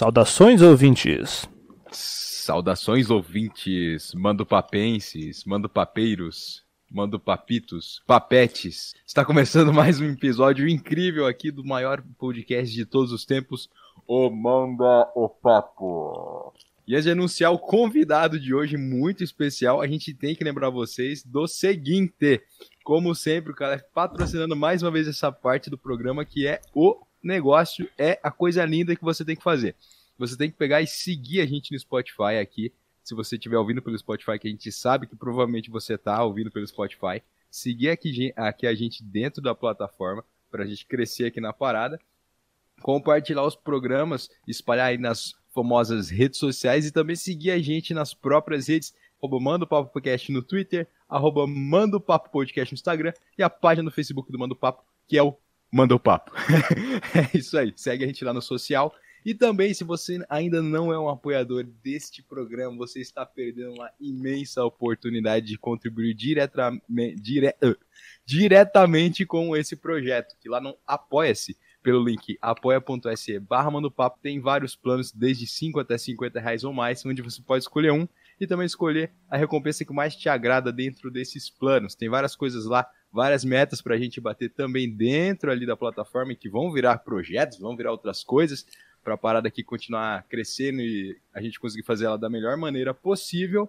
Saudações, ouvintes. Saudações, ouvintes, mando papenses, mando papeiros, mando papitos, papetes. Está começando mais um episódio incrível aqui do maior podcast de todos os tempos, o Manda o Papo. E antes de anunciar o convidado de hoje, muito especial, a gente tem que lembrar vocês do seguinte. Como sempre, o cara é patrocinando mais uma vez essa parte do programa que é o negócio é a coisa linda que você tem que fazer. Você tem que pegar e seguir a gente no Spotify aqui. Se você estiver ouvindo pelo Spotify, que a gente sabe que provavelmente você está ouvindo pelo Spotify, seguir aqui, aqui a gente dentro da plataforma para a gente crescer aqui na parada. Compartilhar os programas, espalhar aí nas famosas redes sociais e também seguir a gente nas próprias redes. Arroba Manda o Papo Podcast no Twitter, arroba Manda o Papo Podcast no Instagram e a página no Facebook do Manda o Papo, que é o Manda o Papo. é isso aí, segue a gente lá no social. E também, se você ainda não é um apoiador deste programa, você está perdendo uma imensa oportunidade de contribuir diretamente, dire, diretamente com esse projeto, que lá não apoia-se pelo link apoia.se barra Papo, tem vários planos, desde 5 até 50 reais ou mais, onde você pode escolher um e também escolher a recompensa que mais te agrada dentro desses planos. Tem várias coisas lá, várias metas para a gente bater também dentro ali da plataforma que vão virar projetos, vão virar outras coisas para a parada aqui continuar crescendo e a gente conseguir fazer ela da melhor maneira possível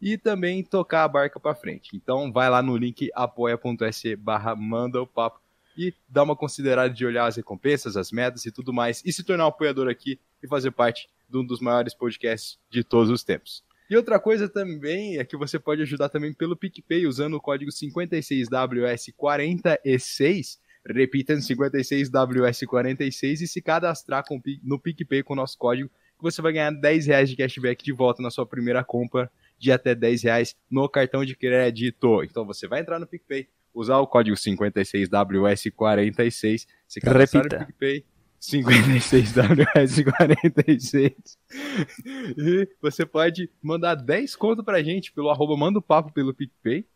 e também tocar a barca para frente. Então vai lá no link apoia.se barra manda o papo e dá uma considerada de olhar as recompensas, as metas e tudo mais e se tornar um apoiador aqui e fazer parte de um dos maiores podcasts de todos os tempos. E outra coisa também é que você pode ajudar também pelo PicPay usando o código 56WS46 Repita 56WS46 e se cadastrar com, no PicPay com o nosso código, que você vai ganhar 10 reais de cashback de volta na sua primeira compra de até 10 reais no cartão de crédito. Então você vai entrar no PicPay, usar o código 56WS46, se cadastrar Repita. no PicPay, 56WS46. e você pode mandar 10 conto pra gente pelo arroba manda o papo pelo PicPay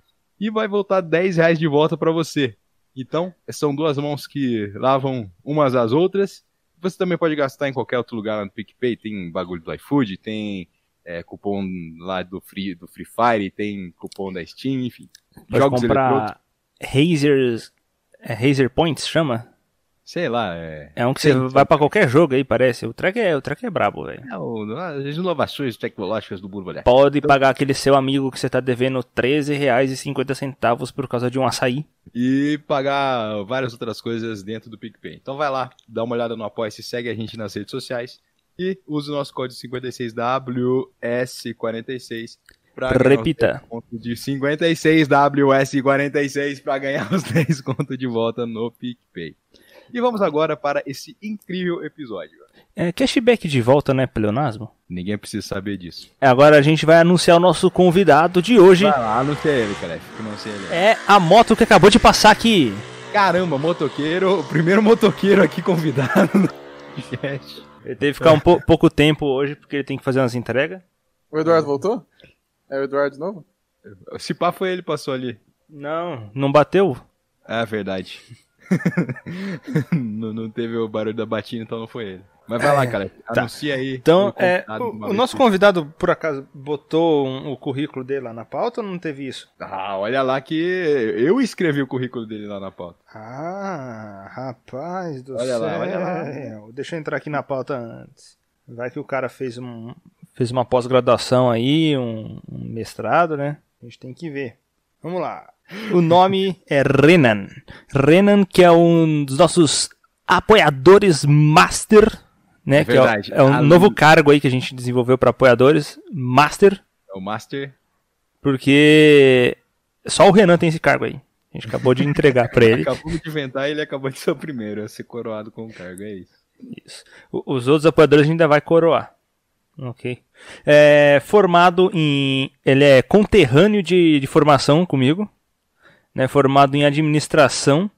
e vai voltar 10 reais de volta para você. Então, são duas mãos que lavam umas às outras. Você também pode gastar em qualquer outro lugar lá no PicPay. Tem bagulho do iFood, tem é, cupom lá do Free, do Free Fire, tem cupom da Steam, enfim. Pode jogos comprar Razer, é, Razer Points, chama? Sei lá, é. É um que você vai para qualquer jogo aí, parece. O track é, o track é brabo, velho. É, o, as inovações tecnológicas do Burbalé. Pode então... pagar aquele seu amigo que você tá devendo R$13,50 por causa de um açaí. E pagar várias outras coisas dentro do PicPay. Então vai lá, dá uma olhada no Apoia-se, segue a gente nas redes sociais. E use o nosso código 56WS46 Pra Repita. De 56WS46 para ganhar os 10 contos de volta no PicPay. E vamos agora para esse incrível episódio. É, cashback de volta, né, pleonasmo? Ninguém precisa saber disso. É, agora a gente vai anunciar o nosso convidado de hoje. Vai lá, anuncia ele, cara. Que ele. É a moto que acabou de passar aqui. Caramba, motoqueiro, o primeiro motoqueiro aqui convidado. Ele teve que ficar um po pouco tempo hoje, porque ele tem que fazer umas entregas. O Eduardo voltou? É o Eduardo de novo? Se pá foi ele passou ali. Não, não bateu? É verdade. não, não, teve o barulho da batina, então não foi ele. Mas vai é, lá, cara. Tá. Anuncia aí. Então, é, o, o nosso convidado, por acaso, botou um, o currículo dele lá na pauta ou não teve isso? Ah, olha lá que eu escrevi o currículo dele lá na pauta. Ah, rapaz do olha céu. Lá, olha lá. Deixa eu entrar aqui na pauta antes. Vai que o cara fez, um, fez uma pós-graduação aí, um, um mestrado, né? A gente tem que ver. Vamos lá. O nome é Renan. Renan, que é um dos nossos apoiadores master, né? É verdade. é, é, um novo cargo aí que a gente desenvolveu para apoiadores, master. É o master. Porque só o Renan tem esse cargo aí. A gente acabou de entregar para ele. Acabou de inventar e ele acabou de ser o primeiro a ser coroado com o cargo, é isso. Isso. Os outros apoiadores ainda vai coroar. Ok. É, formado em. Ele é conterrâneo de, de formação comigo né, formado em administração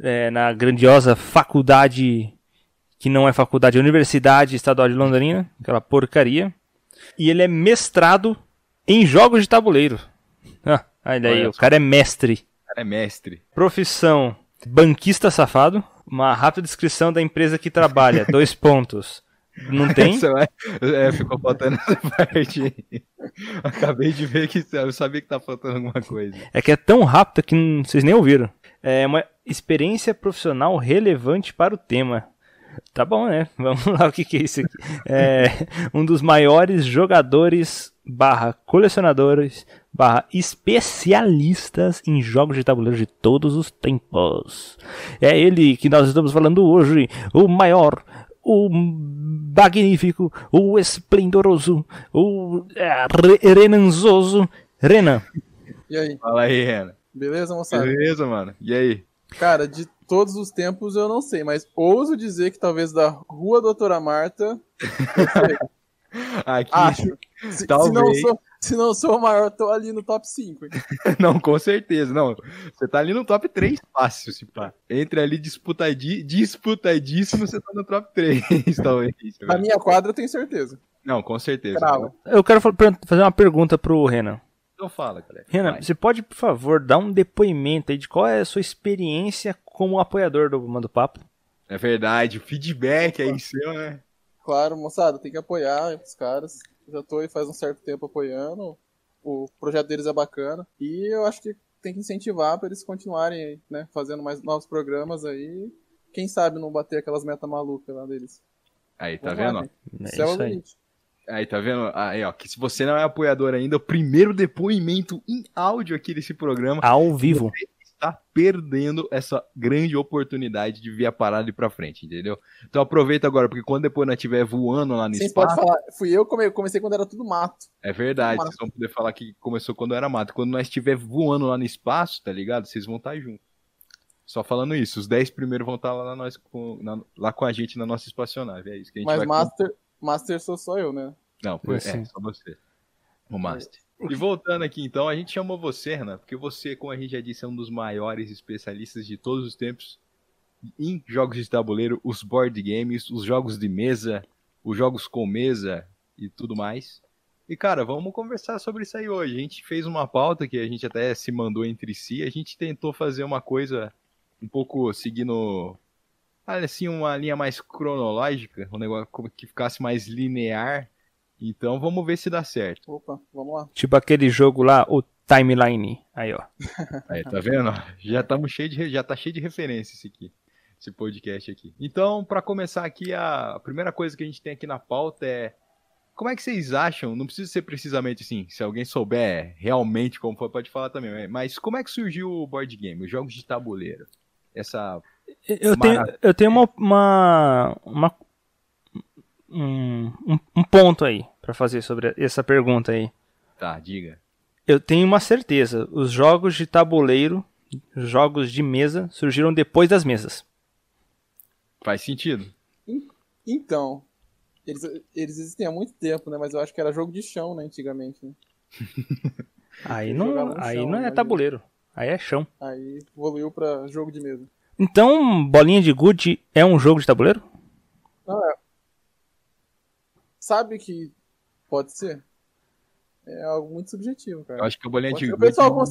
é, na grandiosa faculdade que não é faculdade, é Universidade Estadual de Londrina, aquela porcaria. E ele é mestrado em jogos de tabuleiro. Ah, olha aí, olha o cara é mestre. O cara é mestre. Profissão: banquista safado. Uma rápida descrição da empresa que trabalha. dois pontos. Não tem? É, ficou faltando essa parte. Acabei de ver que eu sabia que tá faltando alguma coisa. É que é tão rápido que não- vocês nem ouviram. É uma experiência profissional relevante para o tema. Tá bom, né? Vamos lá, o que, que é isso aqui? É um dos maiores jogadores barra colecionadores barra especialistas em jogos de tabuleiro de todos os tempos. É ele que nós estamos falando hoje, o maior, o magnífico, o esplendoroso, o é, re- renanzoso Renan. E aí, Fala aí, Renan. beleza, moçada? Beleza, mano? E aí? Cara, de todos os tempos eu não sei, mas ouso dizer que talvez da Rua Doutora Marta, Aqui, acho. Se, se Talvez. não sou, se não sou o maior, tô ali no top 5. hein? não, com certeza. Não, você tá ali no top 3 fácil, se pá. Entre ali disputadi... disputadíssimo, você tá no top 3, talvez. Na minha quadra eu tenho certeza. Não, com certeza. Crava. Eu quero fazer uma pergunta pro Renan. Então fala, galera. Renan, Vai. você pode, por favor, dar um depoimento aí de qual é a sua experiência como apoiador do Mando Papo? É verdade, o feedback aí seu, né? Claro, moçada, tem que apoiar os caras. Já tô aí faz um certo tempo apoiando. O projeto deles é bacana. E eu acho que tem que incentivar para eles continuarem aí, né? Fazendo mais novos programas aí. Quem sabe não bater aquelas metas malucas lá deles. Aí, tá Vamos lá, vendo? gente. É Céu o isso aí. limite. Aí, tá vendo? Aí, ó, que se você não é apoiador ainda, o primeiro depoimento em áudio aqui desse programa Ao vivo. Está perdendo essa grande oportunidade de ver a parada ir pra frente, entendeu? Então aproveita agora, porque quando depois nós estiver voando lá no Vocês espaço, podem falar. Fui eu que come- comecei quando era tudo mato. é verdade, Mato. vocês vão poder falar que começou quando era mato. Quando nós estiver voando lá no espaço, tá ligado? Vocês vão estar juntos. Só falando isso, os 10 primeiros vão estar lá, na nós, com, na- lá com a gente na nossa espaçonave. É isso que a gente Mas vai Master, Master sou só eu, né? Não, foi, é, Sim. só você. O Master. E voltando aqui então, a gente chamou você, Renan, porque você, como a gente já disse, é um dos maiores especialistas de todos os tempos em jogos de tabuleiro, os board games, os jogos de mesa, os jogos com mesa e tudo mais. E cara, vamos conversar sobre isso aí hoje. A gente fez uma pauta que a gente até se mandou entre si, a gente tentou fazer uma coisa um pouco seguindo assim uma linha mais cronológica, um negócio que ficasse mais linear. Então vamos ver se dá certo. Opa, vamos lá. Tipo aquele jogo lá, o Timeline. Aí, ó. Aí, tá vendo? Já estamos cheio de já tá cheio de referência esse aqui, esse podcast aqui. Então, para começar aqui a, primeira coisa que a gente tem aqui na pauta é como é que vocês acham? Não precisa ser precisamente assim, se alguém souber realmente como foi, pode falar também. Mas como é que surgiu o board game, os jogos de tabuleiro? Essa Eu tenho, Maravilha. eu tenho uma, uma, uma- um, um- um ponto aí pra fazer sobre essa pergunta aí. tá, diga. Eu tenho uma certeza. Os jogos de tabuleiro, jogos de mesa, surgiram depois das mesas. Faz sentido? Então, eles, eles existem há muito tempo, né? Mas eu acho que era jogo de chão, né? Antigamente. Né? Aí Eles não, aí chão, não é tabuleiro. Aí é chão. Aí evoluiu pra jogo de mesa. Então, bolinha de gude é um jogo de tabuleiro? Sabe que pode ser? É algo muito subjetivo, Eu cara. acho que o bolinha de ser. O pessoal gude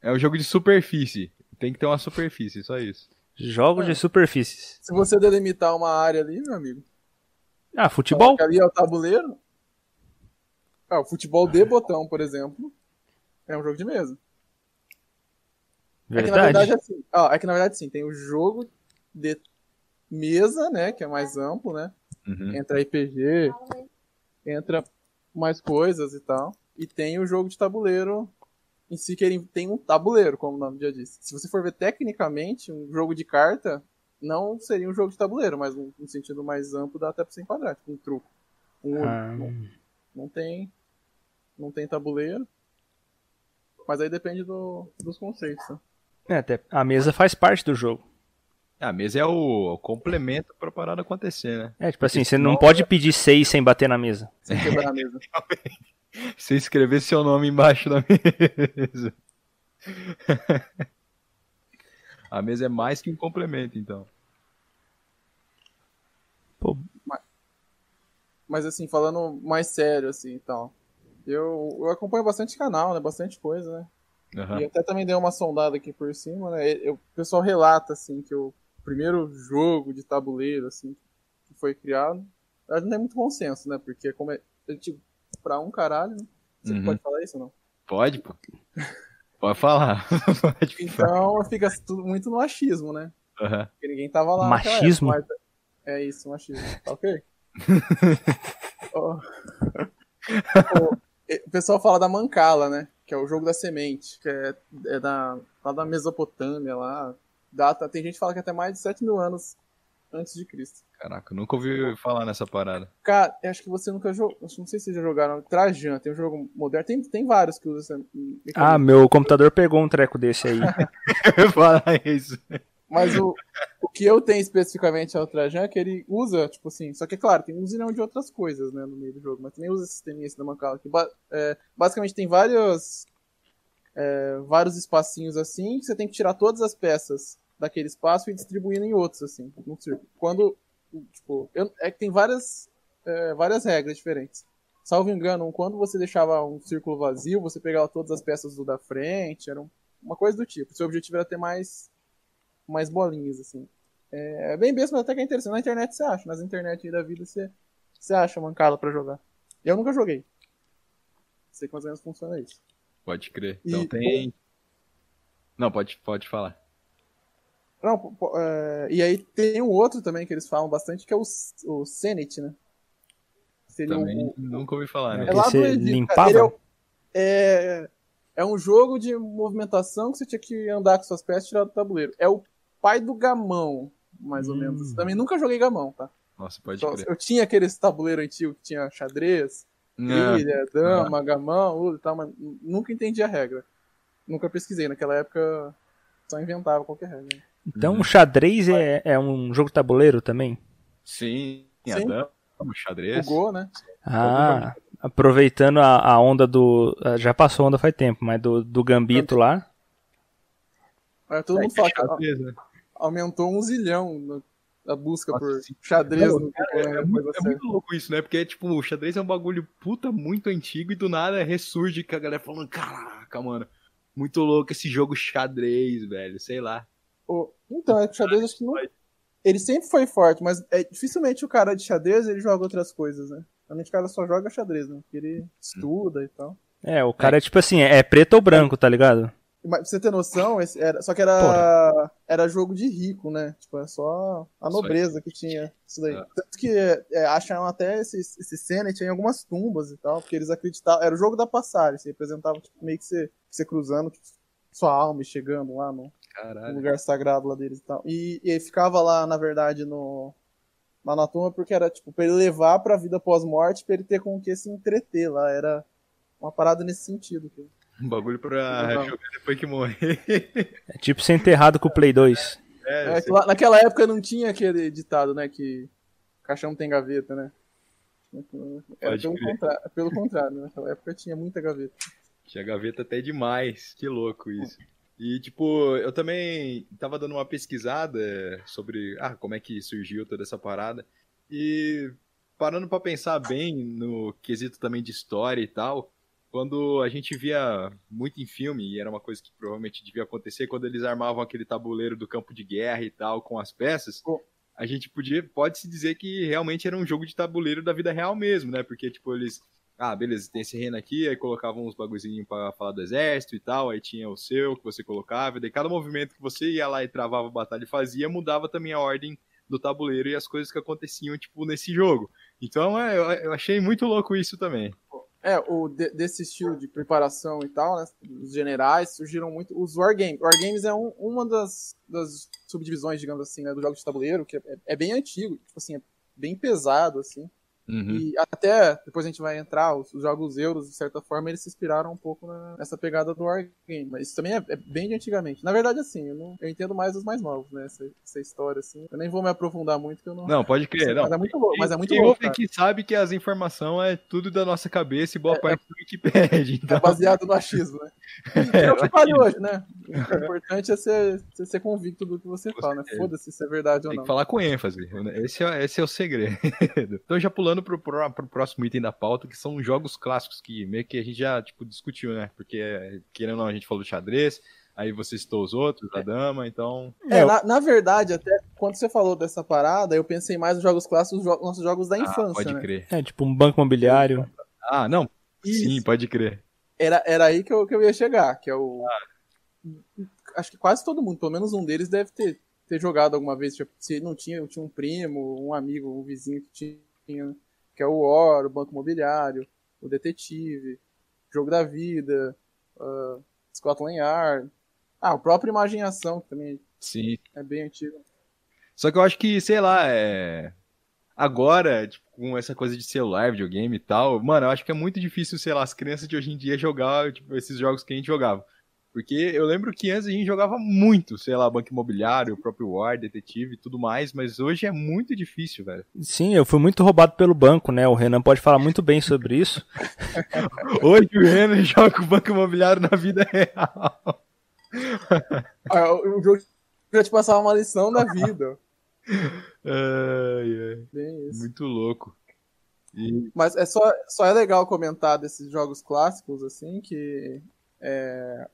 é um jogo de superfície. Tem que ter uma superfície, só isso. Jogos É. de superfícies. Se você delimitar uma área ali, meu amigo. Ah, futebol? que ali é o tabuleiro. Ah, o futebol de botão, por exemplo, é um jogo de mesa. É que na Verdade. verdade assim, ah, é que na verdade sim, tem o jogo de mesa, né, que é mais amplo, né? Uhum. Entra RPG, entra mais coisas e tal. E tem o jogo de tabuleiro em si, que ele tem um tabuleiro, como o nome já disse. Se você for ver tecnicamente, um jogo de carta não seria um jogo de tabuleiro, mas um, um sentido mais amplo dá até pra você enquadrar, tipo um truco. Um. Ah. Não, não tem. Não tem tabuleiro. Mas aí depende do, dos conceitos. Né? É, até a mesa faz parte do jogo. A mesa é o, o complemento pra parada acontecer, né? É, tipo assim, você não pode pedir seis sem bater na mesa. Sem quebrar a mesa. Você escrever seu nome embaixo da mesa. A mesa é mais que um complemento, então. Pô, Mas assim, falando mais sério, assim e tal. Eu, eu acompanho bastante canal, né? Bastante coisa, né? Aham. E até também dei uma sondada aqui por cima, né? Eu- o pessoal relata, assim, que o primeiro jogo de tabuleiro, assim, que foi criado Na verdade, não tem muito consenso, né? Porque como é, é tipo, pra um caralho, né? Você Uhum. pode falar isso ou não? Pode, pô. Pode falar. Pode falar. Então fica tudo muito no achismo, né? Aham. Porque ninguém tava lá. Machismo? época, mas- É isso, machismo. Tá ok? Ó. O- e- o pessoal fala da Mancala, né? Que é o jogo da semente, que é, é da, lá da Mesopotâmia, lá. Data, tem gente que fala que é até mais de 7 mil anos antes de Cristo. Caraca, eu nunca ouvi falar nessa parada. Cara, eu acho que você nunca jogou. Não sei se vocês já jogaram. Trajan, tem um jogo moderno. Tem, tem vários que usam essa. Ah, meu computador pegou um treco desse aí. Falar isso. Mas o, o que eu tenho especificamente ao Trajan é que ele usa, tipo assim, só que é claro, tem um zilhão de outras coisas, né, no meio do jogo, mas também usa esse sisteminha esse da Mancala, que ba- é, basicamente tem vários, é, vários espacinhos assim, que você tem que tirar todas as peças daquele espaço e distribuindo em outros, assim, num círculo. Quando, tipo, eu- é que tem várias, é, várias regras diferentes. Salvo engano, quando você deixava um círculo vazio, você pegava todas as peças do da frente, era um- uma coisa do tipo. Seu objetivo era ter mais mais bolinhas, assim. É, é bem besta, mas até que é interessante. Na internet você acha, nas internet aí da vida você, você acha mancala pra jogar. Eu nunca joguei. Sei quantos anos funciona isso. Pode crer. Então E- tem. Não, pode, pode falar. Não, é, e aí tem um outro também que eles falam bastante, que é o, o Senet, né? Seria Também um, nunca ouvi falar, né? É lá do Egito, limpava? É, é, é um jogo de movimentação que você tinha que andar com suas peças e tirar do tabuleiro. É o pai do gamão, mais ou Hum. menos. Também nunca joguei gamão, tá? Nossa, pode Só- crer. eu tinha aqueles tabuleiro antigo que tinha xadrez, Ah, trilha, dama, gamão, uno e tal, mas nunca entendi a regra. Nunca pesquisei. Naquela época só inventava qualquer regra. Então, o xadrez é, é um jogo tabuleiro também? sim, Sim. a dama, o xadrez. O Go, né? Ah, aproveitando a, a onda do. ah, Já passou a onda faz tempo, mas do, do Gambito lá. Aí todo É, mundo é fala xadrez, né? aumentou um zilhão no- a busca Nossa, por xadrez Não, no cara, é, né? muito, é muito louco isso, né? Porque, tipo, o xadrez é um bagulho puta muito antigo e do nada ressurge com a galera falando, caraca, mano, muito louco esse jogo xadrez, velho, sei lá. O- Então, é que o xadrez acho que não. Ele sempre foi forte, mas é, dificilmente o cara de xadrez ele joga outras coisas, né? Normalmente o cara só joga xadrez, né? Porque ele estuda e tal. É, o cara é tipo assim, é preto ou branco, tá ligado? Mas pra você ter noção, esse era, só que era, era jogo de rico, né? Tipo, é só a nobreza que tinha isso daí. É. Tanto que é, acharam até esse, esse Senet em algumas tumbas e tal, porque eles acreditavam. Era o jogo da passagem, você representava tipo, meio que você, você cruzando tipo, sua alma chegando lá no, no lugar sagrado lá deles e tal. E, e ele ficava lá, na verdade, no. Lá na tumba, porque era tipo, pra ele levar pra vida pós-morte, pra ele ter com o que se entreter lá. Era uma parada nesse sentido. que- Um bagulho pra jogar depois que morrer. É tipo ser enterrado com o Play 2. É, que lá- naquela época não tinha aquele ditado, né? Que caixão tem gaveta, né? Era Pode pelo, pelo contrário, né? naquela época tinha muita gaveta. Tinha gaveta até demais. Que louco isso. E, tipo, eu também tava dando uma pesquisada sobre ah, como é que surgiu toda essa parada. E parando pra pensar bem no quesito também de história e tal, quando a gente via muito em filme, e era uma coisa que provavelmente devia acontecer, quando eles armavam aquele tabuleiro do campo de guerra e tal, com as peças, a gente podia, pode-se dizer que realmente era um jogo de tabuleiro da vida real mesmo, né? Porque, tipo, eles ah, beleza, tem esse reino aqui, aí colocavam uns bagulhozinhos pra falar do exército e tal, aí tinha o seu que você colocava, e daí cada movimento que você ia lá e travava a batalha e fazia, mudava também a ordem do tabuleiro e as coisas que aconteciam, tipo, nesse jogo. Então, é, eu, eu achei muito louco isso também. É, o, de- desse estilo de preparação e tal, né? Os generais surgiram muito. Os Wargames. Wargames é um- uma das, das subdivisões, digamos assim, né, do jogo de tabuleiro, que é, é bem antigo, tipo assim, é bem pesado, assim. Uhum. E até, depois a gente vai entrar, os, os jogos euros, de certa forma, eles se inspiraram um pouco na- nessa pegada do Wargame. Mas isso também é, é bem de antigamente. Na verdade, assim, eu, não, eu entendo mais os mais novos, né? Essa, essa história, assim. Eu nem vou me aprofundar muito, que eu não. Não, pode crer, não. Mas é muito louco, mas é muito Quem louco. cara. aqui sabe que as informações é tudo da nossa cabeça e boa parte do Wikipedia. Então, É baseado no achismo, né? E é o que vale hoje, né? O importante é ser, ser, convicto do que você Com fala, né? Foda-se se é verdade ou Tem não. que falar com ênfase. Esse é, esse é o segredo. Então, já pulando pro, pro, pro próximo item da pauta, que são jogos clássicos, que meio que a gente já tipo, discutiu, né? Porque, querendo ou não, a gente falou de xadrez, Aí você citou os outros, a dama, então. É, na, na, verdade, até quando você falou dessa parada, eu pensei mais nos jogos clássicos, os nossos jogos da ah, infância. Pode né? crer. É, tipo um banco imobiliário. Ah, não. Isso. Sim, pode crer. Era, era aí que eu, que eu ia chegar, que é o. Ah. Acho que quase todo mundo, pelo menos um deles, deve ter, ter jogado alguma vez. Tipo, se não tinha, tinha um primo, um amigo, um vizinho que tinha, que é o War, o Banco Imobiliário, o Detetive, Jogo da Vida, uh, Scotland Yard. Ah, o próprio Imaginação, que também Sim. é bem antigo. Só que eu acho que, sei lá, é. Agora, tipo, com essa coisa de celular, videogame e tal, mano, eu acho que é muito difícil, sei lá, as crianças de hoje em dia jogar, tipo, esses jogos que a gente jogava. Porque eu lembro que antes a gente jogava muito, sei lá, Banco Imobiliário, o próprio War, Detetive e tudo mais, mas hoje é muito difícil, velho. Sim, eu fui muito roubado pelo banco, né? O Renan pode falar muito bem sobre isso. hoje o Renan joga o Banco Imobiliário na vida real. ah, o jogo já te passava uma lição da vida. ai, ai. Muito louco. E... Mas é só, só é legal comentar desses jogos clássicos, assim, que é,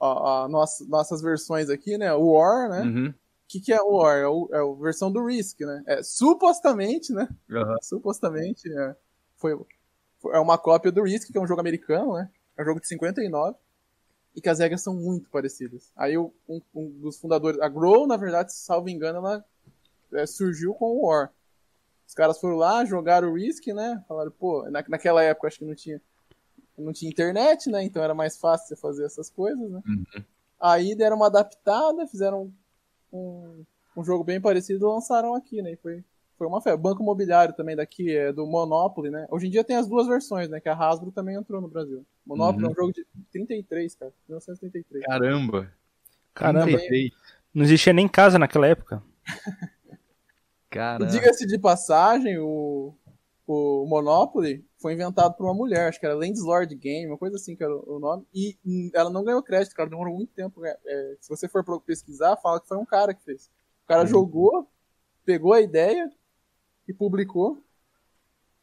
a, a nossa, nossas versões aqui, né? O War, né? Uhum. O que, que é o War? É, o, é a versão do Risk, né? É, supostamente, né? Uhum. Supostamente é, foi, foi, é uma cópia do Risk, que é um jogo americano, né? É um jogo de 59 e que as regras são muito parecidas. Aí um, um dos fundadores, a Grow, na verdade, salvo engano, ela é, surgiu com o War. Os caras foram lá, jogaram o Risk, né? Falaram, pô, na, naquela época acho que não tinha não tinha internet, né? Então era mais fácil você fazer essas coisas, né? Uhum. Aí deram uma adaptada, fizeram um, um jogo bem parecido e lançaram aqui, né? E foi, foi uma fé. O Banco Imobiliário também daqui é do Monopoly, né? Hoje em dia tem as duas versões, né? Que a Hasbro também entrou no Brasil. Monopoly uhum. é um jogo de 33, cara. 1933. Caramba! Caramba! Não existia nem casa naquela época. Caramba. Diga-se de passagem, o, o Monopoly foi inventado por uma mulher, acho que era Landslord Game, uma coisa assim que era o nome, e ela não ganhou crédito, cara, demorou muito tempo. É, é, se você for pesquisar, fala que foi um cara que fez. O cara hum. jogou, pegou a ideia e publicou,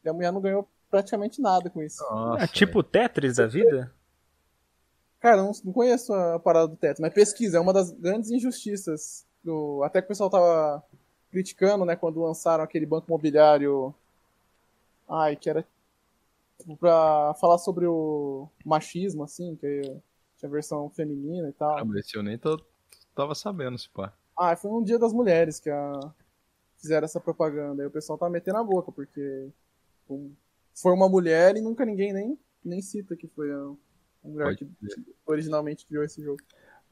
e a mulher não ganhou praticamente nada com isso. Nossa, é tipo Tetris da vida? Cara, não, não conheço a parada do Tetris, mas pesquisa, é uma das grandes injustiças. Do, até que o pessoal tava criticando, né, quando lançaram aquele banco imobiliário Ai, que era pra falar sobre o machismo, assim, que tinha versão feminina e tal. Ah, mas esse eu nem tô, tava sabendo, se pá. Ah, foi um dia das mulheres que a... fizeram essa propaganda. Aí o pessoal tá metendo a boca, porque um... foi uma mulher e nunca ninguém nem, nem cita que foi a, a mulher Pode que originalmente criou esse jogo.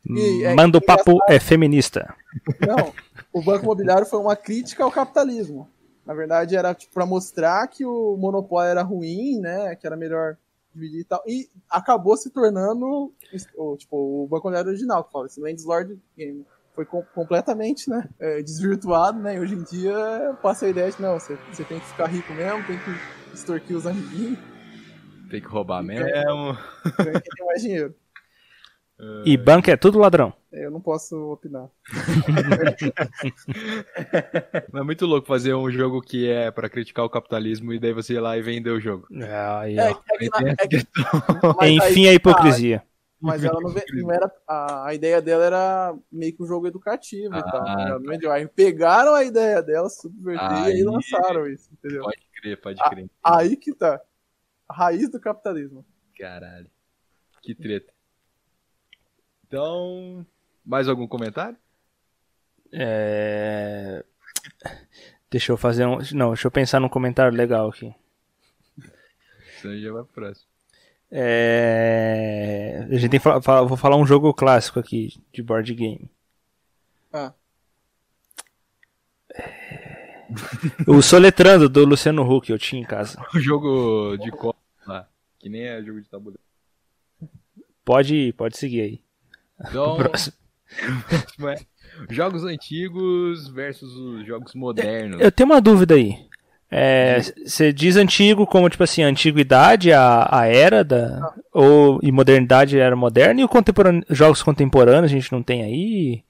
E, é, Manda o papo é feminista. Não, o Banco Imobiliário foi uma crítica ao capitalismo. Na verdade, era tipo, para mostrar que o monopólio era ruim, né? Que era melhor dividir e tal. E acabou se tornando o, tipo, o Banco original, que fala, esse Landslord Game. Foi com, completamente né, é, desvirtuado, né? E hoje em dia passa a ideia de, não, você, você tem que ficar rico mesmo, tem que extorquir os amiguinhos. Tem que roubar mesmo. Tem que ter mais dinheiro. E banco é tudo ladrão. Eu não posso opinar. é muito louco fazer um jogo que é para criticar o capitalismo e daí você ir lá e vender o jogo. É, é, é Enfim, a hipocrisia. Mas ela não, não era. A, a, ideia dela era meio que um jogo educativo ah, e tal. Né? Tá. Aí pegaram a ideia dela, subverteram e aí lançaram isso, entendeu? Pode crer, pode crer. A, aí que tá. A raiz do capitalismo. Caralho. Que treta. Então, mais algum comentário? É... Deixa eu fazer um. Não, deixa eu pensar num comentário legal aqui. Isso já vai pro próximo. É... A gente tem vou falar um jogo clássico aqui de board game. Ah. o Soletrando do Luciano Huck eu tinha em casa. O jogo de copa lá, que nem é jogo de tabuleiro. Pode, pode seguir aí. Então, é, jogos antigos versus os jogos modernos. Eu tenho uma dúvida aí. É, você diz antigo como, tipo assim, antiguidade, a, a era da. Ah. Ou, e modernidade era moderna, e o contemporâneo, jogos contemporâneos a gente não tem aí?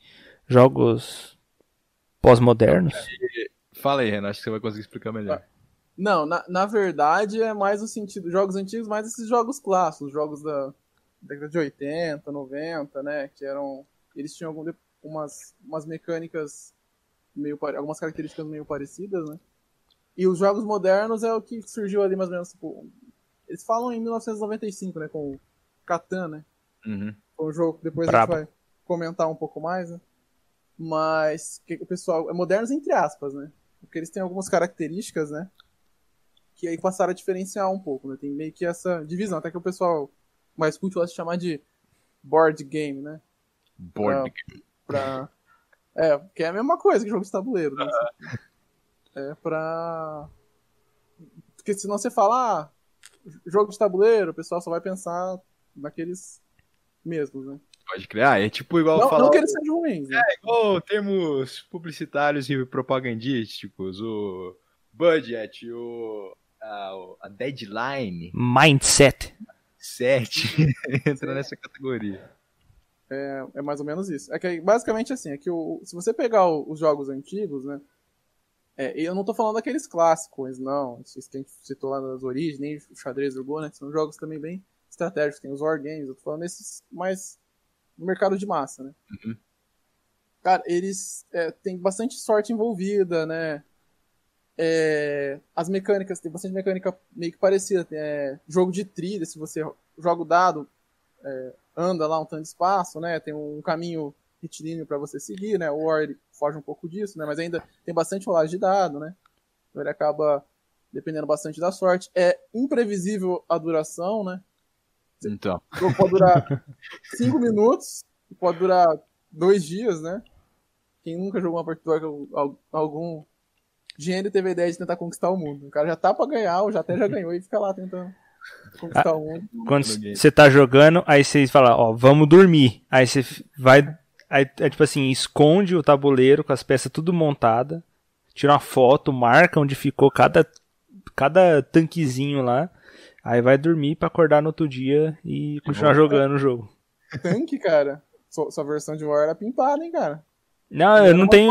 Jogos pós-modernos? Fala aí, Renan, acho que você vai conseguir explicar melhor. Não, na, na verdade é mais o sentido. Jogos antigos, mais esses jogos clássicos, jogos da, década de 80, 90, né? Que eram. Eles tinham algum, umas, umas mecânicas meio algumas características meio parecidas, né? E os jogos modernos é o que surgiu ali mais ou menos, tipo, eles falam em 1995, né, com o Catan, né? Uhum. Foi um jogo que depois Brabo. a gente vai comentar um pouco mais, né? Mas que o pessoal é modernos entre aspas, né? Porque eles têm algumas características, né? Que aí passaram a diferenciar um pouco, né? Tem meio que essa divisão, até que o pessoal mais culto gosta de chamar de board game, né? Board pra, game. Pra, é, que é a mesma coisa que jogo de tabuleiro, né? É pra. Porque senão você fala, ah, jogo de tabuleiro, o pessoal só vai pensar naqueles mesmos, né? Pode criar, é tipo igual não, falar. Não que eles sejam ruins, né? É, igual termos publicitários e propagandísticos, o budget, o, a, a deadline. Mindset. Set entra nessa categoria. É, é mais ou menos isso. É que basicamente assim, é que o, se você pegar o, os jogos antigos, né? É, eu não tô falando daqueles clássicos, não. Esses que a gente citou lá nas origens, nem o xadrez do Go, né? Que são jogos também bem estratégicos, tem os wargames, eu tô falando desses mais no mercado de massa, né? Uhum. Cara, eles é, têm bastante sorte envolvida, né? É, as mecânicas, tem bastante mecânica meio que parecida. Tem, é, jogo de trilha, se você joga o dado, é, anda lá um tanto de espaço, né? Tem um caminho retilíneo para você seguir, né? O War foge um pouco disso, né? Mas ainda tem bastante rolagem de dado, né? Então ele acaba dependendo bastante da sorte. É imprevisível a duração, né? Então. O jogo pode durar 5 minutos, pode durar dois dias, né? Quem nunca jogou uma partida algum gênio teve a ideia de tentar conquistar o mundo. O cara já tá pra ganhar, ou já até já ganhou e fica lá tentando ah. Quando você tá jogando, aí você fala, ó, vamos dormir. Aí você vai. Aí, é tipo assim, esconde o tabuleiro com as peças tudo montada, tira uma foto, marca onde ficou cada, cada tanquezinho lá. Aí vai dormir para acordar no outro dia e continuar jogando o jogo. Tanque, cara. Sua, sua versão de War era pimpada, hein, cara? Não, eu não tenho.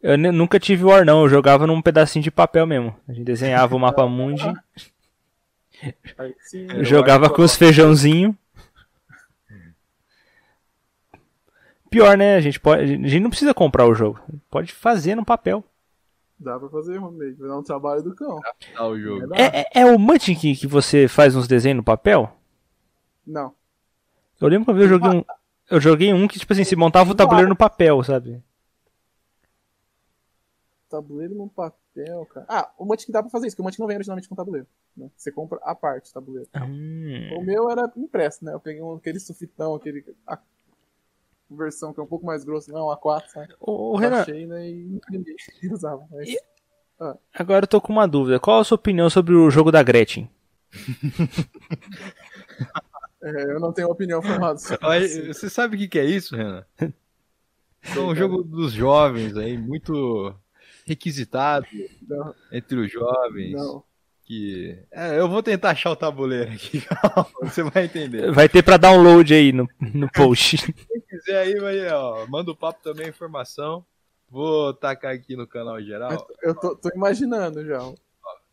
Eu nunca tive War, não. Eu jogava num pedacinho de papel mesmo. A gente desenhava o mapa mundi. jogava com os feijãozinho. Pior, né? A gente, pode, a gente não precisa comprar o jogo. Pode fazer no papel. Dá pra fazer, homemade. Vai dar um trabalho do cão. O jogo. É, é, é o Munchkin que, que você faz uns desenhos no papel? Não. Eu lembro que eu joguei um. Eu joguei um que, tipo assim, se montava o tabuleiro no papel, sabe? Tabuleiro no papel, cara. Ah, o Munchkin dá pra fazer isso, porque o Munchkin não vem originalmente com tabuleiro. Né? Você compra a parte tabuleiro. Hum. O meu era impresso, né? Eu peguei um, aquele sufitão, aquele. A versão que é um pouco mais grossa, não, a 4, sabe? O, Renan. Achei, né, e ninguém usava. Mas... E... Ah. Agora eu tô com uma dúvida. Qual a sua opinião sobre o jogo da Gretchen? é, eu não tenho opinião formada sobre isso. Você sabe o que, que é isso, Renan? É um jogo dos jovens aí, muito requisitado não. entre os jovens. Não. Que... É, eu vou tentar achar o tabuleiro aqui, você vai entender. Vai ter para download aí no, no post. Quem quiser aí, vai, ó, manda o papo também, informação. Vou tacar aqui no canal geral. Eu tô, tô imaginando já. Ó,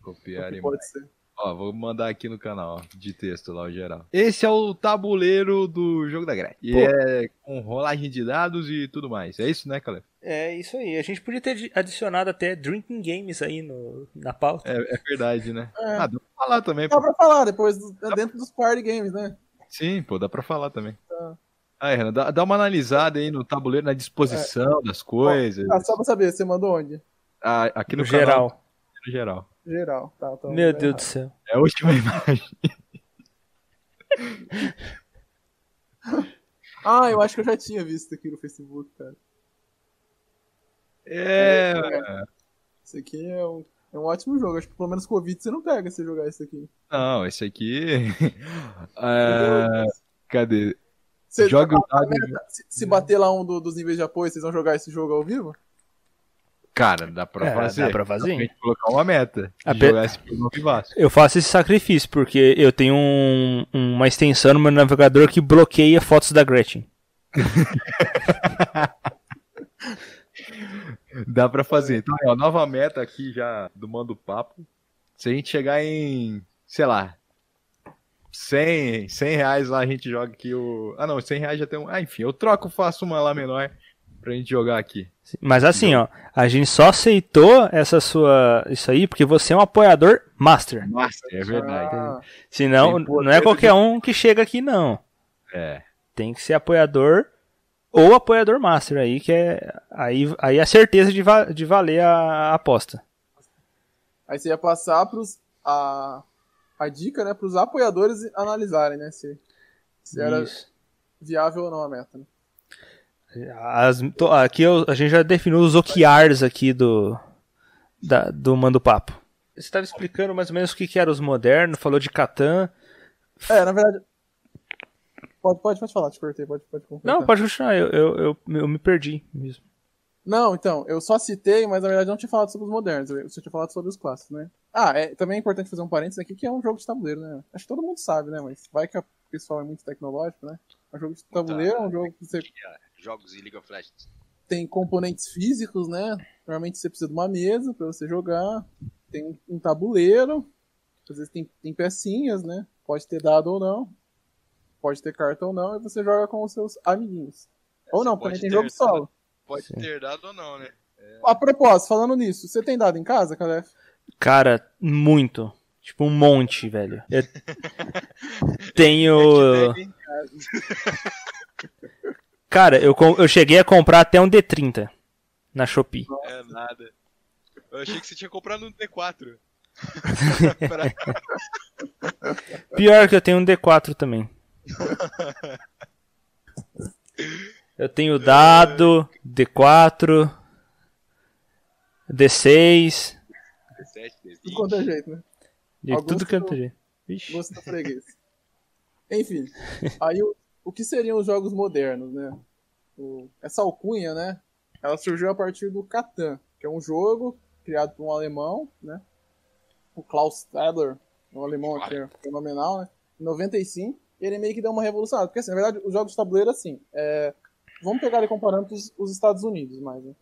copiar e Pode ser. Ó, vou mandar aqui no canal, ó, de texto lá, o geral. Esse é o tabuleiro do jogo da Gretchen. E é com rolagem de dados e tudo mais. É isso, né, Caleb? É isso aí. A gente podia ter adicionado até Drinking Games aí no, na pauta. É, é verdade, né? É. Ah, dá pra falar também. Dá pô. pra falar, depois é dentro dos party games, né? Sim, pô, dá pra falar também. Tá. Aí, Renan, dá, dá, uma analisada aí no tabuleiro, na disposição é. das coisas. Ah, só pra saber, você mandou onde? Ah, aqui no, no geral. No geral. Geral, tá. Meu Deus errado. do céu. É a última imagem. ah, eu acho que eu já tinha visto aqui no Facebook, cara. É. Esse aqui é um, é um ótimo jogo. Acho que pelo menos Covid você não pega se jogar esse aqui. Não, esse aqui. é... Cadê? Você Joga tá o se, se bater lá um do, dos níveis de apoio, vocês vão jogar esse jogo ao vivo? Cara, dá pra é, fazer. Dá pra fazer. Dá pra colocar uma meta. Eu faço esse sacrifício, porque eu tenho um, uma extensão no meu navegador que bloqueia fotos da Gretchen. dá pra fazer. Então, ó, nova meta aqui já do Mando Papo. Se a gente chegar em, sei lá, 100, 100 reais lá a gente joga aqui o. Ah, não, 100 reais já tem um. Ah, enfim, eu troco, faço uma lá menor pra gente jogar aqui. Mas assim, ó, a gente só aceitou essa sua. Isso aí porque você é um apoiador master. Master, é verdade. Ah, Senão, não é qualquer um que chega aqui, não. É. Tem que ser apoiador ou apoiador master aí, que é. Aí, aí é certeza de, va- de valer a, a aposta. aí você ia passar pros. A, a dica, né, pros apoiadores analisarem, né? Se, se era viável ou não a meta. Né? As- to- aqui eu- a gente já definiu os OKRs aqui do, da- do Mando Papo. Você estava explicando mais ou menos o que, que era os modernos, falou de Catan. É, na verdade. Pode, pode, pode falar, te cortei, pode, pode completar. Não, pode continuar, eu, eu, eu, eu me perdi mesmo. Não, então, eu só citei, mas na verdade não tinha falado sobre os modernos, eu só tinha falado sobre os clássicos, né? Ah, é, também é importante fazer um parênteses aqui, que é um jogo de tabuleiro, né? Acho que todo mundo sabe, né? Mas vai que o pessoal é muito tecnológico, né? É um jogo de tabuleiro, é um jogo que você Jogos em League of Legends. tem componentes físicos, né? Normalmente você precisa de uma mesa pra você jogar, tem um, tabuleiro, às vezes tem, tem pecinhas, né? Pode ter dado ou não, pode ter carta ou não, e você joga com os seus amiguinhos. Ou Você não, também tem ter jogo solo. Pode Sim. ter dado ou não, né? A propósito, falando nisso, você tem dado em casa, Calef? Cara, muito. Tipo, um monte, velho. Eu tenho. Pega em Cara, eu, eu cheguei a comprar até um D30 na Shopee. É nada. Eu achei que você tinha comprado um D4. Pra- Pior que eu tenho um D4 também. Eu tenho dado, D4, D6, D7, Tudo quanto é D20. jeito, né? de tudo eu- de jeito. Vixe. Gosto da freguês. Enfim, aí o, o que seriam os jogos modernos, né? O- essa alcunha, né? Ela surgiu a partir do Catan, que é um jogo criado por um alemão, né? O Klaus Stadler, um alemão que é fenomenal, né? Em 95, e ele meio que deu uma revolucionada. Porque, assim, na verdade, os jogos de tabuleiro, assim, é, vamos pegar ele comparando com os, os Estados Unidos, mais, né?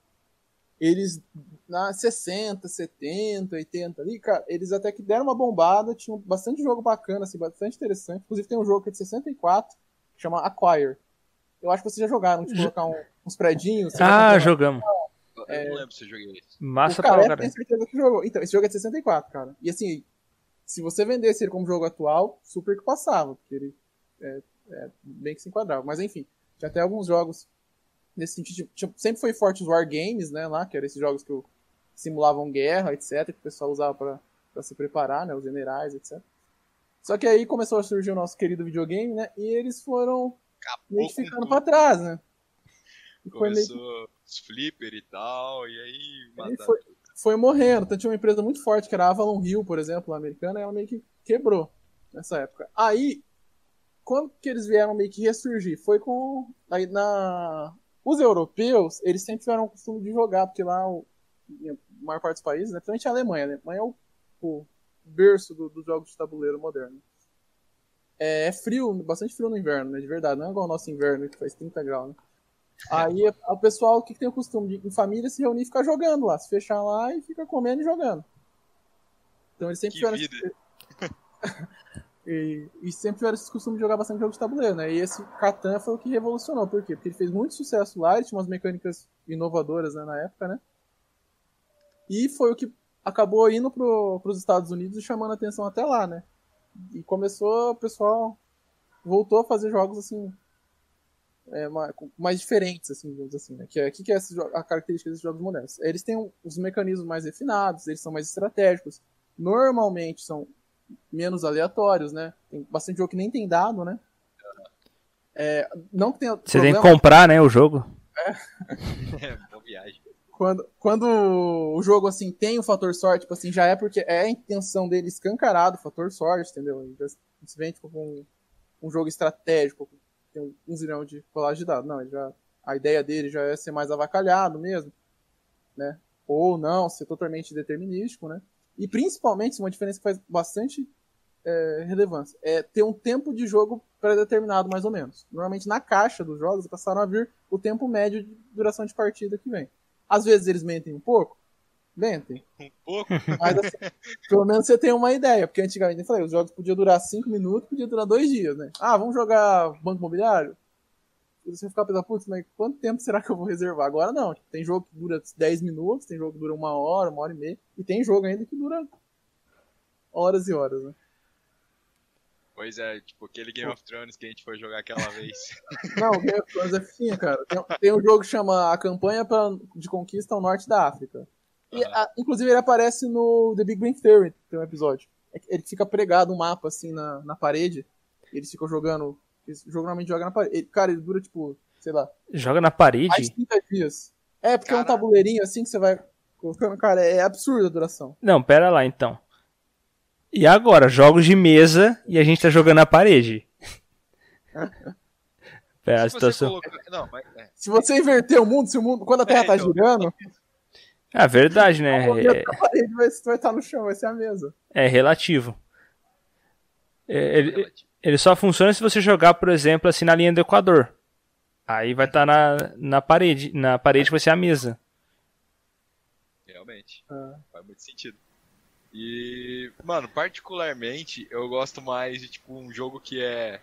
Eles, na 60, 70, 80 ali, cara, eles até que deram uma bombada, tinham bastante jogo bacana, assim, bastante interessante. Inclusive tem um jogo que é de 64, que chama Acquire. Eu acho que vocês já jogaram, de colocar um- uns predinhos. Ah, jogamos. Eu não lembro se eu joguei isso. Massa o pra caralho. certeza que jogou. Então, esse jogo é de 64, cara. E assim, se você vendesse ele como jogo atual, super que passava, porque ele é, é bem que se enquadrava. Mas enfim, tinha até alguns jogos nesse sentido. Tipo, tinha- sempre foi forte os Wargames, né, lá, que eram esses jogos que simulavam guerra, etc, que o pessoal usava pra, pra se preparar, né, os generais, etc. Só que aí começou a surgir o nosso querido videogame, né, e eles foram meio que ficando pra trás, né. E foi meio Começou os flipper e tal, e aí mataram foi, foi morrendo. Então tinha uma empresa muito forte, que era a Avalon Hill, por exemplo, americana, e ela meio que quebrou nessa época. Aí, quando que eles vieram meio que ressurgir? Foi com. Aí na. Os europeus, eles sempre tiveram o costume de jogar, porque lá o, a maior parte dos países, né, principalmente a Alemanha, né? A Alemanha é o, o berço do- dos jogos de tabuleiro moderno. É, é frio, bastante frio no inverno, né? De verdade, não é igual o nosso inverno que faz 30 graus, né? Aí o pessoal que tem o costume de, em família, se reunir e ficar jogando lá, se fechar lá e fica comendo e jogando. Então eles sempre Que tiveram esse- e, e sempre tiveram esse costume de jogar bastante jogo de tabuleiro, né? E esse Catan foi o que revolucionou. Por quê? Porque ele fez muito sucesso lá, ele tinha umas mecânicas inovadoras né, na época, né? E foi o que acabou indo pro, pros Estados Unidos e chamando a atenção até lá, né? E começou, o pessoal voltou a fazer jogos assim é, ma- com- mais diferentes, assim, digamos assim, né? Que é, que, que é a característica desses jogos modernos? Eles têm os mecanismos mais refinados, eles são mais estratégicos, normalmente são menos aleatórios, né? Tem bastante jogo que nem tem dado, né? É, não que tenha Você tem que problema comprar, né, o jogo. É, boa viagem. Quando, quando o jogo assim tem o fator sorte, tipo assim, já é porque é a intenção dele escancarado o fator sorte, entendeu? Ele já se tipo, com um, jogo estratégico, tem um zilhão de colagem de dados. Não, ele já, a ideia dele já é ser mais avacalhado mesmo, né? Ou não, ser totalmente determinístico, né? E principalmente, uma diferença que faz bastante é, relevância, é ter um tempo de jogo pré-determinado, mais ou menos. Normalmente na caixa dos jogos passaram a vir o tempo médio de duração de partida que vem. Às vezes eles mentem um pouco, Vente. Um pouco. Mas assim, pelo menos você tem uma ideia, porque antigamente eu falei, os jogos podiam durar 5 minutos, podia durar 2 dias, né? Ah, vamos jogar Banco Imobiliário? E você ficar pensando, putz, mas quanto tempo será que eu vou reservar? Agora não, tem jogo que dura 10 minutos, tem jogo que dura uma hora, uma hora e meia, e tem jogo ainda que dura horas e horas, né? Pois é, tipo aquele Game of Thrones que a gente foi jogar aquela vez. Não, o Game of Thrones é fininha, cara. Tem, tem um jogo que chama A Campanha pra, de Conquista ao Norte da África. E, a- inclusive ele aparece no The Big Bang Theory, tem um episódio. É Ele fica pregado um mapa assim na, na parede. E eles ficam jogando. Eles normalmente jogam na parede. Ele- cara, ele dura tipo, sei lá, Joga na mais parede? de 30 dias. É, porque é um tabuleirinho assim que você vai colocando. Cara, é absurda a duração. Não, pera lá então. E agora, jogos de mesa e a gente tá jogando na parede. Pera, a Se você situação. colocar- Não, mas. É. Se você inverter o mundo, se o mundo. Quando a Terra É, tá então. girando, Ah, verdade, né? É, a parede vai, vai estar no chão, vai ser a mesa. é relativo. É, ele, ele só funciona se você jogar, por exemplo, assim na linha do Equador. Aí vai estar na, na parede. Na parede vai ser a mesa. Realmente. Ah. Faz muito sentido. E, mano, particularmente, eu gosto mais de, tipo, um jogo que é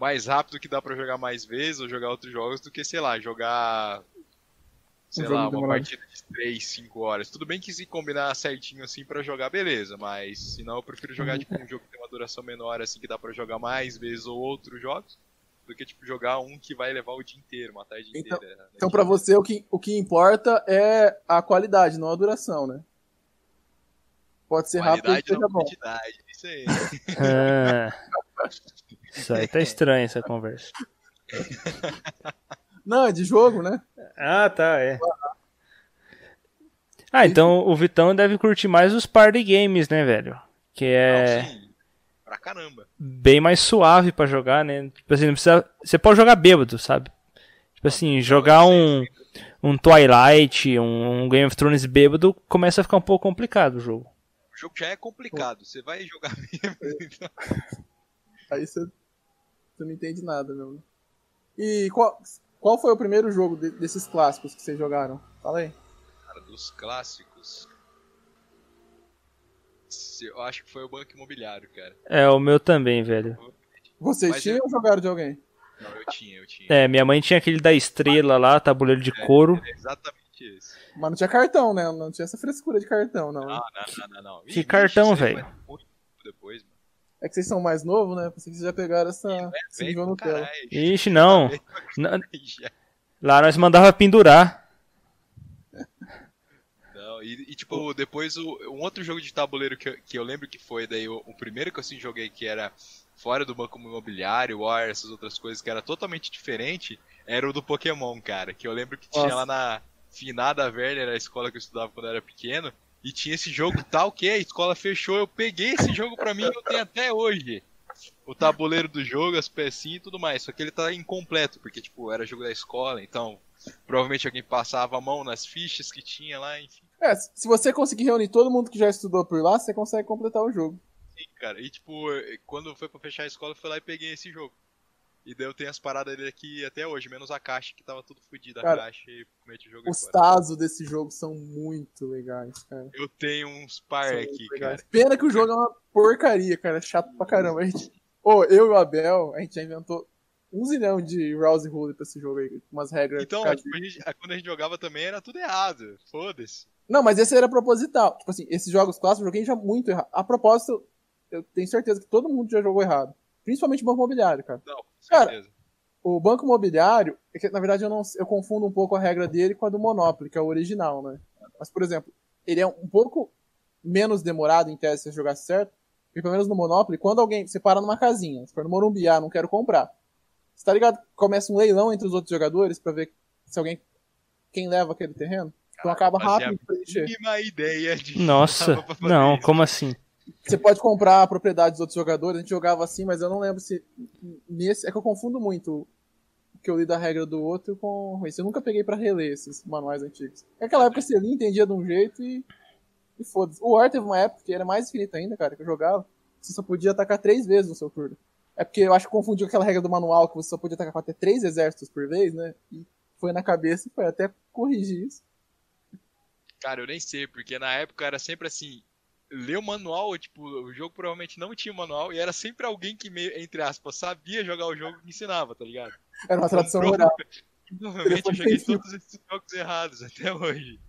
mais rápido, que dá pra jogar mais vezes, ou jogar outros jogos, do que, sei lá, jogar, sei jogo lá, uma demorado. partida de 3, 5 horas. Tudo bem que se combinar certinho, assim, pra jogar, beleza, mas, senão eu prefiro jogar, Uhum. tipo, um jogo que tem uma duração menor, assim, que dá pra jogar mais vezes, ou outros jogos, do que, tipo, jogar um que vai levar o dia inteiro, uma tarde Então- inteira. né? Então, pra você, o que, o que importa é a qualidade, não a duração, né? Pode ser rápido e Qualidade seja não bom. quantidade, isso aí. Ah, isso aí tá estranho essa conversa. Não, é de jogo, né? Ah, tá, é. Ah, então o Vitão deve curtir mais os party games, né, velho? Que é Não, sim, pra caramba. bem mais suave pra jogar, né? Tipo assim, não precisa. Você pode jogar bêbado, sabe? Tipo assim, jogar um, um Twilight, um Game of Thrones bêbado, começa a ficar um pouco complicado o jogo. O jogo já é complicado. Você vai jogar mesmo. então- Aí você, você não entende nada mesmo. E qual, qual foi o primeiro jogo de- desses clássicos que vocês jogaram? Fala aí. Cara, dos clássicos. Eu acho que foi o Banco Imobiliário, cara. É, o meu também, velho. Vocês Mas tinham eu- ou jogaram de alguém? Não, eu tinha, eu tinha. É, minha mãe tinha aquele da estrela lá, tabuleiro de couro. É exatamente esse. Mas não tinha cartão, né? Não tinha essa frescura de cartão, não. Não, não, não, não. não. Que cartão, velho? depois, mano. É que vocês são mais novos, né? Pensei que vocês já pegaram essa, esse nível Nutella. caralho. Ixi, não. Já. Lá nós mandava pendurar. Não, e, e, tipo, depois o, um outro jogo de tabuleiro que eu, que eu lembro que foi daí o, o primeiro que eu assim joguei que era fora do banco imobiliário, War, essas outras coisas que era totalmente diferente, era o do Pokémon, cara. Que eu lembro que tinha Nossa. lá na Finada Velha, era a escola que eu estudava quando eu era pequeno, e tinha esse jogo tal que a escola fechou, eu peguei esse jogo pra mim e eu tenho até hoje. O tabuleiro do jogo, as pecinhas e tudo mais. Só que ele tá incompleto, porque, tipo, era jogo da escola, então provavelmente alguém passava a mão nas fichas que tinha lá, enfim. É, se você conseguir reunir todo mundo que já estudou por lá, você consegue completar o jogo. Sim, cara. E tipo, quando foi pra fechar a escola, eu fui lá e peguei esse jogo. E daí eu tenho as paradas dele aqui até hoje, menos a caixa, que tava tudo fodido a Cara, caixa e meti o jogo Os. Tazos desse jogo são muito legais, cara. Eu tenho uns par São aqui, cara. Pena que o jogo é uma porcaria, cara. É chato pra caramba. A gente... Ô, eu e o Abel, a gente já inventou um zilhão de Rouse Rule pra esse jogo aí. com Umas regras. Então, tipo, a gente- quando a gente jogava também era tudo errado. Foda-se. Não, mas esse era proposital. Tipo assim, esses jogos clássicos eu joguei já muito errado. A propósito, eu tenho certeza que todo mundo já jogou errado. Principalmente o Banco Imobiliário, cara. Não, Cara. O Banco Imobiliário, é que, na verdade eu, não, eu confundo um pouco a regra dele com a do Monopoly, que é o original, né? Mas, por exemplo, ele é um pouco menos demorado em tese se você jogar certo. Porque pelo menos no Monopoly, quando alguém. Você para numa casinha, se for no Morumbi, ah, não quero comprar. Você tá ligado? Começa um leilão entre os outros jogadores pra ver se alguém. Quem leva aquele terreno. Então acaba rápido de preencher. Ideia de. Nossa, não, isso. como assim? Você pode comprar a propriedade dos outros jogadores, a gente jogava assim, mas eu não lembro se. Nesse. É que eu confundo muito o que eu li da regra do outro com esse. Eu nunca peguei pra reler esses manuais antigos. Naquela época você lia, entendia de um jeito e. E foda-se. O War teve uma época que era mais infinita ainda, cara, que eu jogava. Você só podia atacar três vezes no seu turno. É porque eu acho que confundiu aquela regra do manual que você só podia atacar com até três exércitos por vez, né? E foi na cabeça e foi até corrigir isso. Cara, eu nem sei, porque na época era sempre assim, ler o manual, tipo, o jogo provavelmente não tinha manual e era sempre alguém que, meio, entre aspas, sabia jogar o jogo que ensinava, tá ligado? Era uma tradução Então, oral. Provavelmente eu joguei todos esses jogos errados até hoje.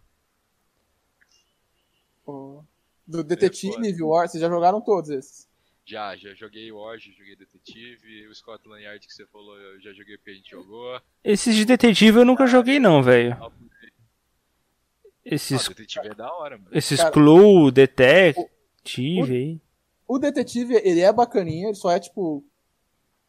Do Detetive, foda. War, vocês já jogaram todos esses? Já, já joguei War, já joguei Detetive, o Scotland Yard que você falou, eu já joguei porque a gente jogou. Esses de detetive eu nunca joguei não, velho. Ah, Esses, Detetive é da hora, mano. esses Cara, Clue, Detective aí. O Detetive, ele é bacaninha, ele só é, tipo,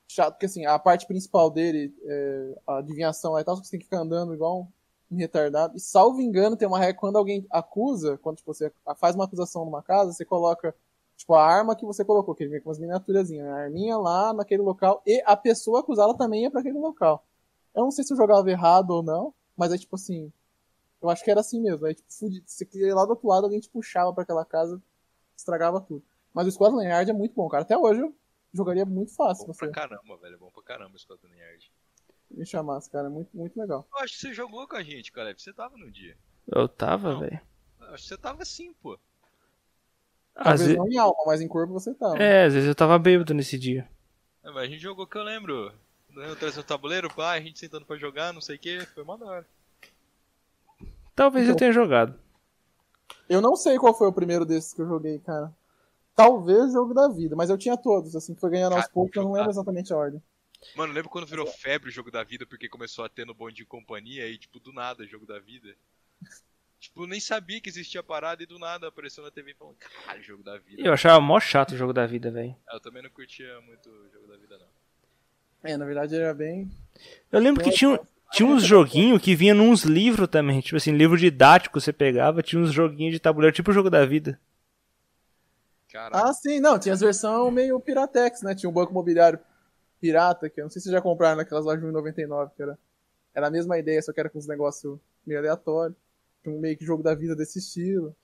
chato, porque, assim, a parte principal dele, é, a adivinhação e tal, só que você tem que ficar andando igual um retardado. E, salvo engano, tem uma regra, quando alguém acusa, quando, tipo, você faz uma acusação numa casa, você coloca, tipo, a arma que você colocou, que ele vem com umas miniaturazinhas, né? a arminha lá naquele local, e a pessoa acusada também é pra aquele local. Eu não sei se eu jogava errado ou não, mas é, tipo, assim, eu acho que era assim mesmo, aí, tipo, fudi- você queria ir lá do outro lado, alguém te puxava pra aquela casa, estragava tudo. Mas o Scotland Yard é muito bom, cara. Até hoje eu jogaria muito fácil Bom você pra caramba, velho. Bom pra caramba o Scotland Yard. me chamasse, cara. É muito, muito legal. Eu acho que você jogou com a gente, Caleb. Você tava no dia. Eu tava, velho. Eu acho que você tava sim, pô. Às vezes... não em alma, mas em corpo você tá. É, às vezes eu tava bêbado nesse dia. É, mas a gente jogou que eu lembro. Eu trazendo o tabuleiro, pá, a gente sentando pra jogar, não sei o que, foi uma da hora. Talvez eu Então. tenha jogado. Eu não sei qual foi o primeiro desses que eu joguei, cara. Talvez jogo da vida, mas eu tinha todos, assim, foi ganhando aos Cara, poucos, eu não lembro exatamente a ordem. Mano, lembra quando virou febre o jogo da vida porque começou a ter no bonde de companhia e, tipo, do nada, jogo da vida? Tipo, nem sabia que existia parada e do nada apareceu na TV e falou, caralho, jogo da vida. Eu achava mó chato o jogo da vida, velho. Eu também não curtia muito o jogo da vida, não. É, na verdade era bem. Eu lembro que tinha, tinha uns joguinhos que vinha nos livros também. Tipo assim, livro didático você pegava, tinha uns joguinhos de tabuleiro, tipo o jogo da vida. Caralho. Ah, sim, não, tinha as versões meio Piratex, né? Tinha um banco imobiliário pirata, que eu não sei se vocês já compraram naquelas lojas de 1,99, que era, era a mesma ideia, só que era com uns negócios meio aleatórios. Tinha um meio que jogo da vida desse estilo.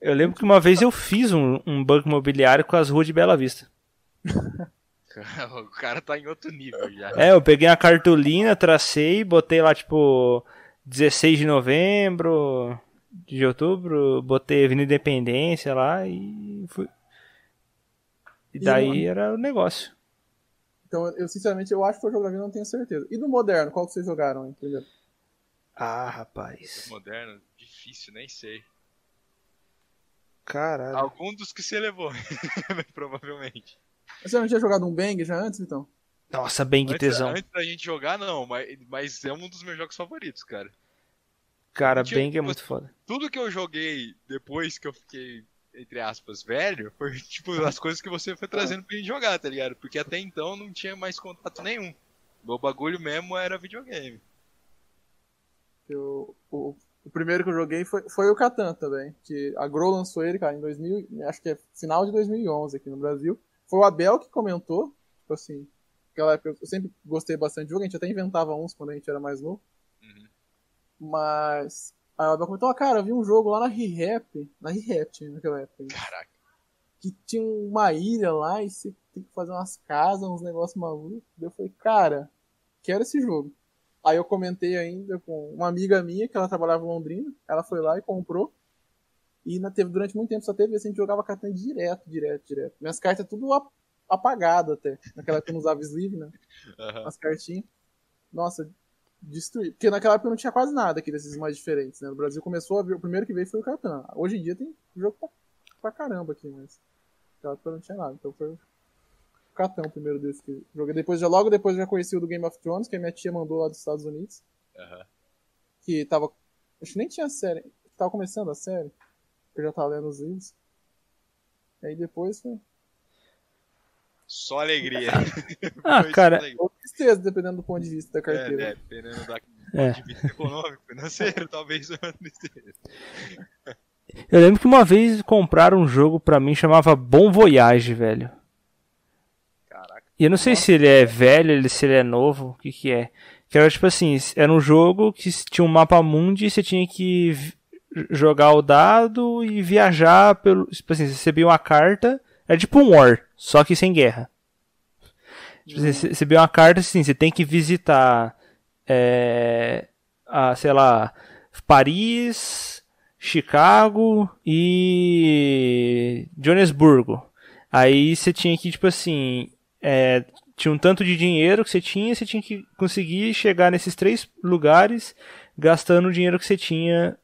Eu lembro que uma vez eu fiz um, um banco imobiliário com as ruas de Bela Vista. o cara tá em outro nível já. É, eu peguei a cartolina, tracei, botei lá tipo 16 de novembro, de outubro, botei Avenida Independência lá e fui. E daí era o negócio. Então, eu sinceramente, eu acho que foi o jogo da vida, não tenho certeza. E do moderno, qual que vocês jogaram, hein, primeiro? Ah, rapaz. Moderno, difícil, nem sei. Caralho. Algum dos que você levou, provavelmente. Você não tinha jogado um Bang já antes, então? Nossa, que Antes, tesão. antes da gente jogar, não, mas, mas é um dos meus jogos favoritos, cara. Cara, tinha- que é muito foda. Tudo que eu joguei depois que eu fiquei, entre aspas, velho, foi tipo as coisas que você foi trazendo pra gente jogar, tá ligado? Porque até então não tinha mais contato nenhum. Meu bagulho mesmo era videogame. Eu, o, o primeiro que eu joguei foi, foi o Catan também. Que a Grow lançou ele, cara, em 2000, acho que é final de 2011 aqui no Brasil. Foi o Abel que comentou, tipo assim, naquela época eu sempre gostei bastante de jogo, a gente até inventava uns quando a gente era mais novo. Uhum. Mas aí o Abel comentou, ah, cara, eu vi um jogo lá na ReHap, na ReHap tinha naquela época, Caraca. que tinha uma ilha lá e você tem que fazer umas casas, uns negócios malucos. Daí eu falei, cara, quero esse jogo. Aí eu comentei ainda com uma amiga minha que ela trabalhava em Londrina, ela foi lá e comprou. E na, teve, durante muito tempo só teve assim, a gente jogava cartão direto, direto, direto. Minhas cartas tudo ap- apagado até. Naquela época eu não usava sleeve, né? Aham. As cartinhas. Nossa, destruí. Porque naquela época não tinha quase nada aqui desses mais diferentes, né? No Brasil começou a vir, o primeiro que veio foi o Catan. Hoje em dia tem jogo pra, pra caramba aqui, mas naquela época não tinha nada. Então foi o Catan o primeiro desse que joguei. Depois, já, logo depois eu já conheci o do Game of Thrones, que a minha tia mandou lá dos Estados Unidos. Aham. Que tava. Acho que nem tinha série. Tava começando a série. Eu já tava lendo os livros. Aí depois foi. Só alegria. Ah, cara, alegria. Ou tristeza, dependendo do ponto de vista da É, carteira. é, dependendo da É. de vista econômico, financeiro, talvez eu lembro que uma vez compraram um jogo pra mim chamava Bom Voyage, velho. Caraca. E eu não sei se ele é velho, ele- se ele é novo, o que que é. Que era tipo assim, era um jogo que tinha um mapa mundi e você tinha que jogar o dado e viajar pelo... Tipo assim, você recebia uma carta, era tipo um War, só que sem guerra. Tipo assim, você recebia uma carta assim, você tem que visitar, é, a, sei lá, Paris, Chicago e Joanesburgo. Aí você tinha que, tipo assim, é, tinha um tanto de dinheiro que você tinha, você tinha que conseguir chegar nesses três lugares gastando o dinheiro que você tinha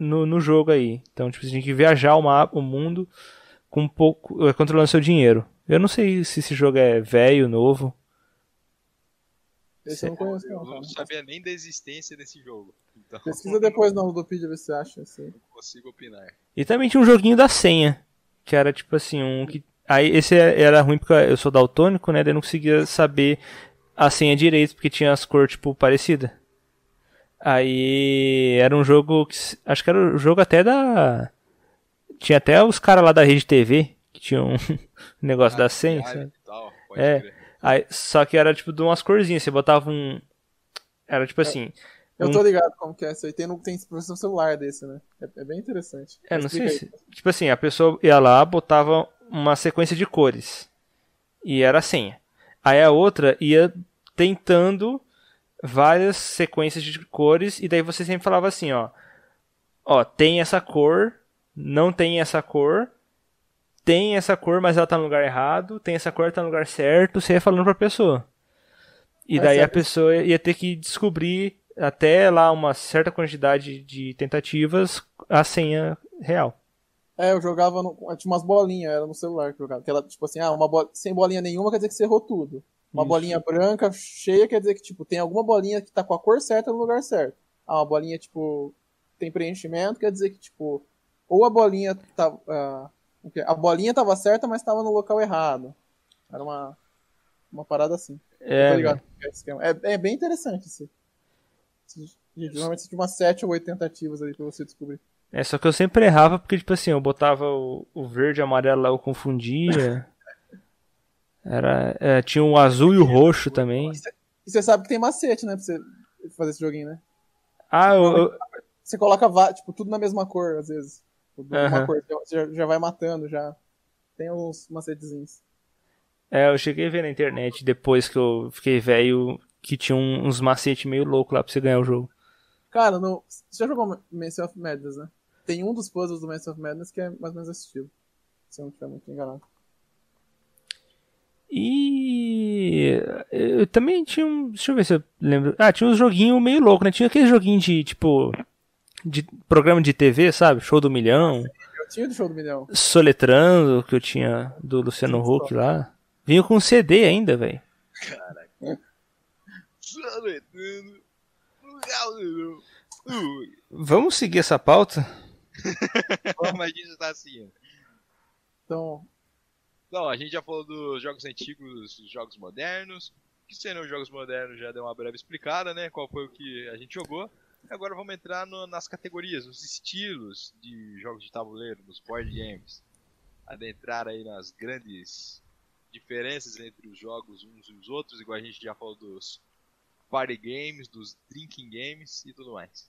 no, no jogo aí. Então, tipo, você tinha que viajar o, mapa, o mundo com um pouco, é, controlando seu dinheiro. Eu não sei se esse jogo é velho, novo. Esse eu não conheço, Eu não. não cara. sabia nem da existência desse jogo. Então, Pesquisa depois no Ludopedia, ver se você acha. Assim. não consigo opinar. E também tinha um joguinho da senha, que era tipo assim, um que aí esse é- era ruim porque eu sou daltônico, né, daí eu não conseguia saber a senha direito porque tinha as cores tipo parecidas. Aí era um jogo que acho que era o jogo até da tinha até os caras lá da Rede TV que tinham um negócio da senha, Ah, sabe? e tal, pode É. crer. Aí, só que era tipo de umas corzinhas, você botava um era tipo assim, Eu Um- tô ligado como que é isso aí. Tem, tem pro seu celular desse, né? É, é bem interessante. É, não sei se. Tipo assim, a pessoa ia lá, botava uma sequência de cores. E era a senha. Aí a outra ia tentando várias sequências de cores. E daí você sempre falava assim, ó. Ó, tem essa cor, não tem essa cor. Tem essa cor, mas ela tá no lugar errado. Tem essa cor, tá no lugar certo. Você ia falando pra pessoa. E É daí a pessoa ia ter que descobrir até lá uma certa quantidade de tentativas a senha real. É, eu jogava no, tinha umas bolinhas, era no celular que eu jogava. Que ela, tipo assim, ah, uma bola, sem bolinha nenhuma quer dizer que você errou tudo. Uma Isso. bolinha branca, cheia, quer dizer que, tipo, tem alguma bolinha que tá com a cor certa no lugar certo. Ah, uma bolinha, tipo, tem preenchimento, quer dizer que, tipo, ou a bolinha tá. ah, a bolinha tava certa, mas tava no local errado. Era uma, uma parada assim. É, ligado? É, esquema. é, é bem interessante esse. esse- Geralmente você tinha umas 7 ou 8 tentativas ali pra você descobrir. É, só que eu sempre errava porque, tipo assim, eu botava o, o verde e o amarelo lá, eu confundia. Era, é, tinha o azul e o roxo também. E você sabe que tem macete, né? Pra você fazer esse joguinho, né? Ah, eu, eu- Você coloca, tipo, tudo na mesma cor, às vezes. Tudo na mesma cor. Você já, já vai matando, já. Tem uns macetezinhos. é, eu cheguei a ver na internet depois que eu fiquei velho que tinha uns macetes meio loucos lá pra você ganhar o jogo. Cara, no, você já jogou Mansion of Madness, né? Tem um dos puzzles do Mansion of Madness que é mais ou menos esse estilo. Se eu não estiver muito enganado. E eu também tinha um. Deixa eu ver se eu lembro. Ah, tinha uns joguinhos meio louco, né? Tinha aquele joguinho de tipo. De programa de TV, sabe? Show do Milhão. Eu tinha do show do milhão. Soletrando, que eu tinha do Luciano Huck lá. Vinha com CD ainda, velho. Soletrando. Galera. Ui. Vamos seguir essa pauta? Como a gente tá assim. ó. Então, Não, a gente já falou dos jogos antigos, dos jogos modernos. Que seriam os jogos modernos já deu uma breve explicada, né? Qual foi o que a gente jogou. Agora vamos entrar no- nas categorias, nos estilos de jogos de tabuleiro, nos board games. Adentrar aí nas grandes diferenças entre os jogos uns e os outros, igual a gente já falou dos party games, dos drinking games e tudo mais.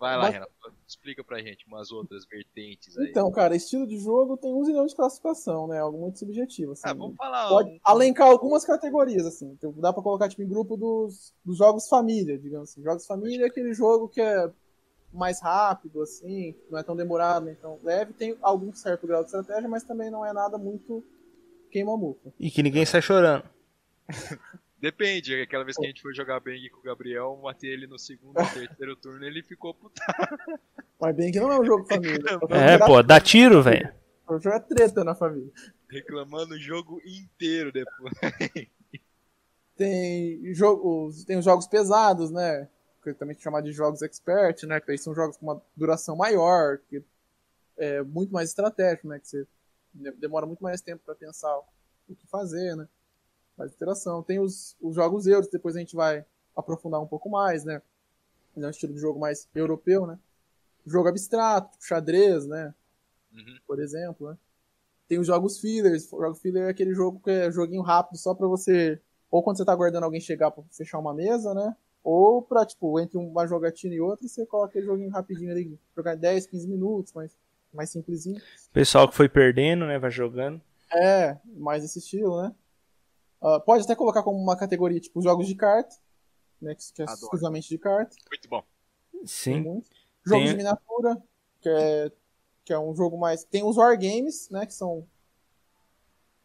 Vai lá, Mas- Renato, explica pra gente umas outras vertentes aí. então, cara, estilo de jogo tem um zilhão de classificação, né? Algo muito subjetivo, assim. ah, vamos falar. Pode um- alencar algumas categorias, assim. Então, dá pra colocar, tipo, em grupo dos, dos jogos família, digamos assim. Jogos família é aquele jogo que é mais rápido, assim, não é tão demorado, então leve. Tem algum certo grau de estratégia, mas também não é nada muito queima-muca. E que ninguém sai chorando. Depende, aquela vez que a gente foi jogar Bang com o Gabriel, matei ele no segundo ou terceiro turno ele ficou puta. Mas bem que não é um jogo família. É, pô, dá tiro, velho. O jogo é treta na família. reclamando o jogo inteiro depois. Tem, jogos, tem os jogos pesados, né? Que também chamar de jogos expert, né? Que aí são jogos com uma duração maior, que é muito mais estratégico, né? Que você de- demora muito mais tempo para pensar o que fazer, né? Mais interação. Tem os, os jogos euros, depois a gente vai aprofundar um pouco mais, né? É um estilo de jogo mais europeu, né? Jogo abstrato, tipo xadrez, né? Uhum. Por exemplo, né? Tem os jogos fillers. O jogo filler é aquele jogo que é joguinho rápido só pra você. Ou quando você tá aguardando alguém chegar pra fechar uma mesa, né? Ou pra, tipo, entre uma jogatina e outra, você coloca aquele joguinho rapidinho ali. Jogar 10, 15 minutos, mais, mais simplesinho. Pessoal que foi perdendo, né? Vai jogando. É, mais esse estilo, né? Ah, pode até colocar como uma categoria, tipo, jogos de carta. Né, que que é Adoro. exclusivamente de carta. Muito bom. Sim. Jogos Tem- de miniatura, que é, que é um jogo mais. Tem os Wargames, né? Que são.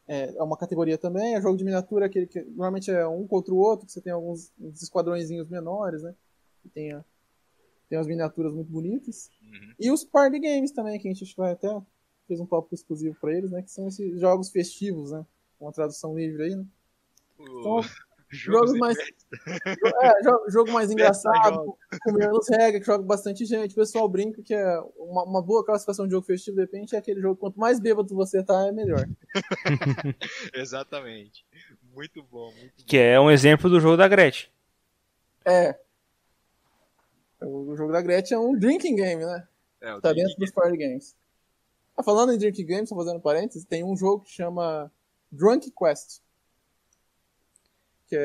É, é uma categoria também. É jogo de miniatura, aquele que normalmente é um contra o outro, que você tem alguns uns esquadrõezinhos menores, né? E tem, a, tem as miniaturas muito bonitas. Uhum. E os party games também, que a gente que vai até fez um tópico exclusivo pra eles, né? Que são esses jogos festivos, né? Uma tradução livre aí, né? O- Então, jogos mais-. É, jo- jogo mais engraçado, com menos regra, que joga bastante gente. O pessoal brinca que é uma, uma boa classificação de jogo festivo, de repente, é aquele jogo, quanto mais bêbado você tá, é melhor. Exatamente. Muito bom, muito bom. Que é um exemplo do jogo da Gretchen. É. O jogo da Gretchen é um drinking game, né? É, o Tá dentro dos party games. Ah, falando em drinking games, só fazendo parênteses, tem um jogo que chama Drunk Quest. Que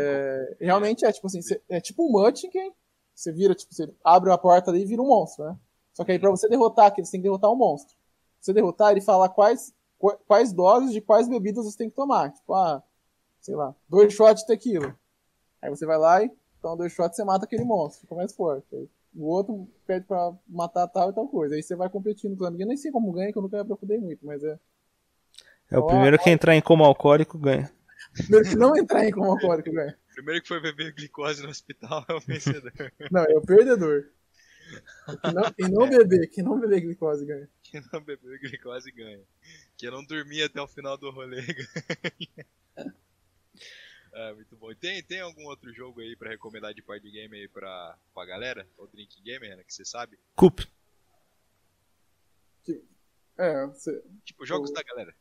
é. Realmente é tipo assim, cê- é tipo um Munchkin. Você vira, tipo, você abre a porta ali e vira um monstro, né? Só que aí pra você derrotar aquele, você tem que derrotar um monstro. Pra você derrotar, ele fala quais, qua- quais doses de quais bebidas você tem que tomar. Tipo, ah, sei lá, dois shots de tequila. Aí você vai lá e toma dois shots você mata aquele monstro, fica mais forte. Aí o outro pede pra matar tal e tal coisa. Aí você vai competindo com os amigos. Eu nem sei como ganha, que eu nunca me aprofundei muito, mas é. É o primeiro que entrar em coma alcoólico ganha. Primeiro que não entrar em como alcoólico ganha. Primeiro que foi beber glicose no hospital é o vencedor. Não, é o perdedor. Quem não, quem não beber, quem não beber glicose ganha. Quem não bebeu glicose ganha. Quem não dormir até o final do rolê ganha. É, muito bom. Tem, tem algum outro jogo aí pra recomendar de party game aí pra, pra galera? Ou drink game, Renan, que você sabe? Cup. É, você- Tipo, jogos O- da galera.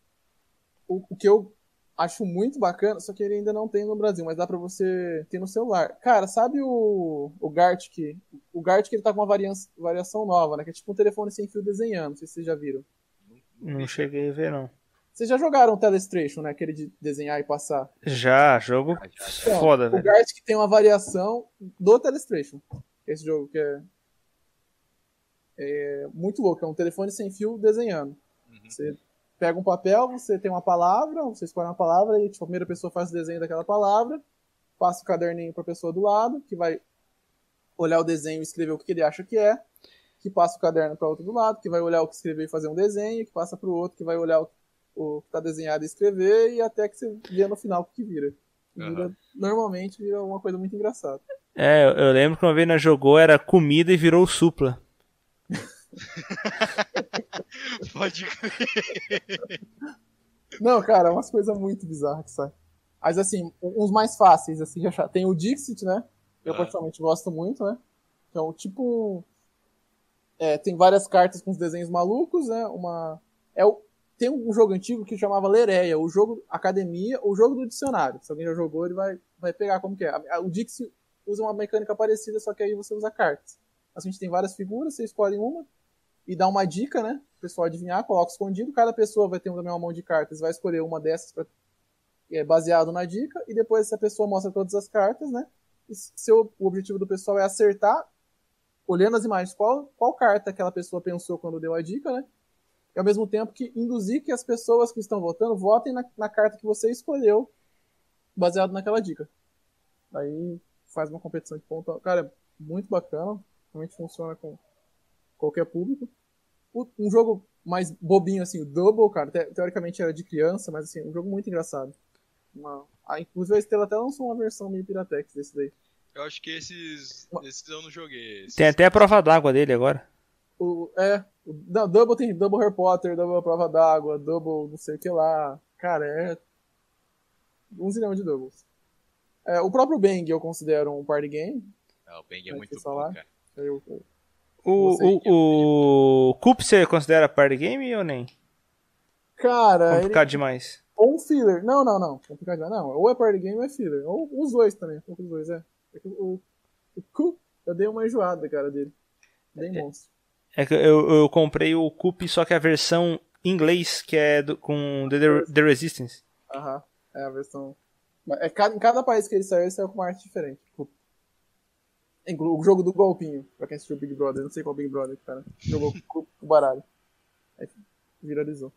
o, o que eu acho muito bacana, só que ele ainda não tem no Brasil, mas dá pra você ter no celular. Cara, sabe o, o Gartic? O Gartic ele tá com uma varian- variação nova, né? Que é tipo um telefone sem fio desenhando, não sei se vocês já viram. Não cheguei a ver, não. Vocês já jogaram o Telestration, né? Aquele de desenhar e passar. Já, jogo Então, foda, o velho. Gartic tem uma variação do Telestration. Esse jogo que é, é muito louco. É um telefone sem fio desenhando. Uhum. Você pega um papel, você tem uma palavra, você escolhe uma palavra e tipo, a primeira pessoa faz o desenho daquela palavra, passa o caderninho para a pessoa do lado, que vai olhar o desenho e escrever o que ele acha que é, que passa o caderno para outro do lado, que vai olhar o que escreveu e fazer um desenho, que passa para o outro, que vai olhar o, o que está desenhado e escrever, e até que você vê no final o que vira. Vira- Aham. Normalmente vira uma coisa muito engraçada. É, eu- eu lembro que uma vez nós jogou, era comida e virou supla. Pode crer. Não, cara, é umas coisas muito bizarras que saem. Mas assim, uns mais fáceis, assim, de achar. Tem o Dixit, né? Eu Ah. particularmente gosto muito, né? Então, tipo. É, tem várias cartas com os desenhos malucos, né? Uma. É o... Tem um jogo antigo que chamava Lereia, o jogo Academia, o jogo do dicionário. Se alguém já jogou, ele vai, vai pegar como que é. O Dixit usa uma mecânica parecida, só que aí você usa cartas. A gente tem várias figuras, você escolhe uma e dá uma dica, né? O pessoal adivinhar, coloca escondido. Cada pessoa vai ter também uma mão de cartas, vai escolher uma dessas pra, é, baseado na dica, e depois essa pessoa mostra todas as cartas, né? E seu, o objetivo do pessoal é acertar, olhando as imagens, qual, qual carta aquela pessoa pensou quando deu a dica, né? E ao mesmo tempo que induzir que as pessoas que estão votando votem na, na carta que você escolheu, baseado naquela dica. Aí faz uma competição de ponto. Cara, é muito bacana. Realmente funciona com qualquer público. Um jogo mais bobinho, assim, o Double, cara, te- teoricamente era de criança, mas assim, um jogo muito engraçado. Uma... Ah, inclusive a Estrela até lançou uma versão meio Piratex desse daí. Eu acho que esses, esses eu não joguei. Esses- Tem até a prova d'água dele agora. O, é, o não, Double tem Double Harry Potter, Double Prova d'Água, Double não sei o que lá. Cara, é. Um zilhão de doubles. É, o próprio Bang eu considero um party game. Ah, o Bang é Vai muito bom, falar? cara. Eu, eu- O, Você que- o, o Cup você considera party game ou nem? Cara, ele, Complicado demais. ou um filler. Não, não, não. Complicado demais. Não, ou é party game ou é filler. Ou os dois também. Um pouco os dois, é. É o, o Cu, eu dei uma enjoada, cara, dele. Bem monstro. É que eu, eu comprei o Cup, só que a versão em inglês, que é do- com The, The Resistance. Aham. É a versão. É, cada, em cada país que ele saiu, ele saiu com uma arte diferente. Cu. O jogo do golpinho, pra quem assistiu o Big Brother. Não sei qual Big Brother, cara. Jogou com o baralho. Aí viralizou.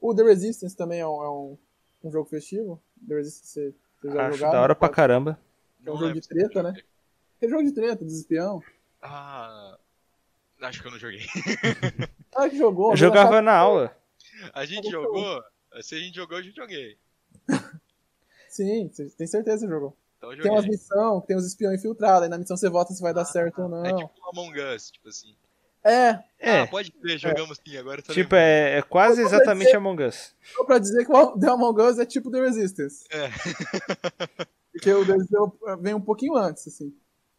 O The Resistance também é um, é um, um jogo festivo. The Resistance você, você já Acho jogaram? da hora pra caramba. É um Não jogo de treta, né? É jogo de treta, dos espião. Ah. Acho que eu não joguei. Ah, que jogou. Eu jogava na aula. A gente jogou. Se a gente jogou, eu já joguei. Sim, você tem certeza que jogou. Então eu Tem umas missões, tem uns espiões infiltrados, aí na missão você vota se vai dar certo ou É não. tipo um Among Us, tipo assim. É, É, Ah, pode crer, jogamos sim, agora eu tô tipo, é, é quase Eu exatamente dizer- Among Us. só pra dizer que o The Among Us é tipo The Resistance. É. Porque o The Resistance vem um pouquinho antes, assim.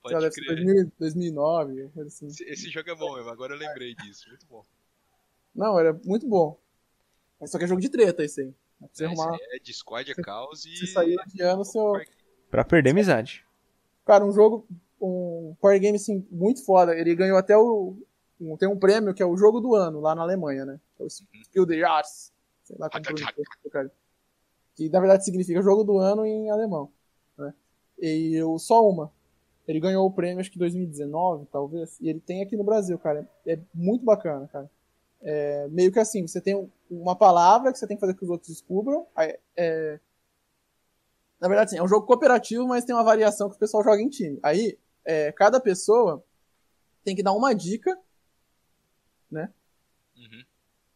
Sei lá, Pode deve ser crer. 2000, 2009, coisa assim. Esse, esse jogo é bom mesmo, agora eu lembrei disso. Muito bom. Não, era muito bom. Só que é jogo de treta esse aí. Você É, arrumar, é Discord, é caos e. você sair adiando o seu... Pra perder amizade. Cara, um jogo, um power game, assim, muito foda. Ele ganhou até o... um- tem um prêmio que é o jogo do ano, lá na Alemanha, né? É o Spiel des Jahres. Sei lá como pronuncia, cara. Que, na verdade, significa jogo do ano em alemão. Né? E eu, só uma. Ele ganhou o prêmio, acho que em 2019, talvez. E ele tem aqui no Brasil, cara. É muito bacana, cara. É, meio que assim, você tem um- uma palavra que você tem que fazer que os outros descubram. Aí, é, na verdade, sim, é um jogo cooperativo, mas tem uma variação que o pessoal joga em time. Aí, é, cada pessoa tem que dar uma dica, Uhum.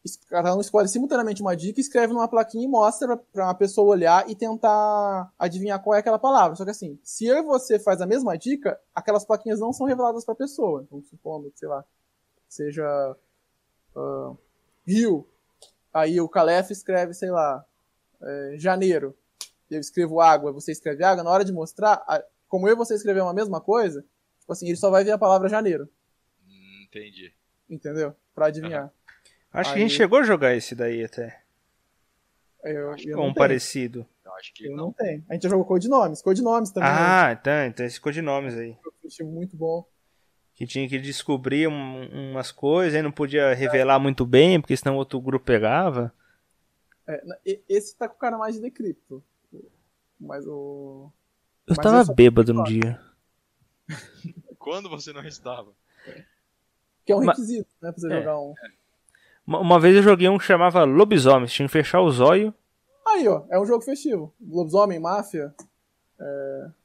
es- cada um escolhe simultaneamente uma dica, escreve numa plaquinha e mostra pra uma pessoa olhar e tentar adivinhar qual é aquela palavra. Só que assim, se eu e você faz a mesma dica, aquelas plaquinhas não são reveladas pra pessoa. Então, supondo que, sei lá, seja ah, Rio, aí o Calef escreve, sei lá, é, janeiro. Eu escrevo água, você escreve água, na hora de mostrar, como eu e você escreveu uma mesma coisa, tipo assim, ele só vai ver a palavra janeiro, Hum, entendi. entendeu? Pra adivinhar. Acho que a Aí- gente chegou a jogar esse daí até. Eu, eu Ou não um parecido. Eu acho que Eu não. não tenho. A gente já jogou codinomes. Codinomes também. Ah, então, então esse codinomes aí. É um muito bom. Que tinha que descobrir um- umas coisas, aí não podia revelar muito bem, porque senão outro grupo pegava. É, e- esse tá com o cara mais de decrypto. Mas o. Eu Mas tava eu só- bêbado no dia. Quando você não estava? Que é um Ma- requisito, né? Pra você É. jogar um. Uma, uma vez eu joguei um que chamava Lobisomem, tinha que fechar o zóio. Aí, ó. É um jogo festivo. Lobisomem, máfia.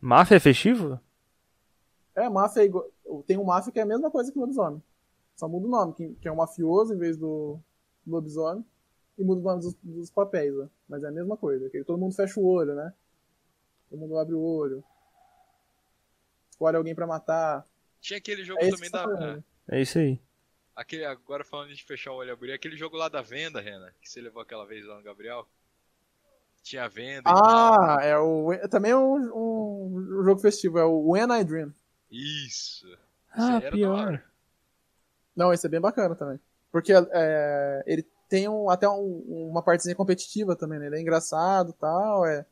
Máfia é festivo? É, máfia é igual. Tem um máfia que é a mesma coisa que lobisomem. Só muda o nome, que, que é um mafioso em vez do lobisomem. E muda o nome dos, dos papéis, ó. Mas é a mesma coisa. Que todo mundo fecha o olho, né? Todo mundo abre o olho. Escolhe alguém pra matar. Tinha aquele jogo É também tá da. falando. É isso aí. Aquele, agora falando de fechar o olho e abrir, aquele jogo lá da venda, Rena, que você levou aquela vez lá no Gabriel. Tinha a venda e tal. Ah, é o. Também é um, um jogo festivo, é o When I Dream. Isso. Ah, pior. Não, esse é bem bacana também. Porque é, ele tem um, até um- uma partezinha competitiva também, né? Ele é engraçado e tal, é,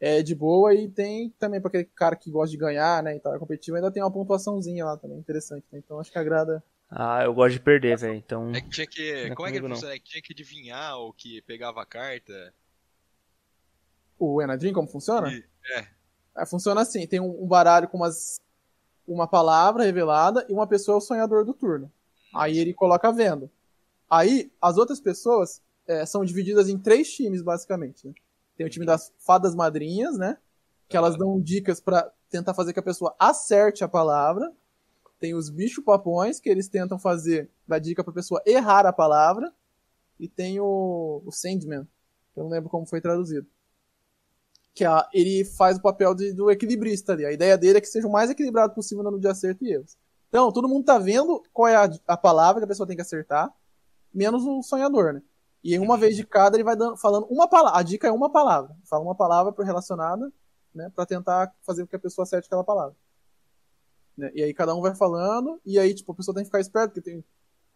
é de boa e tem também pra aquele cara que gosta de ganhar, né? E tal, é competitivo, ainda tem uma pontuaçãozinha lá também, interessante. né? Então acho que agrada. Ah, eu gosto de perder, velho. Então. É que tinha que. Não é como é que comigo, ele funciona? É que tinha que adivinhar ou que pegava a carta. O Dream, como funciona? E- é. É, funciona assim, tem um, um baralho com umas, uma palavra revelada e uma pessoa é o sonhador do turno. Aí ele coloca a venda. Aí as outras pessoas é, são divididas em três times, basicamente. né? Tem o time das fadas madrinhas, né? Que elas dão dicas pra tentar fazer que a pessoa acerte a palavra. Tem os bicho papões, que eles tentam fazer, dar dica pra pessoa errar a palavra. E tem o, o Sandman, que eu não lembro como foi traduzido que a- ele faz o papel de- do equilibrista ali. A ideia dele é que seja o mais equilibrado possível no número de acerto e erros. Então, todo mundo tá vendo qual é a, a palavra que a pessoa tem que acertar, menos o sonhador, né? E uma vez de cada ele vai dando, falando uma palavra. A dica é uma palavra. Fala uma palavra relacionada, né? Pra tentar fazer com que a pessoa acerte aquela palavra. Né? E aí cada um vai falando, e aí, tipo, a pessoa tem que ficar esperta, porque tem,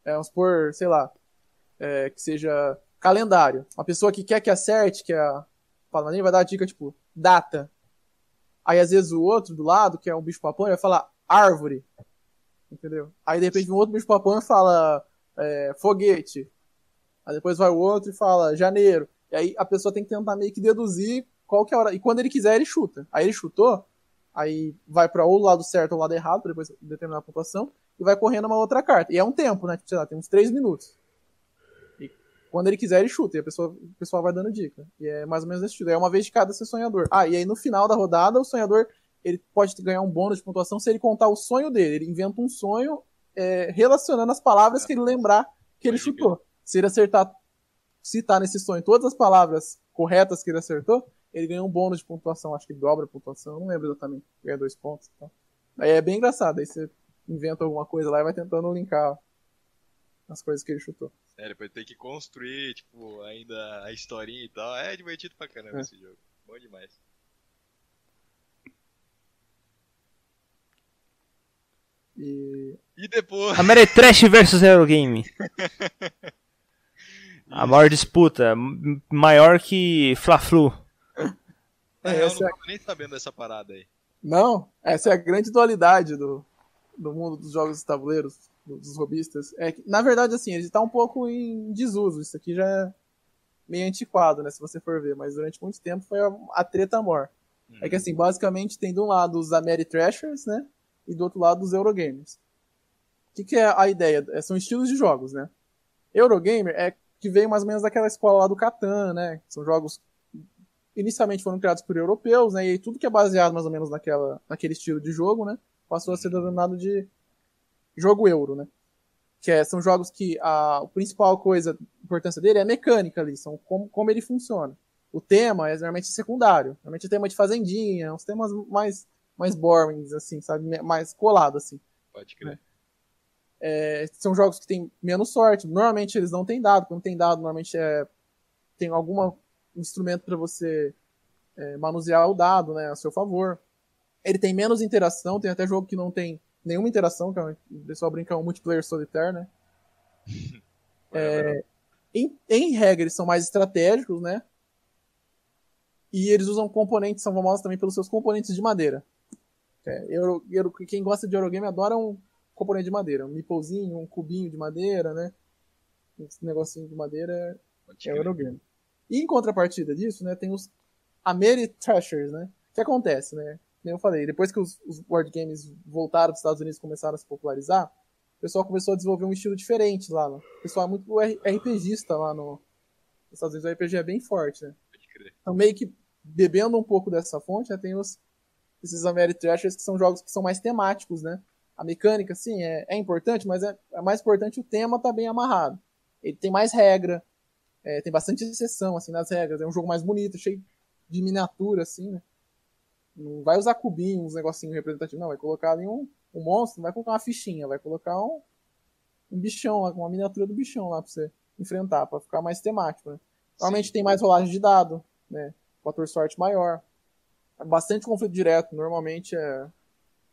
é, vamos supor, sei lá, é, que seja calendário. Uma pessoa que quer que acerte, que é a nem vai dar a dica, tipo, data. Aí às vezes o outro do lado, que é um bicho papão, vai falar árvore. Entendeu? Aí de repente um outro bicho papão fala é, foguete. Aí depois vai o outro e fala janeiro. E aí a pessoa tem que tentar meio que deduzir qual que é a hora. E quando ele quiser, ele chuta. Aí ele chutou, aí vai pra ou o lado certo ou o lado errado, depois determinar a pontuação, e vai correndo uma outra carta. E é um tempo, né? Tipo, sei lá, tem uns 3 minutos. E quando ele quiser, ele chuta, e a pessoa, o pessoal vai dando dica. E é mais ou menos esse estilo. É uma vez de cada ser sonhador. Ah, e aí no final da rodada, o sonhador ele pode ganhar um bônus de pontuação se ele contar o sonho dele. Ele inventa um sonho é, relacionando as palavras que ele lembrar que ele chutou. Se ele acertar, citar nesse sonho todas as palavras corretas que ele acertou, ele ganha um bônus de pontuação, acho que dobra a pontuação, não lembro exatamente, ganha dois pontos. Então. Aí é bem engraçado, aí você inventa alguma coisa lá e vai tentando linkar as coisas que ele chutou. É, depois tem que construir, tipo, ainda a historinha e tal. É divertido pra caramba É. esse jogo. Bom demais. E E depois. Ameritrash versus Eurogame. A maior disputa, maior que Fla-Flu. É, real, eu essa- não tava nem sabendo dessa parada aí. Não, essa é a grande dualidade do, do mundo dos jogos de tabuleiros, do- dos robistas. É que, na verdade, assim, ele está um pouco em desuso. Isso aqui já é meio antiquado, né? Se você for ver. Mas durante muito tempo foi a, a treta mor. É que, assim, basicamente tem de um lado os Ameritrashers, né? E do outro lado os Eurogamers. O que, que é a ideia? É, São estilos de jogos, né? Eurogamer é que veio mais ou menos daquela escola lá do Catan, né? São jogos inicialmente foram criados por europeus, né? E tudo que é baseado mais ou menos naquela, naquele estilo de jogo, né? Passou a ser denominado de jogo euro, né? Que é, são jogos que a, a principal coisa, a importância dele é a mecânica ali, são como, como ele funciona. O tema é normalmente secundário. Normalmente é tema de fazendinha, uns temas mais, mais boring, assim, sabe? Mais colado, assim. Pode crer. É, são jogos que têm menos sorte. Normalmente eles não têm dado. Quando tem dado, normalmente é, tem algum instrumento para você é, manusear o dado né, a seu favor. Ele tem menos interação. Tem até jogo que não tem nenhuma interação, que é o pessoal brinca um multiplayer solitário, né? É, em, em regra, eles são mais estratégicos, né? E eles usam componentes, são famosos também pelos seus componentes de madeira. É, Euro- Euro- quem gosta de Eurogame adora um componente de madeira. Um meeplezinho, um cubinho de madeira, né? Esse negocinho de madeira Pode é o. Eurogame. E em contrapartida disso, né, tem os Ameritrashers, né? O que acontece, né? Como eu falei, depois que os, os board games voltaram dos Estados Unidos e começaram a se popularizar, o pessoal começou a desenvolver um estilo diferente lá. Né? O pessoal é muito RPGista lá no, nos Estados Unidos. O RPG é bem forte, né? Pode crer. Então, meio que bebendo um pouco dessa fonte, né, tem os, esses Ameritrashers que são jogos que são mais temáticos, né? A mecânica, sim, é, é importante, mas é, é mais importante o tema tá bem amarrado. Ele tem mais regra, é, tem bastante exceção, assim, nas regras. É um jogo mais bonito, cheio de miniatura, assim, né? Não vai usar cubinhos, uns negocinhos representativos, não. Vai colocar ali um, um monstro, não vai colocar uma fichinha, vai colocar um, um bichão lá, uma miniatura do bichão lá pra você enfrentar, pra ficar mais temático, né? Normalmente Sim. tem mais rolagem de dado, né? Fator sorte maior. Bastante conflito direto. Normalmente é.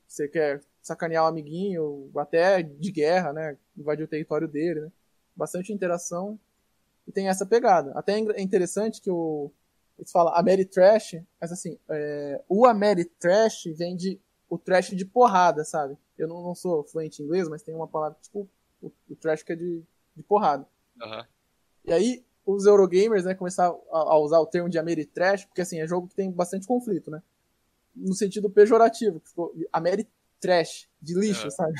Você quer sacanear o amiguinho, até de guerra, né? Invadir o território dele, né? Bastante interação. E tem essa pegada. Até é é interessante que o. Eles falam Ameritrash, mas assim, é, o Ameritrash vem de. O trash de porrada, sabe? Eu não, não sou fluente em inglês, mas tem uma palavra tipo. O, o trash que é de, de porrada. Aham. E aí, os Eurogamers, né, começaram a, a usar o termo de Ameritrash, porque assim, é jogo que tem bastante conflito, né? No sentido pejorativo, que ficou Ameritrash, de lixo, É. sabe?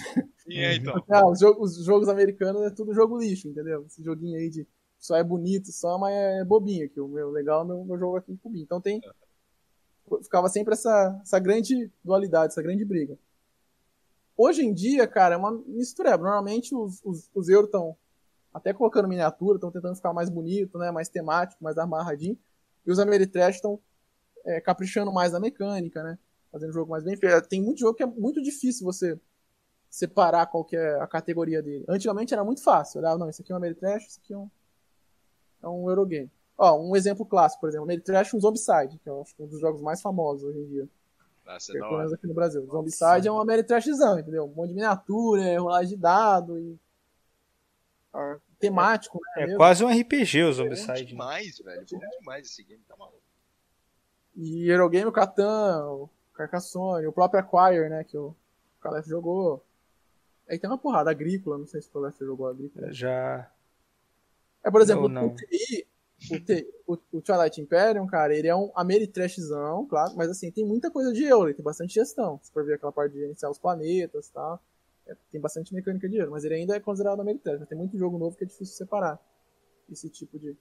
E é, então. Ah, os, jo- os jogos americanos é tudo jogo lixo, entendeu? Esse joguinho aí de só é bonito, só, mas é bobinho aqui. O meu legal é o meu, meu jogo aqui em cubinho. Então tem. Ficava sempre essa, essa grande dualidade, essa grande briga. Hoje em dia, cara, é uma mistureba. Normalmente os, os, os euros estão até colocando miniatura, estão tentando ficar mais bonito, né? Mais temático, mais amarradinho. E os Ameritrash estão é, caprichando mais na mecânica, né? Fazendo jogo mais bem feito. Tem muito jogo que é muito difícil você separar qual que é a categoria dele. Antigamente era muito fácil. Olhava, não, isso aqui é um Ameritrash, isso aqui é um, é um Eurogame. Ó, um exemplo clássico, por exemplo, Ameritrash e um Zombicide, que eu acho que é um dos jogos mais famosos hoje em dia. Nossa, que é é pelo menos aqui no Brasil. Zombicide é um Ameritrashzão, entendeu? Um monte de miniatura, é rolagem de dado e... ah, temático, né? É mesmo. quase um RPG o Zombicide. né? demais, velho. Bom demais esse game, tá maluco. E Eurogame, o Catan, o Carcassonne, o próprio Acquire, né, que o Calef jogou. Aí tem uma porrada, Agrícola, não sei se o Calef jogou Agrícola. Já. É, por exemplo, Não, não. o TI, o, T- o, o Twilight Imperium, cara, ele é um Ameritrashzão, claro, mas assim, tem muita coisa de euro, ele tem bastante gestão. Se for ver aquela parte de gerenciar os planetas e tal, é, tem bastante mecânica de euro, mas ele ainda é considerado Ameritrash, mas tem muito jogo novo que é difícil separar esse tipo de,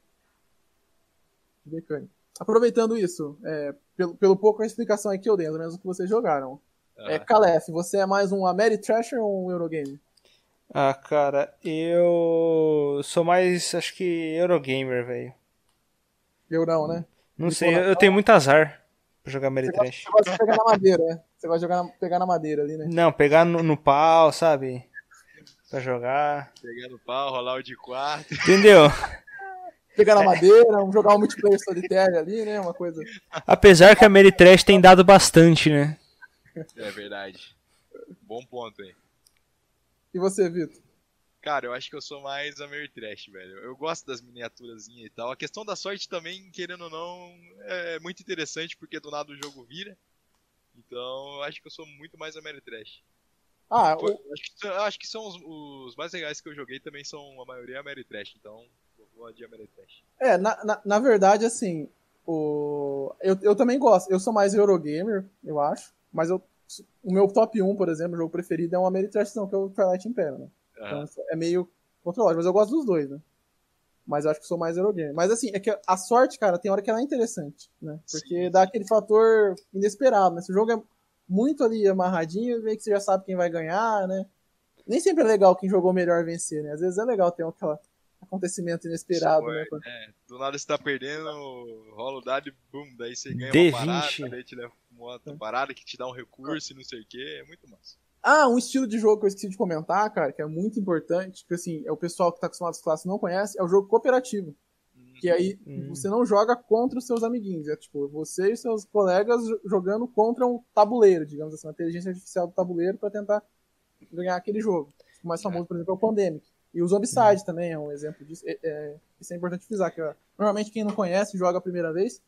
de mecânica. Aproveitando isso, é, pelo, pelo pouco a explicação aí que eu dei, ou menos o que vocês jogaram. É, Aham. Calef, você é mais um Ameritrasher ou um Eurogame? Ah, cara, eu sou mais, acho que Eurogamer, velho. Eu não, né? Não sei, eu, eu tenho muito azar pra jogar Ameritrash. você gosta de pegar na madeira, né? Você vai jogar na- pegar na madeira ali, né? Não, pegar no, no pau, sabe? Pra jogar. Pegar no pau, rolar o de quarto. Entendeu? Pegar na madeira, um- jogar um multiplayer solitário ali, né? Uma coisa. Apesar que a Ameritrash tem dado bastante, né? É verdade. Bom ponto, hein? E você, Vitor? Cara, eu acho que eu sou mais Ameritrash, velho. Eu gosto das miniaturazinhas e tal. A questão da sorte também, querendo ou não, é muito interessante porque do nada o jogo vira. Então, eu acho que eu sou muito mais Ameritrash. Ah, Pô, o- eu Acho que, eu acho que são os, os mais legais que eu joguei também são a maioria Ameritrash, então Ameritrash. é, na, na, na verdade, assim, o... eu, eu também gosto. Eu sou mais Eurogamer, eu acho. Mas eu, o meu top 1, por exemplo, o jogo preferido é um Ameritrashzão, que é o Twilight Imperium, né? Então, Aham. é meio controlado, mas eu gosto dos dois, né? Mas eu acho que sou mais Eurogamer. Mas assim, é que a sorte, cara, tem hora que ela é interessante, né? Porque Sim. dá aquele fator inesperado, né? Se o jogo é muito ali amarradinho, meio que você já sabe quem vai ganhar, né? Nem sempre é legal quem jogou melhor vencer, né? Às vezes é legal ter aquele acontecimento inesperado, né? Foi, é, do nada você tá perdendo, rola o dado e bum, daí você ganha D20. uma parada, daí te leva uma outra parada que te dá um recurso e não sei o que, é muito massa. Ah, um estilo de jogo que eu esqueci de comentar, cara, que é muito importante, que assim, é o pessoal que tá acostumado às classes não conhece, é o jogo cooperativo. Que aí Hum. você não joga contra os seus amiguinhos. É tipo, você e seus colegas jo- jogando contra um tabuleiro, digamos assim, uma inteligência artificial do tabuleiro para tentar ganhar aquele jogo. O mais famoso, por exemplo, é o Pandemic. E o Zombicide também é um exemplo disso. É, é- isso é importante frisar, que ó, normalmente quem não conhece joga a primeira vez,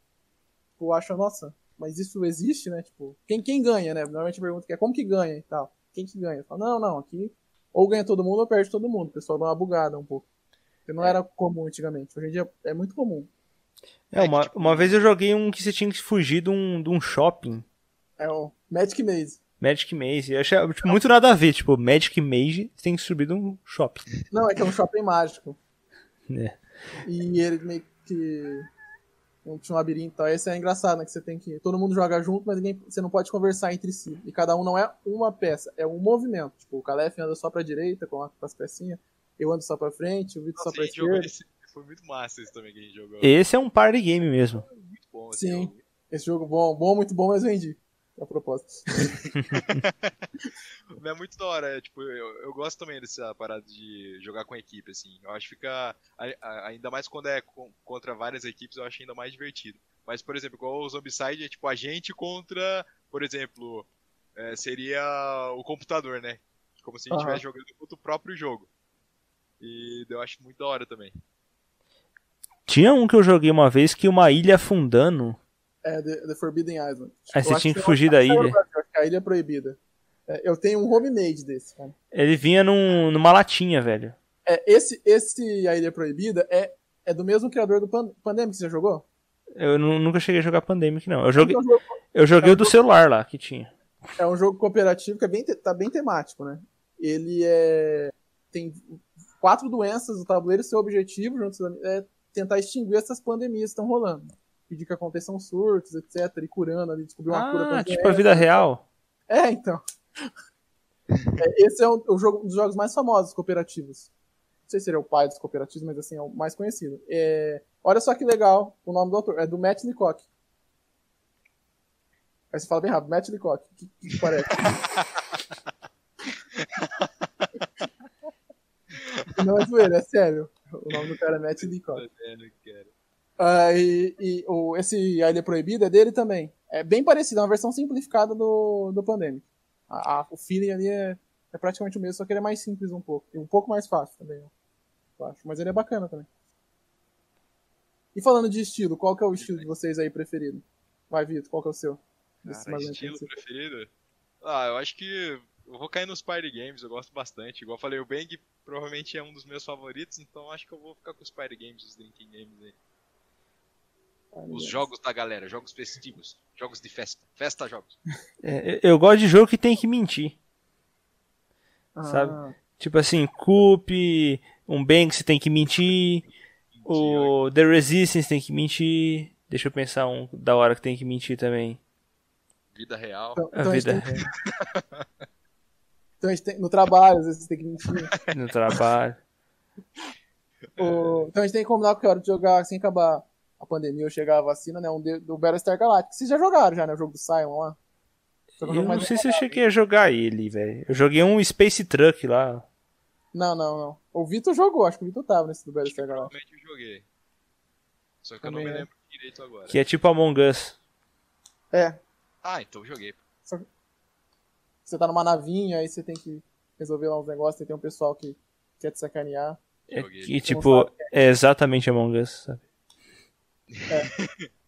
tipo, acha, nossa, mas isso existe, né? Tipo, quem, quem ganha, né? Normalmente pergunta que é como que ganha e tal. Quem que ganha? Fala, não, não, aqui ou ganha todo mundo ou perde todo mundo. O pessoal dá uma bugada um pouco. Porque não era comum antigamente. Hoje em dia é muito comum. É, uma, uma vez eu joguei um que você tinha que fugir de um, de um shopping. É o Magic Maze. Magic Maze. Eu achei tipo, muito nada a ver. Tipo, Magic Maze tem que subir de um shopping. Não, é que é um shopping mágico. É. E ele meio que. um- Tinha um labirinto e tal. Esse é engraçado, né? Que você tem que. Todo mundo joga junto, mas ninguém, você não pode conversar entre si. E cada um não é uma peça, é um movimento. Tipo, o Calef anda só pra direita com, as pecinhas. Eu ando só pra frente, o Vitor só pra esquerda. esse, foi muito massa esse também que a gente jogou. Esse é um party game mesmo. Muito bom esse Sim. jogo. Esse jogo bom, bom, muito bom, mas vendi. A propósito. É muito da hora, é, tipo, eu, eu gosto também dessa parada de jogar com equipe, assim. Eu acho que fica. a- a- Ainda mais quando é com- contra várias equipes, eu acho ainda mais divertido. Mas, por exemplo, igual o Zombicide é tipo a gente contra, por exemplo, é, seria o computador, né? Como se a gente estivesse jogando contra o próprio jogo. E eu acho muito da hora também. Tinha um que eu joguei uma vez que uma ilha afundando. É The, The Forbidden Island. Aí você tinha que fugir acho da no ilha. A ilha é proibida. É, eu tenho um homemade desse, cara. Ele vinha num, numa latinha, velho. É, esse, esse A Ilha Proibida é, é do mesmo criador do Pan Pandemic, você já jogou? Eu nu- nunca cheguei a jogar Pandemic, não. Eu joguei, É um eu joguei o do celular lá que tinha. é um jogo cooperativo que é bem, tá bem temático, né? Ele é. Tem quatro doenças do tabuleiro, seu objetivo junto é tentar extinguir essas pandemias que estão rolando. Pedir que aconteçam surtos, etc. E curando ali, descobrir uma cura pra Ah, tipo a vida real. É, então. É, esse é o, o jogo, um dos jogos mais famosos cooperativos. Não sei se ele é o pai dos cooperativos, mas assim, é o mais conhecido. É, olha só que legal o nome do autor. É do Matt Leacock. Aí você fala bem rápido, Matt Leacock. O que, que, que parece? Não é zoeira, é sério. O nome do cara é Matt Leacock. Ah, e e o, esse A Ilha Proibida é dele também. É bem parecido, é uma versão simplificada do, do Pandemic. A- a- o feeling ali é, é praticamente o mesmo, só que ele é mais simples um pouco. E um pouco mais fácil também, eu acho. Mas ele é bacana também. E falando de estilo, qual que é o estilo de vocês aí preferido? Vai, Vitor, qual que é o seu? Cara, estilo antigos. preferido? Ah, eu acho que eu vou cair nos party games, eu gosto bastante. Igual eu falei, o Bang provavelmente é um dos meus favoritos, então acho que eu vou ficar com os party games, os drinking games aí. Os jogos da galera, jogos festivos, jogos de festa. Festa jogos. É, eu gosto de jogo que tem que mentir. Ah, sabe? Tipo assim, Coop, um você tem que mentir. O The Resistance tem que mentir. Deixa eu pensar um da hora que tem que mentir também. Vida real. Então, A então a gente vida tem- real. Então a gente tem, no trabalho, às vezes você tem que mentir. No trabalho. O- então a gente tem que combinar que a hora de jogar, sem acabar a pandemia ou chegar a vacina, né? Um de- do Battlestar Galactica. Vocês já jogaram já, né? O jogo do Simon lá? Só que é Eu não sei se eu cheguei a jogar ele, velho. Eu joguei um Space Truck lá. Não, não, não. O Vitor jogou, acho que o Vitor tava nesse do Battlestar Galactica. Provavelmente eu joguei. Só que eu Também não me é. lembro direito agora. Que é tipo Among Us. É, Ah, então eu joguei. você tá numa navinha, aí você tem que resolver lá uns negócios, tem um pessoal que quer te sacanear. É Joguei. que, tipo, é exatamente Among Us, sabe?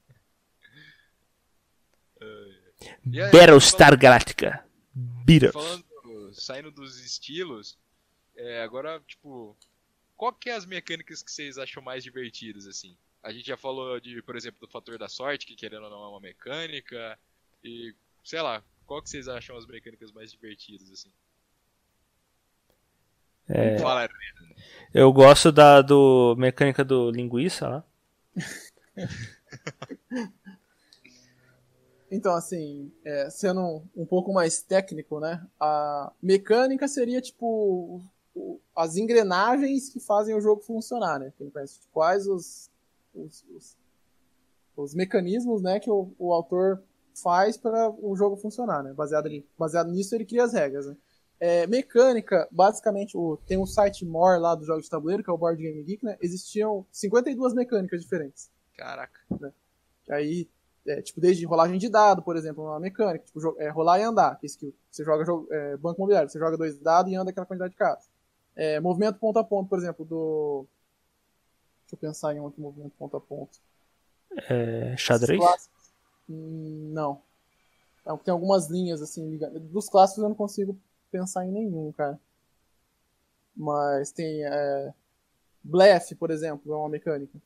E aí, Battlestar Galactica. Beat Falando, saindo dos estilos, é, agora, tipo, qual que é as mecânicas que vocês acham mais divertidas, assim? A gente já falou de, por exemplo, do fator da sorte, que querendo ou não é uma mecânica, e, sei lá, qual que vocês acham as mecânicas mais divertidas, assim? É. Fala, Eu gosto da do mecânica do linguiça lá. Então, assim, é, sendo um, pouco mais técnico, né? A mecânica seria, tipo, as engrenagens que fazem o jogo funcionar, né? Tipo, quais os, os, os, os mecanismos, né, que o, o autor faz para o jogo funcionar, né? Baseado, ali, baseado nisso, ele cria as regras, né? É, mecânica, basicamente, o, tem um site more lá dos jogos de tabuleiro, que é o Board Game Geek, né? Existiam 52 mecânicas diferentes. Caraca. Aí, é, tipo, desde rolagem de dado, por exemplo, uma mecânica, tipo, é, rolar e andar, que é skill. Você joga jogo, é, banco imobiliário, você joga dois dados e anda aquela quantidade de cartas. É, movimento ponto a ponto, por exemplo, do. Deixa eu pensar em um aqui, movimento ponto a ponto. É, xadrez? Hum, não. Então, tem algumas linhas, assim, ligadas. Dos clássicos eu não consigo pensar em nenhum, cara. Mas tem. É, blefe, por exemplo, é uma mecânica.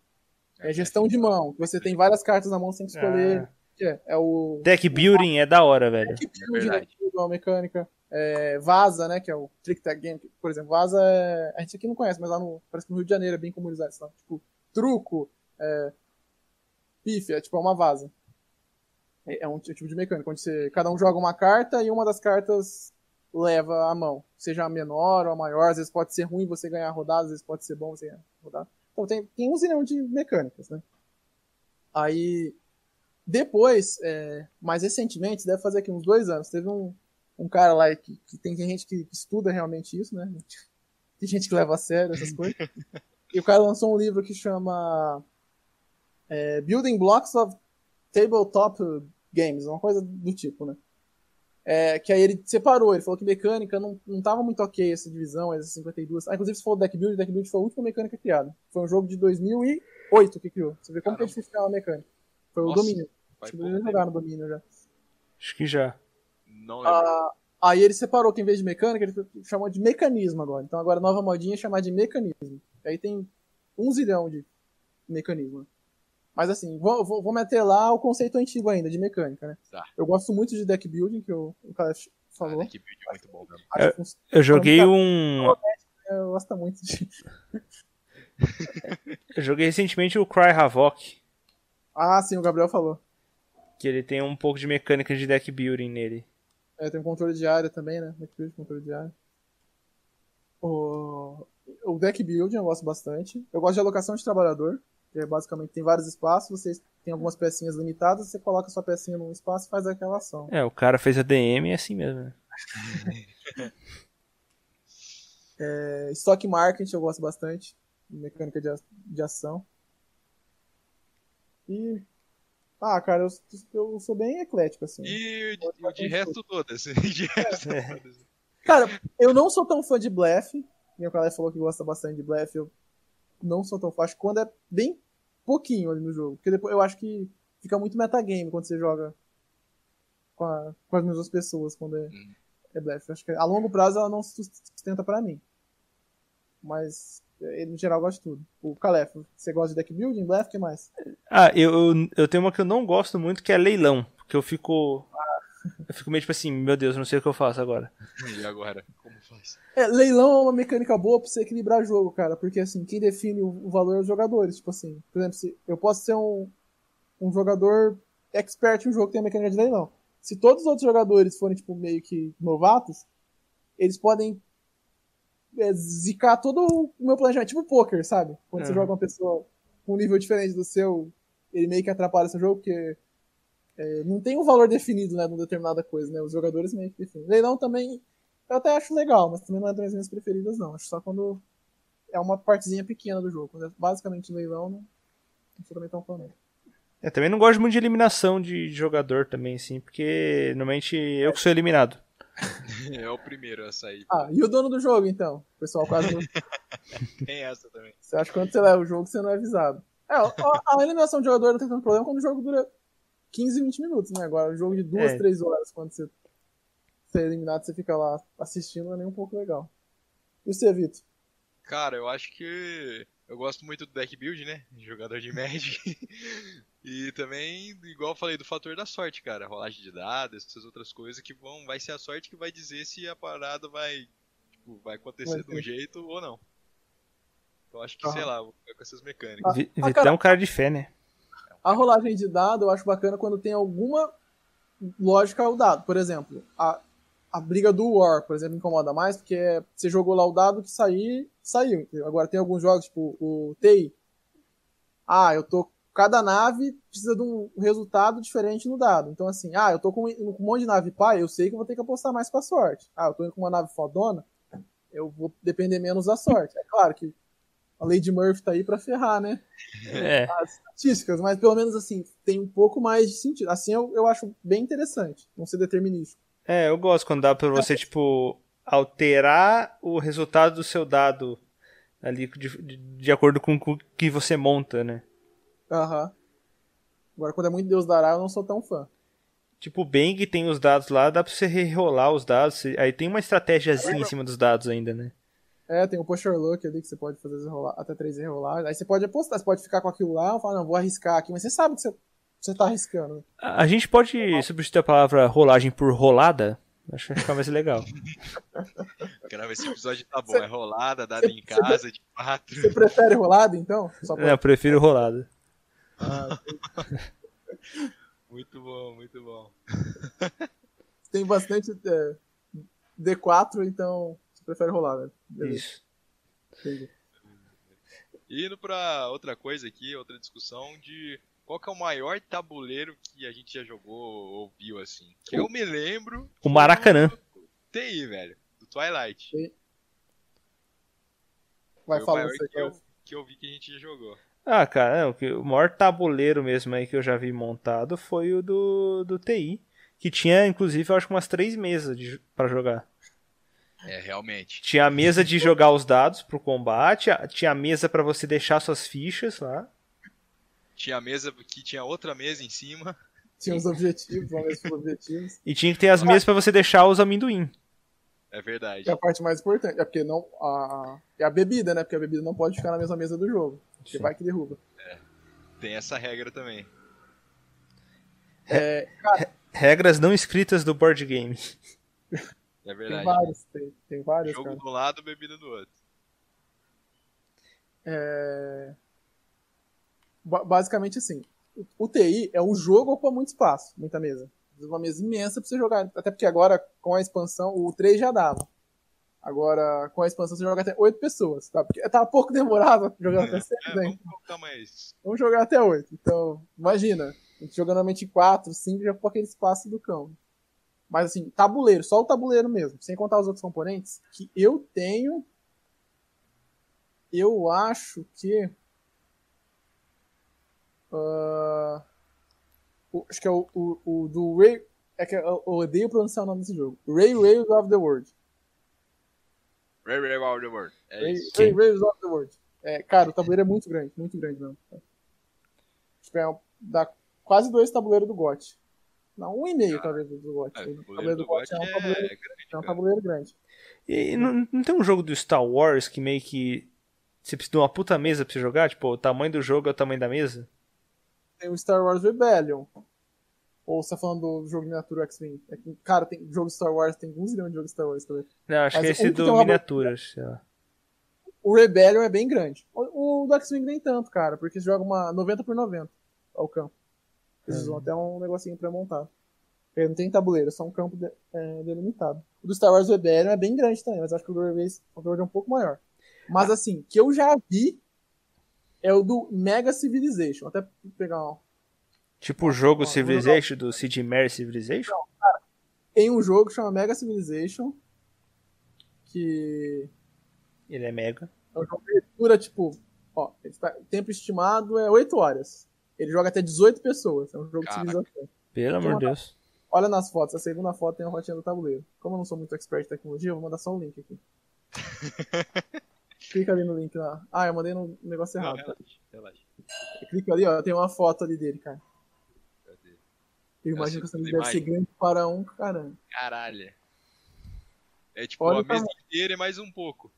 É gestão de mão, que você tem várias cartas na mão, você tem que escolher. Ah. o que é. É o. Deck building é da hora, velho. Deck É building, deck building é uma mecânica. É, Vaza, né? Que é o Trick Tag Game. que, Por exemplo, Vaza é. A gente aqui não conhece, mas lá no. Parece que no Rio de Janeiro é bem comunizado. Sabe? Tipo, truco, é, pífia, tipo, é uma vaza. É, é um tipo de mecânica, onde você, cada um joga uma carta e uma das cartas leva a mão. Seja a menor ou a maior, às vezes pode ser ruim você ganhar rodada, às vezes pode ser bom você ganhar rodada. Tem, tem um zilhão de mecânicas, né? Aí, depois, é, mais recentemente, deve fazer aqui uns dois anos, teve um, um cara lá que, que tem gente que estuda realmente isso, né? Tem gente que leva a sério essas coisas. e o cara lançou um livro que chama é, Building Blocks of Tabletop Games, uma coisa do tipo, né? É, que aí ele separou, ele falou que mecânica não, não tava muito ok essa divisão, essas 52. Ah, inclusive, se for o Deck Build, Deck Build foi a última mecânica criada. Foi um jogo de 2008 que criou. Você vê como que é Caramba. difícil criar uma mecânica. Foi o Nossa, Domínio. Vai Acho que eles tempo. jogaram Domínio já. Acho que já. Não lembro. Ah, aí ele separou que em vez de mecânica, ele chamou de mecanismo agora. Então agora a nova modinha é chamar de mecanismo. Aí tem um zilhão de mecanismo. Mas assim, vou, vou, vou meter lá o conceito antigo ainda, de mecânica, né? Tá. Eu gosto muito de deck building, que o, o cara Ah, falou. deck build é muito bom mesmo. Funciona, Eu joguei um. eu gosto muito de. Eu joguei recentemente o Cry Havoc. Ah, sim, o Gabriel falou. Que ele tem um pouco de mecânica de deck building nele. É, tem um controle de área também, né? Deck building, controle de área. O, o deck building eu gosto bastante. Eu gosto de alocação de trabalhador, que é basicamente tem vários espaços, você tem algumas pecinhas limitadas, você coloca sua pecinha num espaço e faz aquela ação. É, o cara fez a DM e é assim mesmo. né? É, stock market eu gosto bastante, mecânica de, de ação. E. Ah, cara, eu, eu sou bem eclético, assim. E de, de resto todas. De resto todas. Cara, eu não sou tão fã de blefe. Meu colega falou que gosta bastante de blefe. Eu não sou tão fã. Acho que quando é bem pouquinho ali no jogo. Porque depois eu acho que fica muito metagame quando você joga com, a- com as mesmas pessoas quando é, Hum. é blefe. Acho que a longo prazo ela não se sustenta pra mim. Mas eh, no geral eu gosto de tudo. O Calef, você gosta de deck building, blefe, o que mais? Ah, eu, eu, eu tenho uma que eu não gosto muito, que é leilão. Porque eu fico. Eu fico meio tipo assim, meu Deus, não sei o que eu faço agora. E agora? Como faz? É, leilão é uma mecânica boa pra você equilibrar jogo, cara. Porque assim, quem define o, o valor é os jogadores. Tipo assim, por exemplo, se eu posso ser um, um jogador expert em um jogo que tem a mecânica de leilão. Se todos os outros jogadores forem, tipo, meio que novatos, eles podem é, zicar todo o meu planejamento, tipo poker, sabe? Quando você Uhum. joga uma pessoa com um nível diferente do seu, ele meio que atrapalha seu jogo, porque é, não tem um valor definido, né, de uma determinada coisa, né? Os jogadores meio que definem. Leilão também, eu até acho legal, mas também não é das minhas preferidas, não. Acho só quando é uma partezinha pequena do jogo. Quando é basicamente leilão, não, não sou também tão fã, não. Eu também não gosto muito de eliminação de jogador também, assim, porque normalmente eu que sou eliminado. É o primeiro a sair. Ah, e o dono do jogo, então? O pessoal quase não... Tem essa também. Você acha que quando você leva o jogo, você não é avisado. É, a, a eliminação de jogador não tem tanto problema quando o jogo dura 15, 20 minutos, né? Agora, o jogo de duas, É. três horas, quando você, você é eliminado, você fica lá assistindo, não é nem um pouco legal. E você, Vitor? Cara, eu acho que eu gosto muito do deck build, né? Jogador de Magic. e também, igual eu falei, do fator da sorte, cara. Rolagem de dados, essas outras coisas que vão. Vai ser a sorte que vai dizer se a parada vai. Tipo, vai acontecer Vai de um jeito ou não. Então acho que, Aham. sei lá, vou ficar com essas mecânicas. Ah, Vi- ah, Vitão cara- é um cara de fé, né? A rolagem de dado eu acho bacana quando tem alguma lógica ao dado. Por exemplo, a, a briga do War, por exemplo, incomoda mais, porque você jogou lá o dado que sair, saiu. Agora tem alguns jogos, tipo o TI. Ah, eu tô. Cada nave precisa de um resultado diferente no dado. Então, assim, ah, eu tô com, com um monte de nave pai, eu sei que eu vou ter que apostar mais com a sorte. Ah, eu tô indo com uma nave fodona, eu vou depender menos da sorte. É claro que a Lady Murphy tá aí pra ferrar, né? É. as estatísticas, mas pelo menos assim, tem um pouco mais de sentido. Assim eu, eu acho bem interessante, não ser determinístico. É, eu gosto quando dá pra você, tipo, alterar o resultado do seu dado ali de, de, de acordo com o que você monta, né? Aham. Agora, quando é muito Deus dará, eu não sou tão fã. Tipo, o Bang tem os dados lá, dá pra você rerolar os dados. Aí tem uma estratégiazinha em cima dos dados ainda, né? É, tem o pusher luck ali que você pode fazer rolar, até três rerolagens. Aí você pode apostar, você pode ficar com aquilo lá, falar, não, vou arriscar aqui, mas você sabe que você, você tá arriscando. A gente pode substituir a palavra rolagem por rolada? Acho que vai ficar mais legal. Caramba, esse episódio tá bom. Cê- É rolada, dada em casa, de quatro. Você prefere rolada, então? Só pra... É, eu prefiro rolada. Ah, Muito bom, muito bom. tem bastante é, D4, então prefere rolada. Beleza, Isso. entendi. Indo pra outra coisa aqui, outra discussão de qual que é o maior tabuleiro que a gente já jogou ou viu assim. Que eu me lembro. O Maracanã. TI, velho. Do Twilight. Vai Foi o falando maior você, que eu, que eu vi que a gente já jogou. Ah, cara, não, que o maior tabuleiro mesmo aí que eu já vi montado foi o do, do TI. Que tinha, inclusive, eu acho que umas três mesas pra jogar. É, realmente. Tinha a mesa de jogar os dados pro combate, tinha a mesa pra você deixar suas fichas lá. Tinha a mesa que tinha outra mesa em cima. Tinha os objetivos, uma os objetivos. E tinha que ter as mesas pra você deixar os amendoim. É verdade. Que é a parte mais importante. É porque não. A, é a bebida, né? Porque a bebida não pode ficar na mesma mesa do jogo. Porque Sim. vai que derruba. Tem essa regra também. É, Regras não escritas do board game. É tem verdade. vários, tem, tem vários, Jogo cara. de um lado, bebida do outro. É... ba- Basicamente assim. o- TI é um jogo ocupa muito espaço, muita mesa. Uma mesa imensa pra você jogar. Até porque agora, com a expansão, o 3 já dava. Agora, com a expansão, você joga até 8 pessoas. Tá? Porque tava pouco demorado jogando até 6, É, né? vamos mais. Vamos jogar até 8. Então, imagina. A gente jogando normalmente 4, 5, já por aquele espaço do cão. Mas assim, tabuleiro, só o tabuleiro mesmo, sem contar os outros componentes, que eu tenho. Eu acho que. o- acho que é o, o, o do Ray. É que eu, odeio pronunciar o nome desse jogo. Ray Rails of the World. Ray Ray Wild the World. É Ray, isso. Ray Rails of the World. É, cara, o tabuleiro é muito grande, muito grande mesmo. Tipo, é dá quase dois tabuleiros do GOT. Não, um e meio talvez do GOT. É, o tabuleiro tabuleiro do GOT é um é tabuleiro, grande, é um tabuleiro grande. E não, não tem um jogo do Star Wars que meio que. Você precisa de uma puta mesa pra você jogar? Tipo, o tamanho do jogo é o tamanho da mesa? Tem o Star Wars Rebellion. Ou você tá falando do jogo miniatura X-Wing? É cara, tem jogo Star Wars, tem um zilhão de jogos Star Wars também. Não, acho Mas que é esse um do miniaturas, sei lá. O Rebellion é bem grande. O, o do X-Wing nem tanto, cara, porque você joga uma 90 por 90 ao campo. Eles É. usam até um negocinho pré-montado. Ele não tem tabuleiro, é só um campo de- é, delimitado. O do Star Wars Rebellion é bem grande também, mas acho que o do Overwatch é um pouco maior. Mas assim, que eu já vi é o do Mega Civilization. Até pegar um. Tipo o jogo Civilization do Sid Meier Civilization? Tem um jogo que chama Mega Civilization. Que Ele é mega. é um jogo tipo, ó, tá- o tempo estimado é 8 horas. Ele joga até 18 pessoas. É um jogo de Caraca. civilização. Pelo amor de Deus. Olha nas fotos, a segunda foto tem uma fotinha do tabuleiro. Como eu não sou muito expert em tecnologia, eu vou mandar só um link aqui. Clica ali no link lá. Ah, eu mandei no negócio Não, errado. relaxa, relaxa. Clica ali, ó, tem uma foto ali dele, cara. Cadê? Eu imagino que essa deve ser grande para um, caramba. Caralho. É tipo Olha a o mesa inteira e mais um pouco.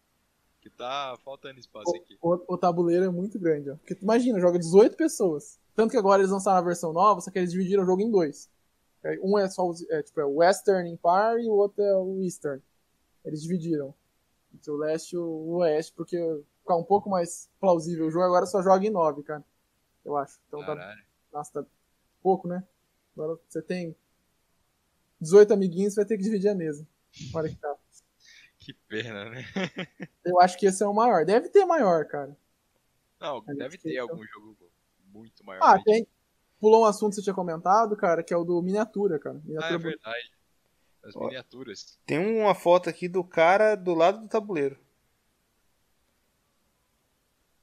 Que tá faltando espaço aqui. O, o tabuleiro é muito grande, ó. Porque imagina, joga 18 pessoas. Tanto que agora eles lançaram a versão nova, só que eles dividiram o jogo em dois. É, Um é só é, tipo, é o Western Empire e o outro é o Eastern. Eles dividiram. Entre o leste e o oeste, porque ficar um pouco mais plausível o jogo, agora só joga em 9, cara. Eu acho. Então tá, nossa, tá pouco, né? Agora você tem 18 amiguinhos, você vai ter que dividir a mesa. Olha que tá. Que pena, né? Eu acho que esse é o maior. Deve ter maior, cara. Não, deve ter tem, algum jogo muito maior. Ah, mas- tem. Pulou um assunto que você tinha comentado, cara, que é o do miniatura, cara. Ah, é Miniatura verdade. As Ó. miniaturas. Tem uma foto aqui do cara do lado do tabuleiro.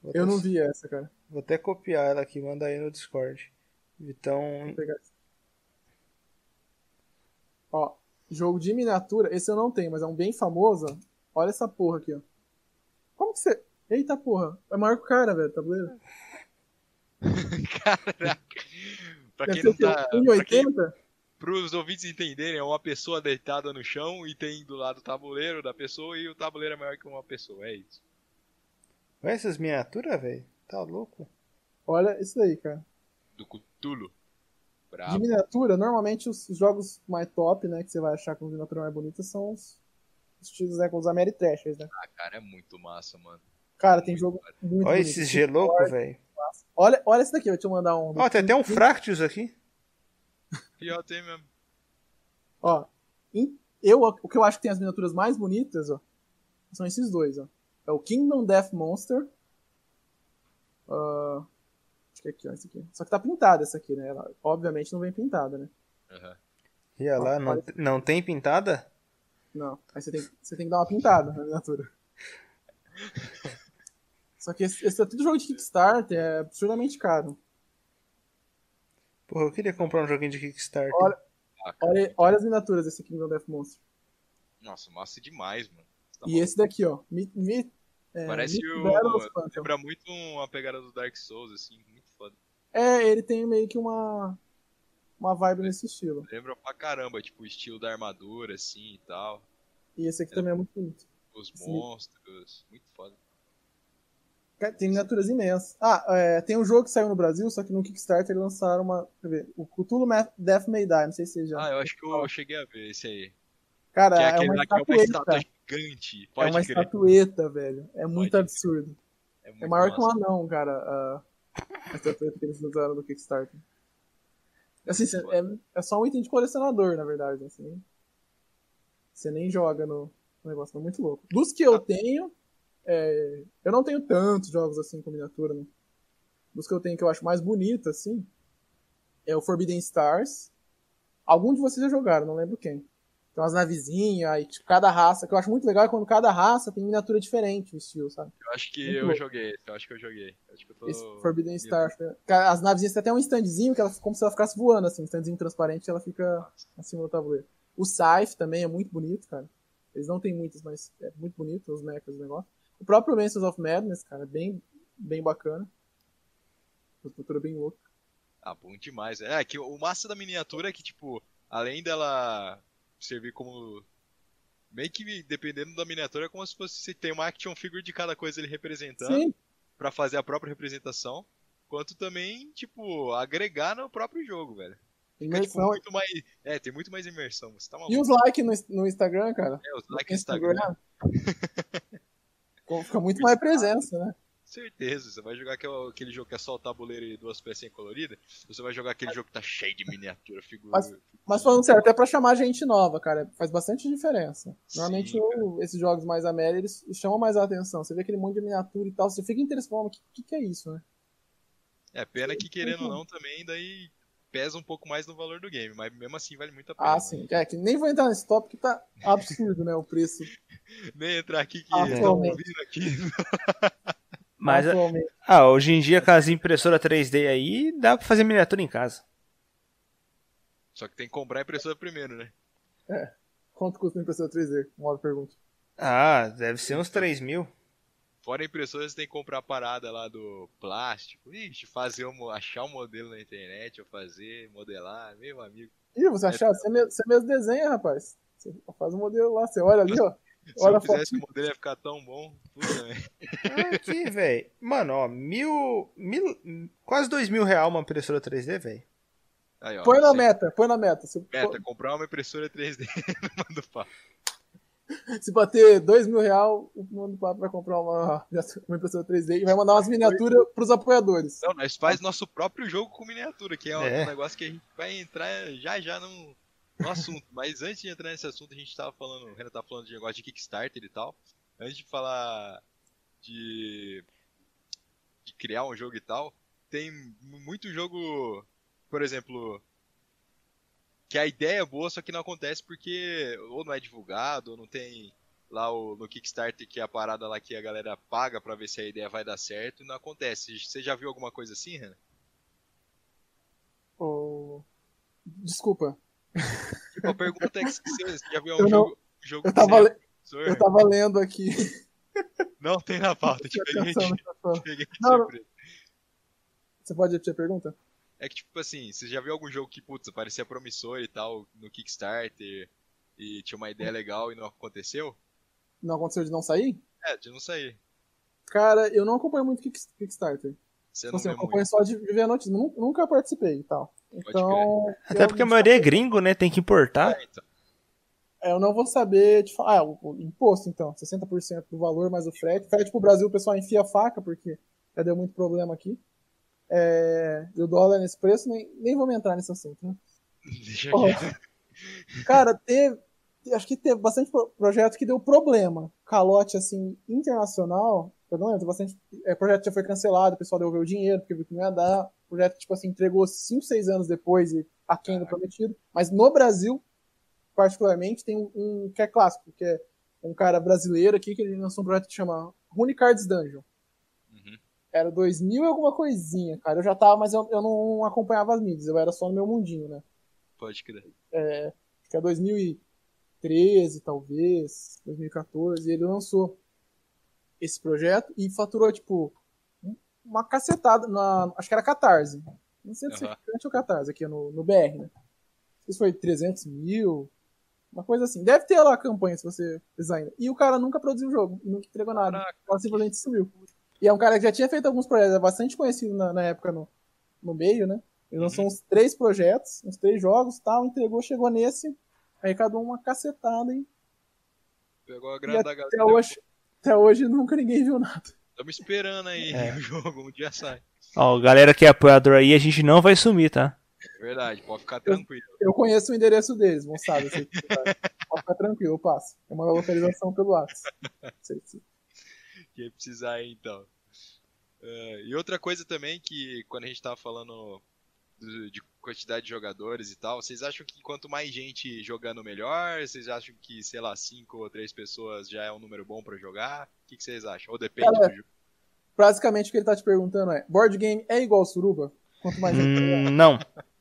Vou Eu até- não vi essa, cara. Vou até copiar ela aqui, mandar aí no Discord. Então, Vou pegar essa. Ó, jogo de miniatura, esse eu não tenho, mas é um bem famoso. Olha essa porra aqui, ó. Como que você. Eita porra, é maior que o cara, velho, tabuleiro. Caraca. pra quem não tá. 1,80? pros ouvintes entenderem, é uma pessoa deitada no chão e tem do lado o tabuleiro da pessoa e o tabuleiro é maior que uma pessoa. É isso. olha essas miniaturas, velho. Tá louco? Olha isso aí, cara. Do Cthulhu. De miniatura, normalmente os jogos mais top, né, que você vai achar com miniatura mais bonita são os os estilos, né, com os Ameritrashers, né? Ah, cara, é muito massa, mano. Cara, tem jogo muito Olha bonito. esses G louco, velho. Olha, olha esse daqui, vou te mandar um. Ó, tem até um Fractus aqui. Pior tem mesmo. Ó, em- eu, o que eu acho que tem as miniaturas mais bonitas, ó, são esses dois, ó. É o Kingdom Death Monster. Ah, acho que é aqui, ó, esse aqui. Só que tá pintada essa aqui, né? Ela, obviamente não vem pintada, né? Aham. E olha lá, não, não tem pintada? Não. Aí você tem, você tem que dar uma pintada na miniatura. Só que esse, esse é tudo jogo de Kickstarter, é absurdamente caro. Porra, eu queria comprar um joguinho de Kickstarter. Olha- Ah. Olha, olha as miniaturas desse Kingdom Death Monster. Nossa, massa demais, mano. Tá E esse daqui, ó. Mi, mi, é, Parece Myth o. Lembra muito uma pegada do Dark Souls, assim, muito foda. É, ele tem meio que uma uma vibe nesse estilo. Lembra pra caramba, tipo, o estilo da armadura, assim e tal. E esse aqui também é muito bonito. Os monstros. Muito foda. Tem miniaturas imensas. Ah, é, tem um jogo que saiu no Brasil, só que no Kickstarter eles lançaram uma. Ver? O Cthulhu Death May Die, não sei se já. Ah, eu acho que eu cheguei a ver esse aí. Cara, é é, uma é uma estátua estatueta. gigante. É Pode uma crer. estatueta, velho. É muito crer. absurdo. É, É muito maior que um massa. anão, cara. A, a estatueta que eles usaram no Kickstarter. Assim, cê- é, é só um item de colecionador, na verdade. Assim. Você nem joga no, no negócio, é muito louco. Dos que eu tenho, é, eu não tenho tantos jogos assim com miniatura, né? Dos que eu tenho que eu acho mais bonito, assim, é o Forbidden Stars. Algum de vocês já jogaram, não lembro quem. Tem umas navezinhas, aí tipo, cada raça, que eu acho muito legal é quando cada raça tem miniatura diferente, o estilo, sabe? Eu acho que Muito eu louco. joguei esse, eu acho que eu joguei. Eu acho que eu tô... Esse Forbidden Stars. né? As navezinhas tem até um standzinho que ela como se ela ficasse voando, assim, um standzinho transparente e ela fica acima do tabuleiro. O Scythe também é muito bonito, cara. Eles não tem muitos, mas é muito bonito os mechas do negócio. O próprio Masters of Madness, cara, é bem, bem bacana. Uma estrutura bem louca. Ah, bom demais. É, que o massa da miniatura é que, tipo, além dela servir como. Meio que dependendo da miniatura, é como se fosse se tem uma action figure de cada coisa ele representando pra fazer a própria representação, quanto também, tipo, agregar no próprio jogo, velho. Fica, tipo, imersão. muito mais. É, tem muito mais imersão. Tá. E os likes no, no Instagram, cara? É, os likes no Instagram. Instagram. Fica muito mais presença, né? Certeza, você vai jogar aquele, jogo que é só o tabuleiro e duas pecinhas coloridas, você vai jogar aquele jogo que tá cheio de miniatura, figura. Mas- Mas falando sério, até pra chamar gente nova, cara, faz bastante diferença. Normalmente Sim, esses jogos mais a média, eles chamam mais a atenção. Você vê aquele monte de miniatura e tal, você fica interessado, o que, que, que é isso, né? É, pena que querendo ou não também, daí pesa um pouco mais no valor do game, mas mesmo assim vale muito a pena. Ah, sim. É, que nem vou entrar nesse tópico que tá absurdo, né? O preço. Nem entrar aqui que estão atualmente. ouvindo aqui. Mas, ah, hoje em dia com as impressoras 3D aí, dá pra fazer miniatura em casa. Só que tem que comprar a impressora primeiro, né? Quanto custa uma impressora 3D? Uma hora pergunta. Ah, deve ser uns 3 mil. Fora a impressora, você tem que comprar a parada lá do plástico. Ixi, fazer um, achar um modelo na internet, ou fazer, modelar, meu amigo. Ih, você achar, você, mesmo, você mesmo desenha, rapaz. Você faz um modelo lá, você olha ali, ó. Se Olha eu fizesse fotinho. o modelo ia ficar tão bom, puta, né? Ah, aqui, velho. Mano, ó, mil, mil. Quase dois mil real uma impressora 3D, velho. Aí, ó, Põe na você- meta, põe na meta. Se, Meta, comprar uma impressora 3D no Manda Papo. Se bater dois mil real, o Mundo Papo vai comprar uma, uma impressora 3D e vai mandar umas miniaturas pros apoiadores. Não, nós faz nosso próprio jogo com miniatura, que é, um É. negócio que a gente vai entrar já já no, no assunto. Mas antes de entrar nesse assunto, a gente tava falando, o Renan tava falando de negócio de Kickstarter e tal. Antes de falar de, de criar um jogo e tal, tem muito jogo, por exemplo, que a ideia é boa, só que não acontece porque ou não é divulgado, ou não tem lá o, no Kickstarter que é a parada lá que a galera paga pra ver se a ideia vai dar certo e não acontece. Você já viu alguma coisa assim, Renan? Ô, Desculpa, Tipo, a pergunta é que você já viu Eu um não- jogo, jogo eu tava, le- eu tava lendo aqui. Não tem na pauta, te peguei pensando. te peguei Não. Você pode repetir a pergunta? É que, tipo assim, você já viu algum jogo que, putz, parecia promissor e tal, no Kickstarter, e tinha uma ideia legal e não aconteceu? Não aconteceu de não sair? É, de não sair. Cara, eu não acompanho muito Kick- Kickstarter. Você Tipo não assim, eu acompanho muito. só de ver a notícia. Nu- Nunca participei e tal. Então. Até porque a maioria é gringo, né? Tem que importar. É, então. Eu não vou saber falar. Ah, o, o imposto, então. 60% do valor mais o frete. Frete pro Brasil, o pessoal enfia a faca, porque já deu muito problema aqui. É, e o dólar nesse preço, nem, nem vamos entrar nesse assunto, né? Deixa aqui. Cara, teve. Acho que teve bastante pro- projeto que deu problema. Calote, assim, internacional. Eu não lembro, bastante. É, projeto já foi cancelado, o pessoal devolveu o dinheiro, porque viu que não ia dar. Projeto que, tipo assim, entregou 5, 6 anos depois e aquém do prometido. Mas no Brasil, particularmente, tem um, um que é clássico, que é um cara brasileiro aqui, que ele lançou um projeto que chama Rune Cards Dungeon. Uhum. Era 2000 e alguma coisinha, cara. Eu já tava, mas eu, eu não acompanhava as mídias, eu era só no meu mundinho, né? Pode crer. acho que é 2013, talvez, 2014, e ele lançou esse projeto e faturou, tipo, um- uma cacetada, na, acho que era Catarse. Não sei se Aham. é o Catarse aqui no, no BR, né? Isso foi 300 mil, uma coisa assim. Deve ter lá a campanha se você ainda. E o cara nunca produziu o jogo, nunca entregou nada. Caraca. Cara simplesmente sumiu. E é um cara que já tinha feito alguns projetos, é bastante conhecido na, na época no, no meio, né? Ele lançou uns três projetos, uns três jogos tal, entregou, chegou nesse, arrecadou uma cacetada e, Pegou a grana da até galera. hoje, até hoje nunca ninguém viu nada. Estamos esperando aí É. o jogo, um dia sai. Ó, galera que é apoiador aí, a gente não vai sumir, tá? Verdade, pode ficar tranquilo. Eu conheço o endereço deles, moçada. Você, pode ficar tranquilo, eu passo. Eu mando a localização pelo WhatsApp. Quem precisar aí, então. É, e outra coisa também que quando a gente tava falando do- de quantidade de jogadores e tal, vocês acham que quanto mais gente jogando melhor? Vocês acham que, sei lá, cinco ou três pessoas já é um número bom pra jogar? O que, que vocês acham? Ou depende Cara, do jogo? Basicamente o que ele tá te perguntando é: board game é igual suruba? Quanto mais gente Hum, não.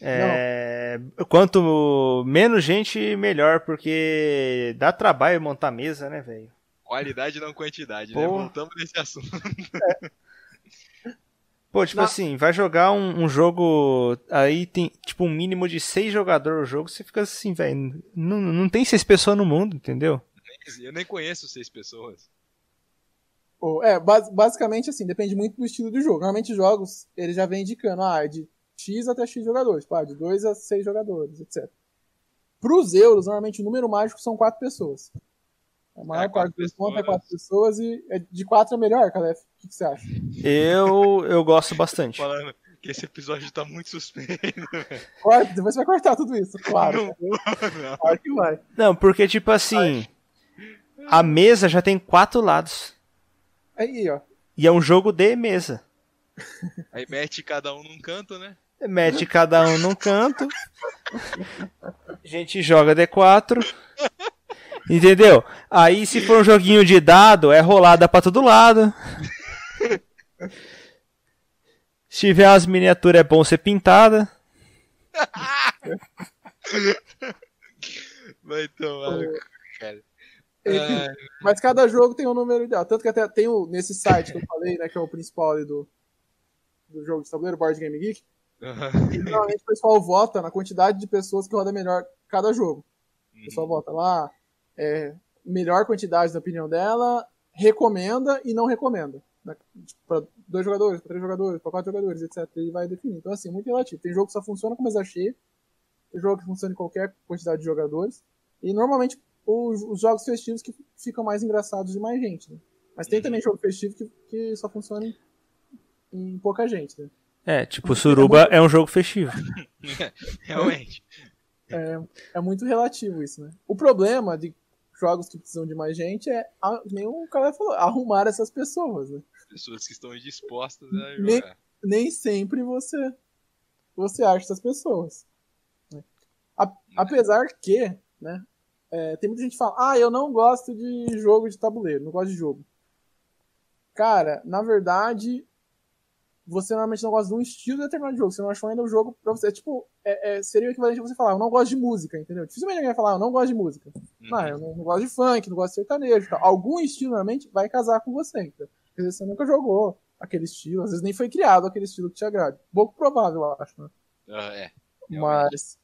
É, Quanto menos gente, melhor, porque dá trabalho montar mesa, né, velho? Qualidade não quantidade, né? Porra. Voltamos nesse assunto. Pô, tipo Não. assim, vai jogar um, um jogo. Aí tem, tipo, um mínimo de seis jogadores no jogo, você fica assim, velho. Não, não tem seis pessoas no mundo, entendeu? Eu nem conheço seis pessoas. Ou- É, bas- basicamente assim, depende muito do estilo do jogo. Normalmente jogos, ele já vem indicando, ah, é de X até X jogadores, pá, de 2 a 6 jogadores, etc. Pros euros, normalmente o número mágico são quatro pessoas. A maior É, parte pontos é pessoas. quatro pessoas e é de quatro é melhor, Calef. O que, que você acha? Eu, eu gosto bastante. Falando que esse episódio tá muito suspeito. Corta, depois você vai cortar tudo isso, claro. Não não. Claro que vai. Não, porque, tipo assim, a mesa já tem quatro lados. Aí, ó. E é um jogo de mesa. Aí mete cada um num canto, né? Mete cada um num canto. A gente joga D4. Entendeu? Aí se for um joguinho de dado, é rolada pra todo lado. Se tiver umas miniaturas, é bom ser pintada. Vai tomar. cara. Ah, Mas cada jogo tem um número ideal. Tanto que até tem o, nesse site que eu falei, né, que é o principal ali do, do jogo de tabuleiro, Board Game Geek, e normalmente o pessoal vota na quantidade de pessoas que roda melhor cada jogo. O pessoal vota lá, é, melhor quantidade na opinião dela, recomenda e não recomenda. Para dois jogadores, para três jogadores, para quatro jogadores, etc. Ele vai definir. Então, assim, muito relativo. Tem jogo que só funciona com mesa cheia, tem jogo que funciona em qualquer quantidade de jogadores, e normalmente os, os jogos festivos que ficam mais engraçados de mais gente. Né? Mas tem também jogo festivo que, que só funciona em, em pouca gente. Né? É, tipo, Suruba é um jogo festivo. Realmente. É muito relativo isso, né? O problema de jogos que precisam de mais gente é, nem o cara falou, arrumar essas pessoas, né? Pessoas que estão dispostas a Nem- jogar. Nem sempre você você acha essas pessoas. né? A- apesar que, né? é, tem muita gente que fala, ah, eu não gosto de jogo de tabuleiro, não gosto de jogo. Cara, na verdade, você normalmente não gosta de um estilo determinado de jogo, você não achou ainda o jogo pra você. É tipo, é- é, seria o equivalente a você falar, eu não gosto de música, entendeu? Dificilmente alguém vai falar, eu não gosto de música. Uhum. Não, eu não, não gosto de funk, não gosto de sertanejo. Tal. Algum estilo, normalmente, vai casar com você. Então. Às vezes você nunca jogou aquele estilo, às vezes nem foi criado aquele estilo que te agrade. Pouco provável, eu acho, né? Ah, é. Mas.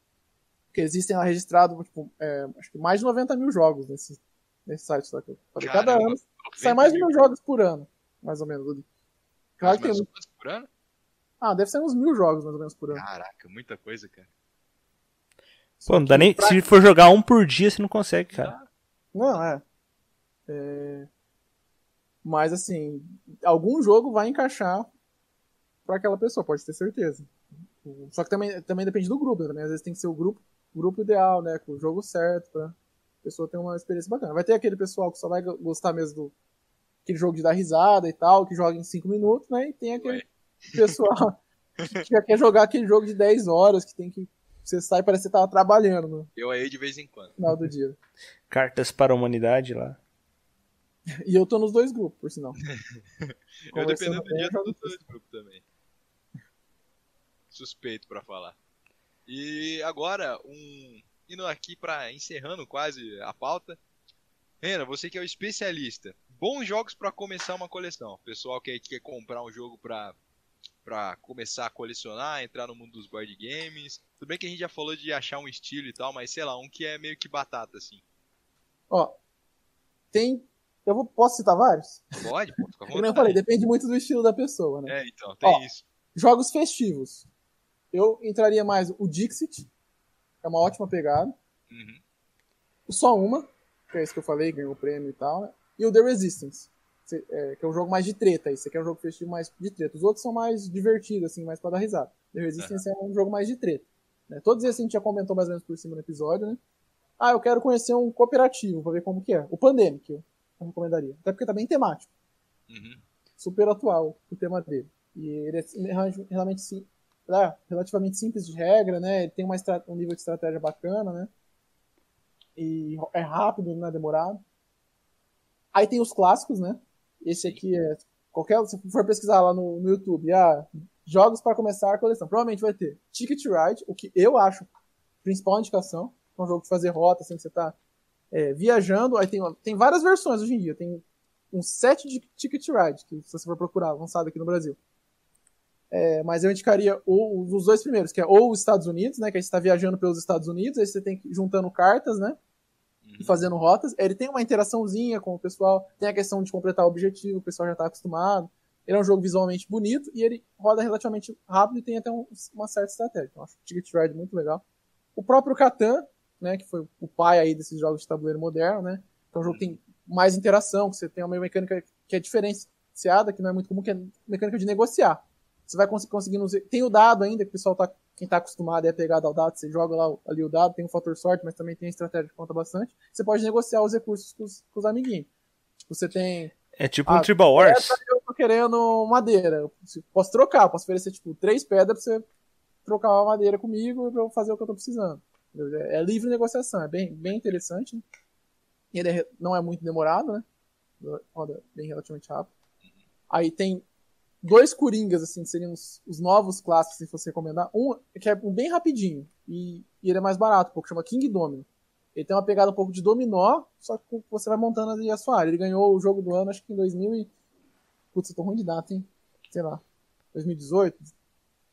Porque existem lá registrados, tipo, é, acho que mais de 90 mil jogos nesse, nesse site. Cada ano sai mais de mil jogos por ano, mais ou menos. Claro que tem. muito- por ano? Ah, deve ser uns mil jogos mais ou menos por ano. Caraca, muita coisa, cara. Pô, não dá nem. Se for jogar um por dia, você não consegue, cara. Não, é. É, Mas assim, algum jogo vai encaixar pra aquela pessoa, pode ter certeza. Só que também, também depende do grupo, né? também. Às vezes tem que ser o grupo, o grupo ideal, né? Com o jogo certo, pra pessoa ter uma experiência bacana. Vai ter aquele pessoal que só vai go- gostar mesmo do aquele jogo de dar risada e tal, que joga em 5 minutos, né? E tem aquele Ué. Pessoal que já quer jogar aquele jogo de 10 horas, que tem que. Você sai e parece que você tava trabalhando no Eu aí de vez em quando. final do dia. Cartas para a humanidade lá. E eu tô nos dois grupos, por sinal. Eu dependendo do dia eu tô nos dois grupos também. Suspeito pra falar. E agora, um. Indo aqui pra. encerrando quase a pauta. Renan, você que é o especialista. Bons jogos pra começar uma coleção. Pessoal que quer comprar um jogo pra, pra começar a colecionar, entrar no mundo dos board games. Tudo bem que a gente já falou de achar um estilo e tal, mas sei lá, um que é meio que batata, assim. Ó, tem. Eu vou, posso citar vários? Pode, pô, fica Como eu falei, depende muito do estilo da pessoa, né? É, então, tem Ó. isso. Jogos festivos. Eu entraria mais o Dixit, é uma ótima pegada. Uhum. Só Uma, que é esse que eu falei, ganhou o prêmio e tal. né? E o The Resistance, é, que é um jogo mais de treta. Esse aqui é um jogo festivo mais de treta. Os outros são mais divertidos, assim, mais pra dar risada. The Resistance é um jogo mais de treta. né? Todos esses a gente já comentou mais ou menos por cima no episódio, né? Ah, eu quero conhecer um cooperativo pra ver como que é. O Pandemic, eu eu recomendaria. Até porque tá bem temático. Uhum. super atual o tema dele. E ele é realmente sim, é, relativamente simples de regra, né? Ele tem uma um nível de estratégia bacana, né? E é rápido, não é demorado. Aí tem os clássicos, né? Esse aqui é. Qualquer. Se for pesquisar lá no, no YouTube, ah, jogos para começar a coleção, provavelmente vai ter Ticket Ride, o que eu acho principal indicação. É um jogo de fazer rota, assim, que você tá é, viajando. Aí tem, tem várias versões hoje em dia. Tem um set de Ticket Ride, que se você for procurar, lançado aqui no Brasil. É, mas eu indicaria o- os dois primeiros, que é ou os Estados Unidos, né? Que aí você está viajando pelos Estados Unidos, aí você tem que ir juntando cartas, né? E fazendo rotas. Ele tem uma interaçãozinha com o pessoal, tem a questão de completar o objetivo, o pessoal já está acostumado. Ele é um jogo visualmente bonito e ele roda relativamente rápido e tem até um- uma certa estratégia. Então, acho o Ticket Ride muito legal. O próprio Catan, né? Que foi o pai aí desses jogos de tabuleiro moderno, né? Então, o jogo tem mais interação, que você tem uma mecânica que é diferenciada, que não é muito comum, que é mecânica de negociar. Você vai cons conseguindo. Tem o dado ainda, que o pessoal tá. Quem tá acostumado é pegado ao dado, você joga lá ali o dado, tem um fator sorte, mas também tem a estratégia que conta bastante. Você pode negociar os recursos com os, com os amiguinhos. Você tem. É tipo um Tribal Wars. Eu tô querendo madeira. Eu posso trocar, posso oferecer, tipo, três pedras pra você trocar uma madeira comigo pra eu fazer o que eu tô precisando. É livre negociação, é bem, bem interessante. Né? Ele é, não é muito demorado, né? Roda bem relativamente rápido. Aí tem dois Coringas, assim, que seriam os, os, novos clássicos, se fosse recomendar. Um que é um bem rapidinho, e, e, ele é mais barato, um pouco, chama King Domino. Ele tem uma pegada um pouco de dominó, só que você vai montando ali a sua área. Ele ganhou o jogo do ano, acho que em 2000 e... Putz, eu tô ruim de data, hein? Sei lá. 2018?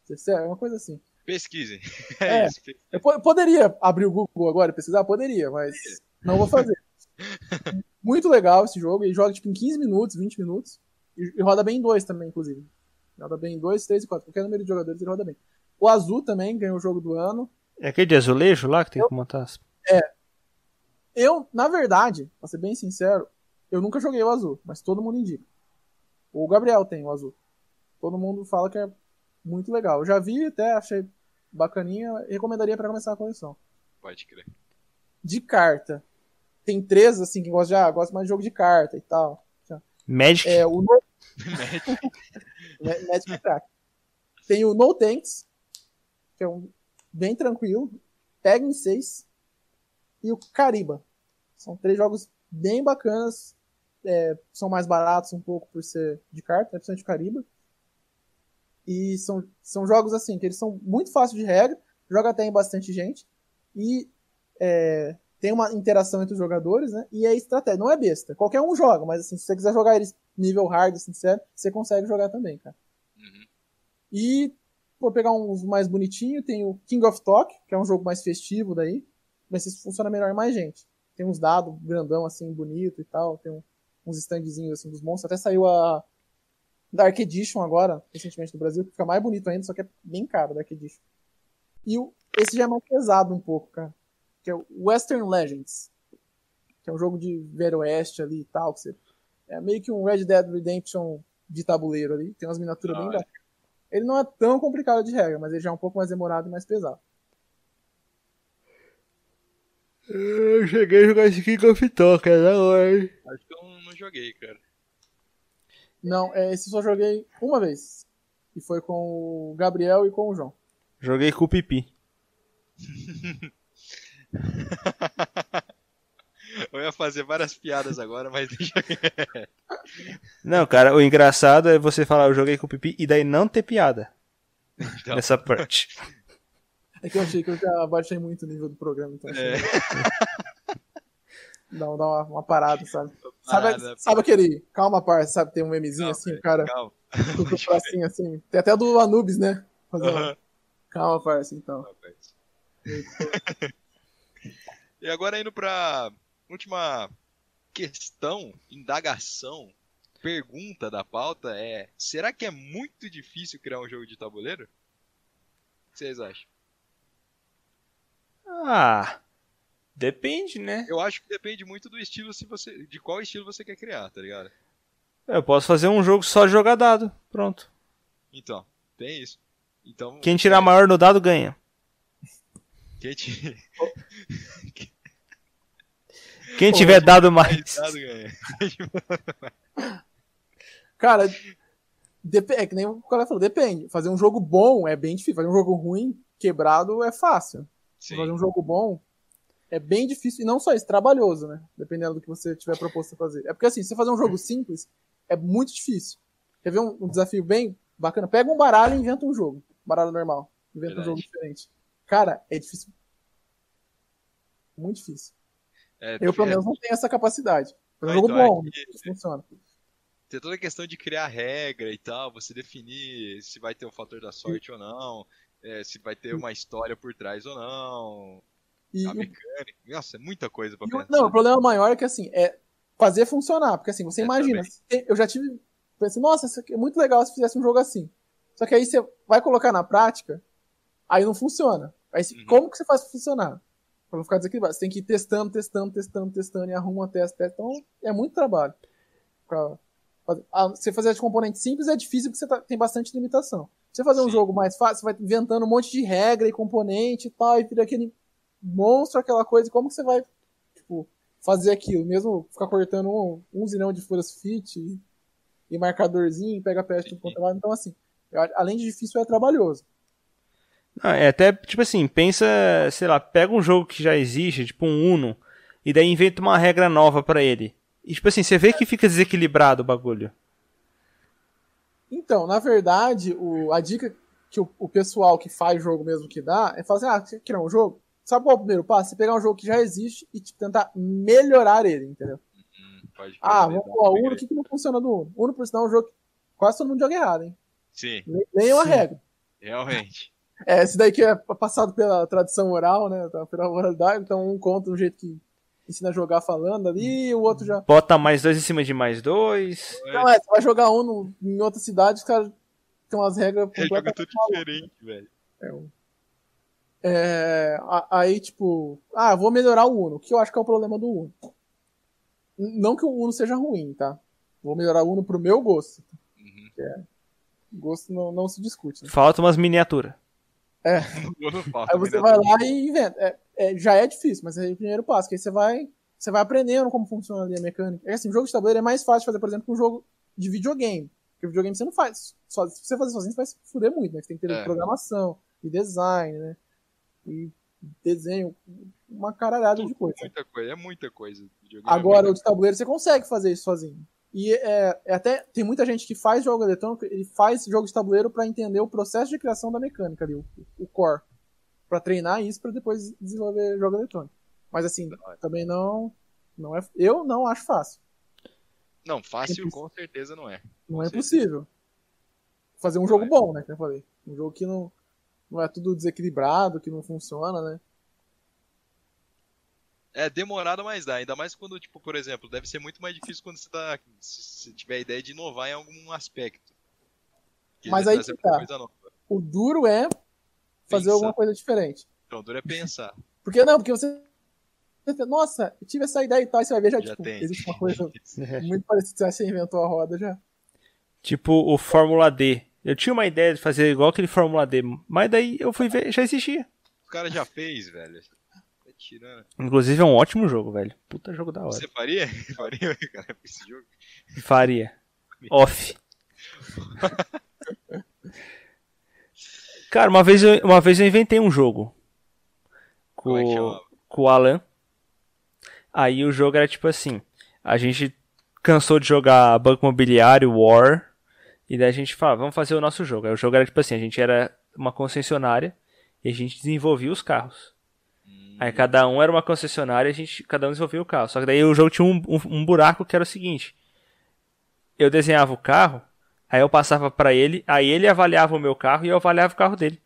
17, é uma coisa assim. Pesquisem. É, é eu poderia abrir o Google agora e pesquisar? Poderia, mas não vou fazer. Muito legal esse jogo. Ele joga tipo em 15 minutos, 20 minutos. E, e roda bem em dois também, inclusive. Roda bem em dois, três e quatro. Qualquer número de jogadores ele roda bem. O Azul também ganhou o jogo do ano. É aquele de azulejo lá que tem eu, que montar as... É. Eu, na verdade, pra ser bem sincero, eu nunca joguei o Azul, mas todo mundo indica. O Gabriel tem o Azul. Todo mundo fala que é muito legal. Eu já vi até, achei bacaninha, recomendaria para começar a coleção. Pode crer. De carta. Tem três, assim, que gostam de, ah, gosta mais de jogo de carta e tal. Magic? É, o no... Magic é crack. Tem o No Tanks, que é um bem tranquilo. Pega 6. E o Cariba. São três jogos bem bacanas. É, são mais baratos um pouco por ser de carta, né, principalmente o Cariba. E são, são jogos assim, que eles são muito fáceis de regra, joga até em bastante gente. E é, tem uma interação entre os jogadores, né? E é estratégia, não é besta. Qualquer um joga, mas assim, se você quiser jogar eles nível hard, sincero, você consegue jogar também, cara. Uhum. E vou pegar uns mais bonitinhos, tem o King of Talk, que é um jogo mais festivo daí, mas isso funciona melhor em mais gente. Tem uns dados grandão assim, bonito e tal, tem um, uns standzinhos assim dos monstros, até saiu a Dark Edition agora, recentemente no Brasil, que fica mais bonito ainda, só que é bem caro Dark Edition. E o, esse já é mais pesado um pouco, cara que é o Western Legends, que é um jogo de Velho Oeste ali e tal, que você, é meio que um Red Dead Redemption de tabuleiro ali, tem umas miniaturas ah, bem bacanas. Ele não é tão complicado de regra, mas ele já é um pouco mais demorado e mais pesado. Eu cheguei a jogar esse King of Talk, é da hora. Acho que eu não joguei, cara. Não, é, esse só joguei uma vez. E foi com o Gabriel e com o João. Joguei com o Pipi. Eu ia fazer várias piadas agora, mas deixa. não, cara, o engraçado é você falar eu joguei com o Pipi e daí não ter piada. Então. Nessa parte. É que eu achei que eu já baixei muito o nível do programa, então é. Dá, dá uma, uma, parada, sabe? Parada, sabe, sabe aquele. Calma, parça, sabe? Tem um memezinho calma, assim, cara. Calma. Tudo assim, assim. Tem até do Anubis, né? Uhum. Calma, parça, então. Calma, e agora indo pra última questão, indagação, pergunta da pauta é: será que é muito difícil criar um jogo de tabuleiro? O que vocês acham? Ah, depende, né? Eu acho que depende muito do estilo, se você, de qual estilo você quer criar, tá ligado? Eu posso fazer um jogo só de jogar dado, pronto. Então, tem isso. Então, Quem tirar maior no dado ganha. Quem, te... Quem tiver dado mais. Cara, é que nem o colega falou, depende. Fazer um jogo bom é bem difícil. Fazer um jogo ruim, quebrado, é fácil. Sim. Fazer um jogo bom é bem difícil. E não só isso, trabalhoso, né? Dependendo do que você tiver proposto a fazer. É porque assim, se você fazer um jogo simples, é muito difícil. Quer ver um, um desafio bem bacana? Pega um baralho e inventa um jogo. Baralho normal. Inventa Verdade. um jogo diferente. Cara, é difícil. Muito difícil. É, eu, pelo menos, não tenho essa capacidade. É um ah, jogo então bom, é funciona. Tem toda a questão de criar regra e tal, você definir se vai ter o fator da sorte Sim. ou não, é, se vai ter uma história por trás ou não. E a mecânica. Nossa, é muita coisa pra pensar. Não, o problema maior é que assim, é fazer funcionar. Porque assim, você é, imagina, também. eu já tive. Pensei, nossa, isso aqui é muito legal se fizesse um jogo assim. Só que aí você vai colocar na prática, aí não funciona. Aí, uhum. como que você faz funcionar? Pra não ficar desequilibrado. Você tem que ir testando, testando, testando, testando e arruma até as peças. Então é muito trabalho. Pra fazer. Ah, você fazer de componente simples é difícil porque você tá- tem bastante limitação. Você fazer um Sim. jogo mais fácil, você vai inventando um monte de regra e componente e tal, e vira aquele monstro, aquela coisa. e Como que você vai, tipo, fazer aquilo? Mesmo ficar cortando um, um zilhão de folhas fit e, e marcadorzinho, pega quanto é lado. Então, assim, além de difícil, é trabalhoso. Ah, é até, tipo assim, pensa, sei lá, pega um jogo que já existe, tipo um Uno, e daí inventa uma regra nova pra ele. E tipo assim, você vê que fica desequilibrado o bagulho. Então, na verdade, o, a dica que o, o pessoal que faz jogo mesmo que dá é falar assim: ah, você quer criar um jogo? Sabe qual é o primeiro passo? Você pegar um jogo que já existe e tipo, tentar melhorar ele, entendeu? Hum, pode Ah, crer, vamos pôr o Uno, o que, que não funciona do Uno? Uno, por sinal, é um jogo que quase todo mundo joga errado, hein? Sim, Le- Leiam a Sim. regra. realmente. É, esse daí que é passado pela tradição oral, né? tá, Pela oralidade, então um conta um jeito que ensina a jogar falando ali, e o outro já. Bota mais dois em cima de mais dois. Não, é, você vai jogar Uno em outra cidade, os caras tem umas regras É completamente tudo diferente, velho. É, a- aí, tipo, ah, vou melhorar o Uno. O que eu acho que é o problema do Uno? Não que o Uno seja ruim, tá? Vou melhorar o Uno pro meu gosto. Uhum. Gosto não, não se discute. né? Falta umas miniaturas. Falta, Aí você vai lá e inventa. É, é, já é difícil, mas é o primeiro passo. Que aí você vai, você vai aprendendo como funciona ali a mecânica. É assim, o jogo de tabuleiro é mais fácil de fazer, por exemplo, que um jogo de videogame. Porque videogame você não faz. Só, se você fazer sozinho, você vai se fuder muito, né? Você tem que ter É. programação, e design, né? E desenho, uma caralhada de coisa. Muita coisa, é muita coisa. É Agora, o muita de tabuleiro você consegue fazer isso sozinho. E é, é até tem muita gente que faz jogo eletrônico, ele faz jogo de tabuleiro pra entender o processo de criação da mecânica ali, o, o core, Pra treinar isso pra depois desenvolver jogo eletrônico. Mas assim, também não não é, eu não acho fácil. Não, fácil Simples. com certeza não é. Não Com é certeza. impossível. Fazer um Não jogo é. bom, né, que eu falei. Um jogo que não não é tudo desequilibrado, que não funciona, né? É demorado, mas dá. Ainda mais quando, tipo, por exemplo, deve ser muito mais difícil quando você tá. Se se tiver a ideia de inovar em algum aspecto. Que Mas aí que tá. alguma coisa nova. O duro é fazer Pensar. alguma coisa diferente. Então, duro é pensar. Porque não, porque você. Nossa, eu tive essa ideia e tal, e você vai ver já, Já tipo, tem. existe uma coisa muito parecida que você inventou a roda já. Tipo o Fórmula D. Eu tinha uma ideia de fazer igual aquele Fórmula D, mas daí eu fui ver, já existia. O cara já fez, velho. Tá tirando. Inclusive é um ótimo jogo, velho. Puta jogo da hora. Você faria? Faria, cara, esse jogo? Faria. Off. Cara, uma vez, eu, uma vez eu inventei um jogo. Como é Com, com o Alan. Aí o jogo era tipo assim. A gente cansou de jogar Banco Imobiliário, War. E daí a gente falava, vamos fazer o nosso jogo. Aí o jogo era tipo assim, a gente era uma concessionária e a gente desenvolvia os carros. Aí cada um era uma concessionária e a gente, cada um desenvolvia o carro. Só que daí o jogo tinha um, um, um buraco que era o seguinte. Eu desenhava o carro, aí eu passava pra ele, aí ele avaliava o meu carro e eu avaliava o carro dele.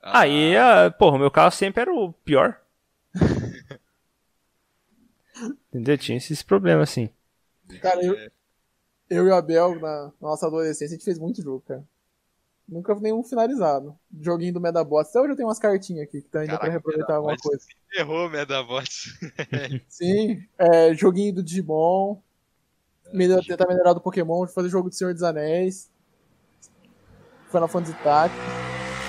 ah, Aí, ah, porra, o meu carro sempre era o pior. Entendeu? Tinha esses problemas assim. Cara, eu, é, eu e o Abel, na nossa adolescência, a gente fez muito jogo, cara. Nunca nenhum finalizado. Joguinho do Medabots. Até hoje eu tenho umas cartinhas aqui que tá ainda pra Caraca, reaproveitar alguma coisa. Errou, Medabots. Sim, é, joguinho do Digimon. Melhor, tentar melhorar do Pokémon, fazer jogo do Senhor dos Anéis. Final Fantasy Tactics.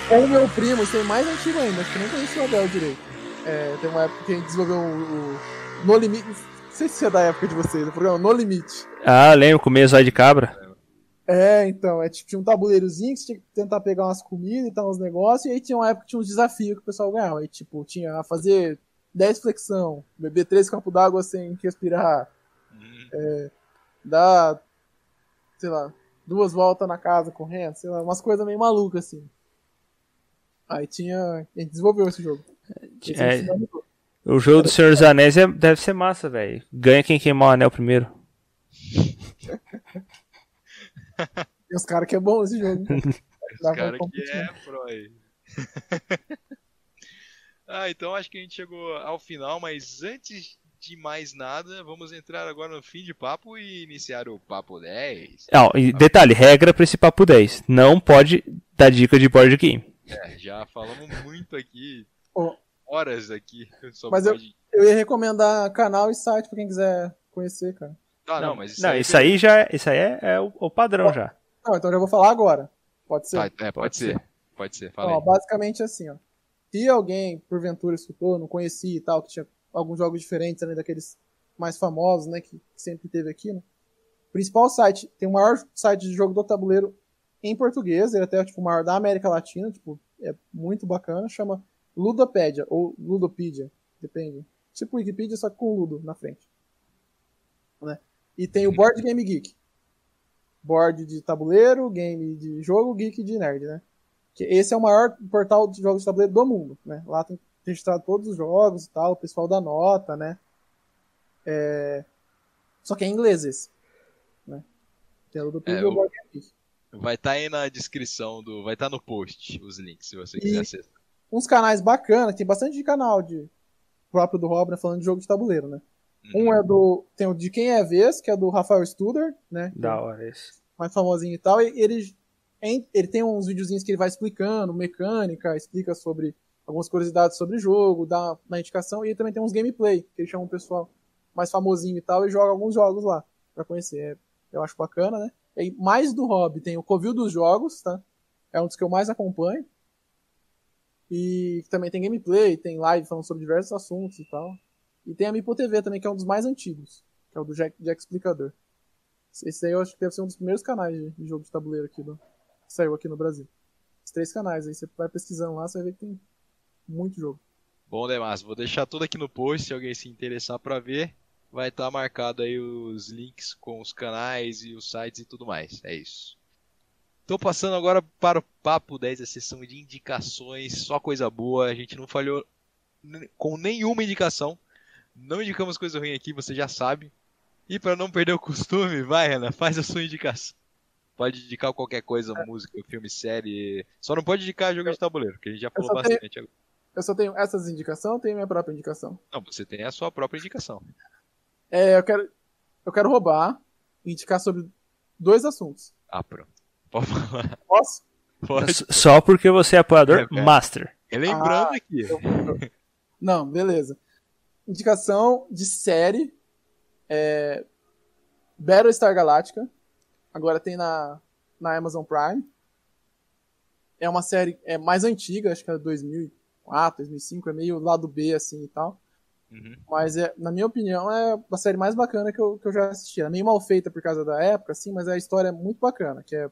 Com o meu primo, isso é mais antigo ainda, acho que nem conheci o Abel direito. É, tem uma época que a gente desenvolveu o, o No Limite. Não sei se é da época de vocês, o programa No Limite. Ah, lembro, comer zóio de cabra. É, então, é tipo, tinha um tabuleirozinho que você tinha que tentar pegar umas comidas e tal, uns negócios, e aí tinha uma época que tinha uns desafios que o pessoal ganhava. Aí, tipo, tinha a fazer 10 flexão, beber 3 copos d'água sem respirar, Hum, dar, sei lá, duas voltas na casa correndo, sei lá, umas coisas meio malucas assim. Aí tinha. A gente desenvolveu esse jogo. Esse É. finalizou. O jogo do Senhor dos Anéis é- deve ser massa, velho. Ganha quem queimar o anel primeiro. Tem uns caras que é bom esse jogo. Os caras que é pro aí. ah, então acho que a gente chegou ao final, mas antes de mais nada, vamos entrar agora no fim de papo e iniciar o Papo 10. Ah, e detalhe, regra pra esse papo 10. Não pode dar dica de board game. É, já falamos muito aqui. Horas aqui. sobre Mas eu- Eu ia recomendar canal e site pra quem quiser conhecer, cara. Ah, não, mas isso Não, aí isso aí já é, isso aí é, é o, o padrão já. Não, então eu já vou falar agora. Pode ser? Tá, é, pode, Pode ser. Pode ser, fala aí. basicamente assim, ó. Se alguém, porventura, escutou, não conhecia e tal, que tinha alguns jogos diferentes, além daqueles mais famosos, né, que, que sempre teve aqui, né? O principal site, tem o maior site de jogo do tabuleiro em português, ele é até tipo, o maior da América Latina, tipo, é muito bacana, chama Ludopedia, ou Ludopedia, depende. Tipo Wikipedia, só com Ludo na frente. Né? E tem o Board Game Geek. Board de tabuleiro, game de jogo, geek de nerd, né? Que esse é o maior portal de jogos de tabuleiro do mundo, né? Lá tem registrado todos os jogos e tal, o pessoal dá nota, né? É... Só que é em inglês esse, né? Tem o do É, o Board Game Geek. Vai estar aí na descrição do. Vai estar no post os links, se você E- quiser acessar. Uns canais bacanas, tem bastante canal de próprio do Rob, né, falando de jogo de tabuleiro, né? Uhum. Um é do. Tem o de Quem é a Vez, que é do Rafael Studer, né? Da hora esse. mais famosinho e tal, e ele, ele tem uns videozinhos que ele vai explicando mecânica, explica sobre algumas curiosidades sobre o jogo, dá na indicação, e ele também tem uns gameplay, que ele chama um pessoal mais famosinho e tal, e joga alguns jogos lá, pra conhecer. É, eu acho bacana, né? E mais do hobby, tem o Covil dos Jogos, tá? É um dos que eu mais acompanho. E também tem gameplay, tem live falando sobre diversos assuntos e tal. E tem a Mipo TV também, que é um dos mais antigos, que é o do Jack, Jack Explicador. Esse aí eu acho que deve ser um dos primeiros canais de, jogo de tabuleiro aqui do, que saiu aqui no Brasil. Os três canais aí, você vai pesquisando lá, você vai ver que tem muito jogo. Bom, Demas, vou deixar tudo aqui no post, se alguém se interessar pra ver, vai estar marcado aí os links com os canais e os sites e tudo mais. É isso. Tô passando agora para o Papo 10, a sessão de indicações, só coisa boa, a gente não falhou com nenhuma indicação. Não indicamos coisa ruim aqui, você já sabe. E para não perder o costume, vai, Ana, faz a sua indicação. Pode indicar qualquer coisa, música, filme, série. Só não pode indicar jogo de tabuleiro, que a gente já falou só tenho- bastante agora. Eu só tenho essas indicações, eu tenho minha própria indicação. Não, você tem a sua própria indicação. É, eu quero, eu quero roubar e indicar sobre dois assuntos. Ah, pronto. Pode falar. Posso? Pode. Só porque você é apoiador É, é. master. E lembrando Ah, aqui. Eu- eu- Não, beleza. Indicação de série. É... Battlestar Galactica. Agora tem na, na Amazon Prime. É uma série é mais antiga, acho que é 2004, 2005, é meio lado B assim e tal. Uhum. Mas é, na minha opinião é a série mais bacana que eu, que eu já assisti. É meio mal feita por causa da época, assim, mas a história é muito bacana, que é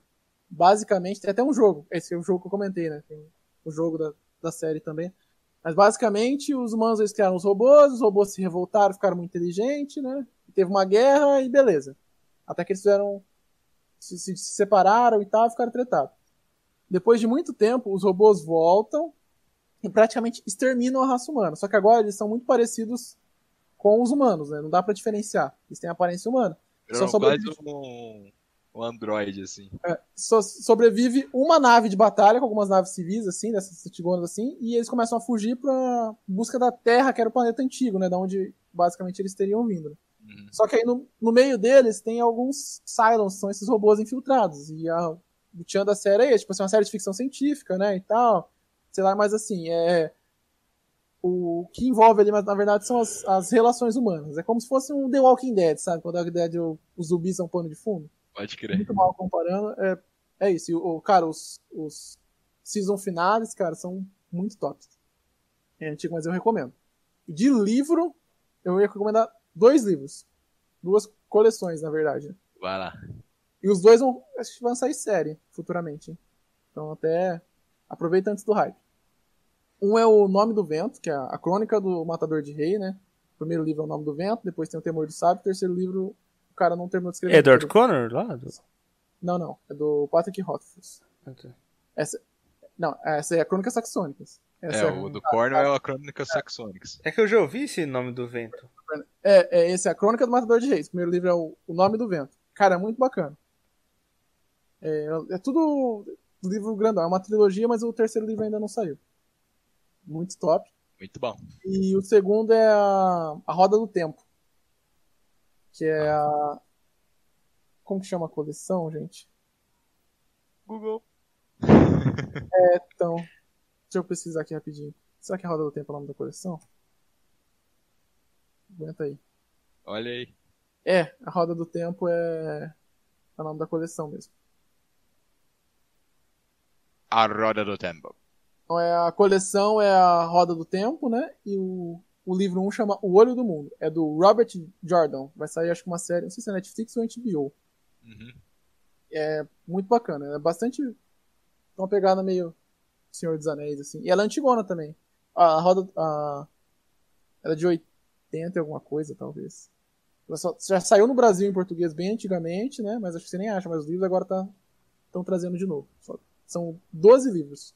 basicamente tem até um jogo. Esse é o jogo que eu comentei, né? Tem o jogo da, da série também. Mas basicamente os humanos eles criaram os robôs, os robôs se revoltaram, ficaram muito inteligentes, né? Teve uma guerra e beleza. Até que eles fizeram. Se, se- se separaram e tal, ficaram tretados. Depois de muito tempo, os robôs voltam e praticamente exterminam a raça humana. Só que agora eles são muito parecidos com os humanos, né? Não dá pra diferenciar. Eles têm aparência humana. Só Virou quase sobrevive, um, um android, assim. só sobrevive uma nave de batalha, com algumas naves civis, assim, dessas cetigonas assim, e eles começam a fugir pra busca da Terra, que era o planeta antigo, né? Da onde basicamente eles teriam vindo. né? Uhum. Só que aí no, no meio deles tem alguns Cylons, são esses robôs infiltrados. E a, o tchan da série é esse, tipo assim, uma série de ficção científica, né, e tal. Sei lá, mas assim, é... O que envolve ali, mas, na verdade, são as, as relações humanas. É como se fosse um The Walking Dead, sabe? Quando The Walking Dead o- os zumbis são pano de fundo. Pode crer. Muito mal comparando. É, é isso. O, cara, os, os season finales, cara, são muito tops. É antigo, mas eu recomendo. De livro, eu ia recomendar dois livros. Duas coleções, na verdade. Vai lá. E os dois vão, acho que vão sair série futuramente. Então até aproveita antes do hype. Um é o Nome do Vento, que é a crônica do Matador de Rei, né? O primeiro livro é o Nome do Vento, depois tem o Temor do Sábio, o terceiro livro cara não terminou de escrever. Edward tudo. Connor lá? Do... Não, não. É do Patrick Rothfuss. Essa, não, essa é a Crônica Saxônicas. Essa É, o do Cornwell é a Crônica Saxônicas. É que eu já ouvi esse nome do vento. É, é, esse é a Crônica do Matador de Reis. O primeiro livro é o, o Nome do Vento. Cara, é muito bacana. É, é tudo livro grandão. É uma trilogia, mas o terceiro livro ainda não saiu. Muito top. Muito bom. E o segundo é a, a Roda do Tempo. Que é a. Como que chama a coleção, gente? Google. Então. Deixa eu pesquisar aqui rapidinho. Será que a Roda do Tempo é o nome da coleção? Aguenta aí. Olha aí. É, a Roda do Tempo é, é o nome da coleção mesmo. A Roda do Tempo. Então é a coleção é a Roda do Tempo, né? E o, o livro 1 chama O Olho do Mundo. É do Robert Jordan. Vai sair acho que uma série, não sei se é Netflix ou HBO. Uhum. É muito bacana. É bastante uma pegada meio Senhor dos Anéis assim. E ela é antigona também. A, roda a ela é de 80 e alguma coisa, talvez. Ela só, já saiu no Brasil em português bem antigamente, né? Mas acho que você nem acha, mas os livros agora tá estão trazendo de novo. Só- são 12 livros.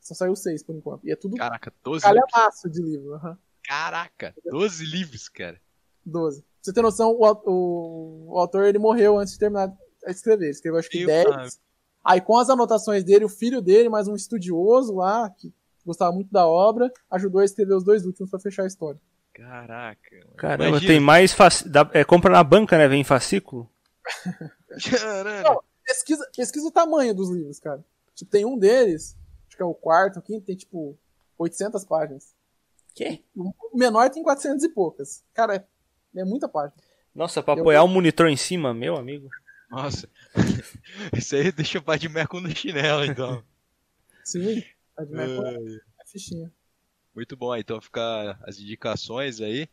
Só saiu 6 por enquanto. E é tudo Caraca, 12 livros. calhamaço de livro. aham. Caraca, 12 livros, cara. 12. Pra você ter noção, o, o, o autor ele morreu antes de terminar de escrever. Ele escreveu acho que Meu 10. pai. Aí com as anotações dele, o filho dele, mais um estudioso lá, que gostava muito da obra, ajudou a escrever os dois últimos pra fechar a história. Caraca. mano. Caramba, Imagina. tem mais. Faci... dá- É, compra na banca, né? Vem em fascículo. Caralho. Pesquisa, pesquisa o tamanho dos livros, cara. Tipo, tem um deles, que é o quarto, o quinto, tem tipo 800 páginas. Que? O menor tem 400 e poucas. Cara, é, é muita página. Nossa, pra Eu- apoiar o monitor em cima, meu amigo. Nossa. Isso aí deixa o pai de meco no chinelo, então. Sim, de Mac Ai. é fichinha. Muito bom, então fica as indicações aí.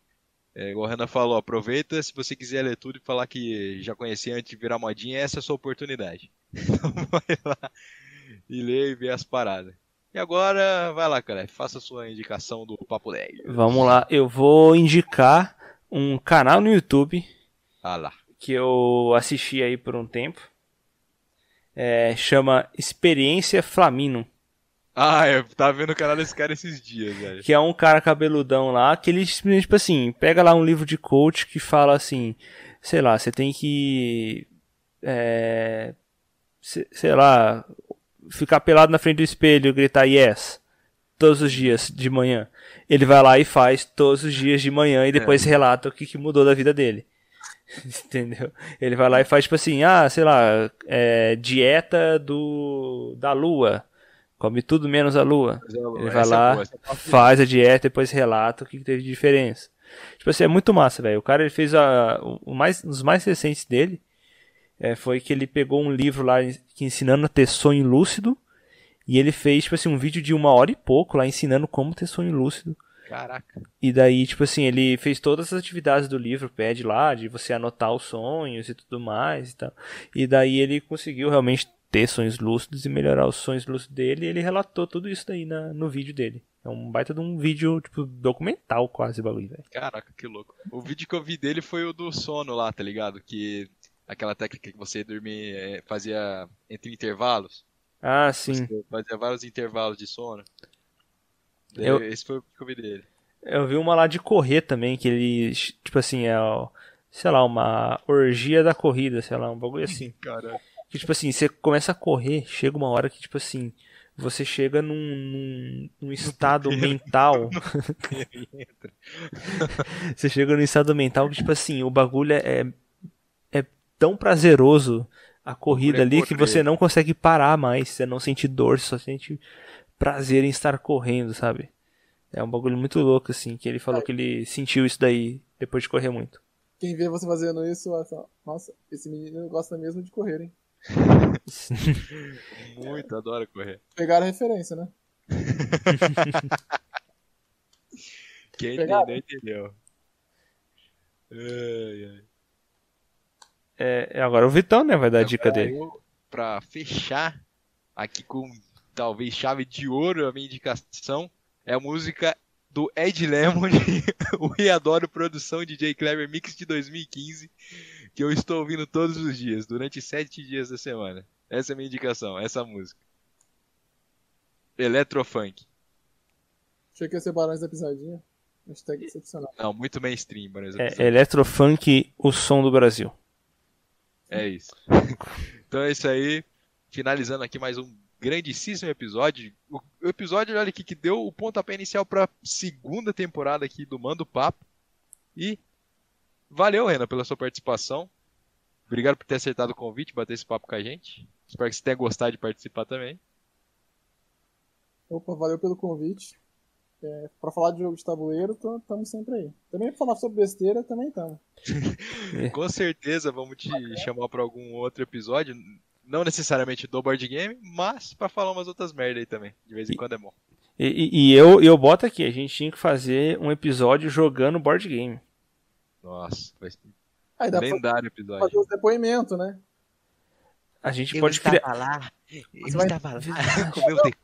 É, igual a Renan falou, aproveita se você quiser ler tudo e falar que já conhecia antes de virar modinha, essa é a sua oportunidade. Então vai lá e lê e vê as paradas. E agora, vai lá, cara, faça a sua indicação do Papo 10. Vamos lá, eu vou indicar um canal no YouTube Ah lá. que eu assisti aí por um tempo. É, chama Experiência Flamino. Ah, eu tava vendo o canal desse cara esses dias, velho. Que é um cara cabeludão lá, que ele simplesmente, tipo assim, pega lá um livro de coach que fala assim, sei lá, você tem que. É, se- sei lá, ficar pelado na frente do espelho e gritar yes todos os dias de manhã. Ele vai lá e faz todos os dias de manhã e depois relata o que, que mudou da vida dele. Entendeu? Ele vai lá e faz tipo assim, ah, sei lá, é, dieta do da lua. Come tudo menos a lua. Ele vai Essa é lá, é faz a dieta, depois relata o que que teve de diferença. Tipo assim, é muito massa, velho. O cara ele fez a, o mais, dos mais recentes dele é, foi que ele pegou um livro lá que ensinando a ter sonho lúcido e ele fez tipo assim um vídeo de uma hora e pouco lá ensinando como ter sonho lúcido. Caraca. E daí, tipo assim, ele fez todas as atividades do livro, pede lá, de você anotar os sonhos e tudo mais e tal. E daí ele conseguiu realmente ter sonhos lúcidos e melhorar os sonhos lúcidos dele e ele relatou tudo isso daí na, no vídeo dele. É um baita de um vídeo, tipo, documental quase, bagulho, velho. Caraca, que louco. O vídeo que eu vi dele foi o do sono lá, tá ligado? Que aquela técnica que você dormir é, fazia entre intervalos. Ah, sim. Você fazia vários intervalos de sono. Eu- Esse foi o que eu vi dele. Eu vi uma lá de correr também, que ele, tipo assim, é, sei lá, uma orgia da corrida, sei lá, um bagulho assim. Caralho. Que, tipo assim, você começa a correr, chega uma hora que, tipo assim, você chega num, num, num estado mental. você chega num estado mental que, tipo assim, o bagulho é, é tão prazeroso a corrida é ali que você não consegue parar mais. Você não sente dor, você só sente prazer em estar correndo, sabe? É um bagulho muito louco, assim, que ele falou que ele sentiu isso daí depois de correr muito. Quem vê você fazendo isso, nossa, esse menino gosta mesmo de correr, hein? Muito, adoro correr. Pegaram a referência, né? Quem entendeu, entendeu. Ai, ai. É, agora o Vitão, né, vai dar a dica Agora dele. eu, Pra fechar aqui com talvez chave de ouro a minha indicação é a música do Ed Lemon, o E Adoro Produção DJ Clever Mix de 2015, que eu estou ouvindo todos os dias, durante sete dias da semana. Essa é a minha indicação, essa música. Electrofunk. Achei que ia ser Barões da Pisadinha. Hashtag excepcional. Não, muito mainstream, por exemplo. É Electrofunk, o som do Brasil. É isso. Então é isso aí. Finalizando aqui mais um grandíssimo episódio. O episódio, olha aqui, que deu o pontapé inicial pra segunda temporada aqui do Mando Papo. E valeu, Renan, pela sua participação. Obrigado por ter acertado o convite, bater esse papo com a gente. Espero que você tenha gostado de participar também. Opa, valeu pelo convite. É, pra falar de jogo de tabuleiro, estamos sempre aí. Também pra falar sobre besteira, também estamos. Com certeza vamos te chamar pra algum outro episódio. Não necessariamente do board game, mas pra falar umas outras merda aí também. De vez em quando é bom. E, e, e eu, eu boto aqui, a gente tinha que fazer um episódio jogando board game. Nossa, vai ser Aí dá pra lendário episódio. fazer os depoimentos, né? A gente Eu pode criar. lá. Eu vai- estava lá com meu deco.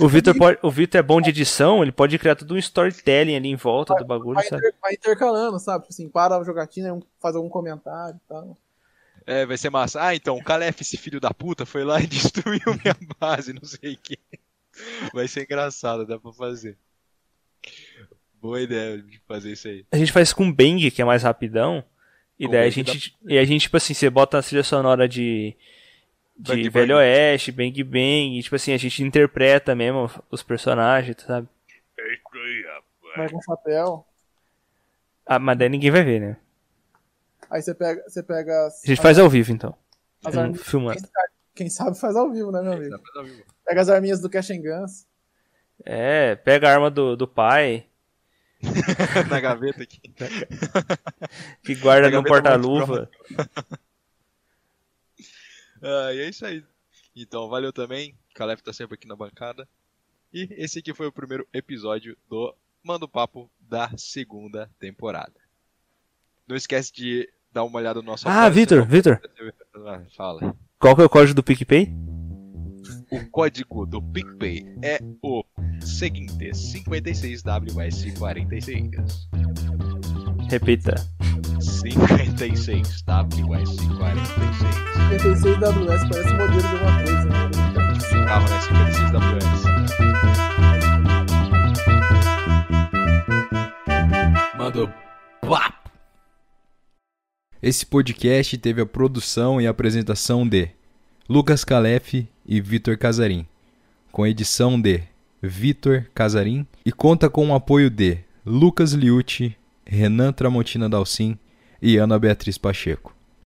O Vitor pode... o Vitor é bom de edição, ele pode criar todo um storytelling ali em volta do bagulho, Vai, sabe? vai intercalando, sabe? Tipo assim, para a jogatina, faz algum comentário e tal. É, vai ser massa. Ah, então, o Calef, esse filho da puta, foi lá e destruiu minha base, não sei o que. Vai ser engraçado, dá pra fazer. Boa ideia de fazer isso aí. A gente faz com Bang, que é mais rapidão. E Com daí a gente. E a gente, tipo assim, você bota a trilha sonora de. De Bang Velho Bang. Oeste, Bang Bang, e tipo assim, a gente interpreta mesmo os personagens, sabe? Vai com chapéu. Ah, mas daí ninguém vai ver, né? Aí você pega, você pega as, A gente faz ao vivo, então. as Hum, arminhas. Filmando. Quem sabe faz ao vivo, né, meu amigo? Pega as arminhas do Cash and Guns. É, pega a arma do, do pai, Na gaveta aqui. que guarda no gaveta porta-luva. Ah, e é isso aí. Então, valeu também. Calef tá sempre aqui na bancada. E esse aqui foi o primeiro episódio do Manda o Papo da segunda temporada. Não esquece de dar uma olhada no nosso Ah, Vitor, não- Vitor, Ah, fala. qual que é o código do PicPay? O código do PicPay é o seguinte: 56WS46. Repita. 56WS46. 56 WS parece modelo de alguma coisa. Né? Carro, né? 56WS. Mandou papo. Esse podcast teve a produção e apresentação de Lucas Calef e Vitor Casarim, com edição de Vitor Casarim e conta com o apoio de Lucas Liucci, Renan Tramontina Dalcin e Ana Beatriz Pacheco.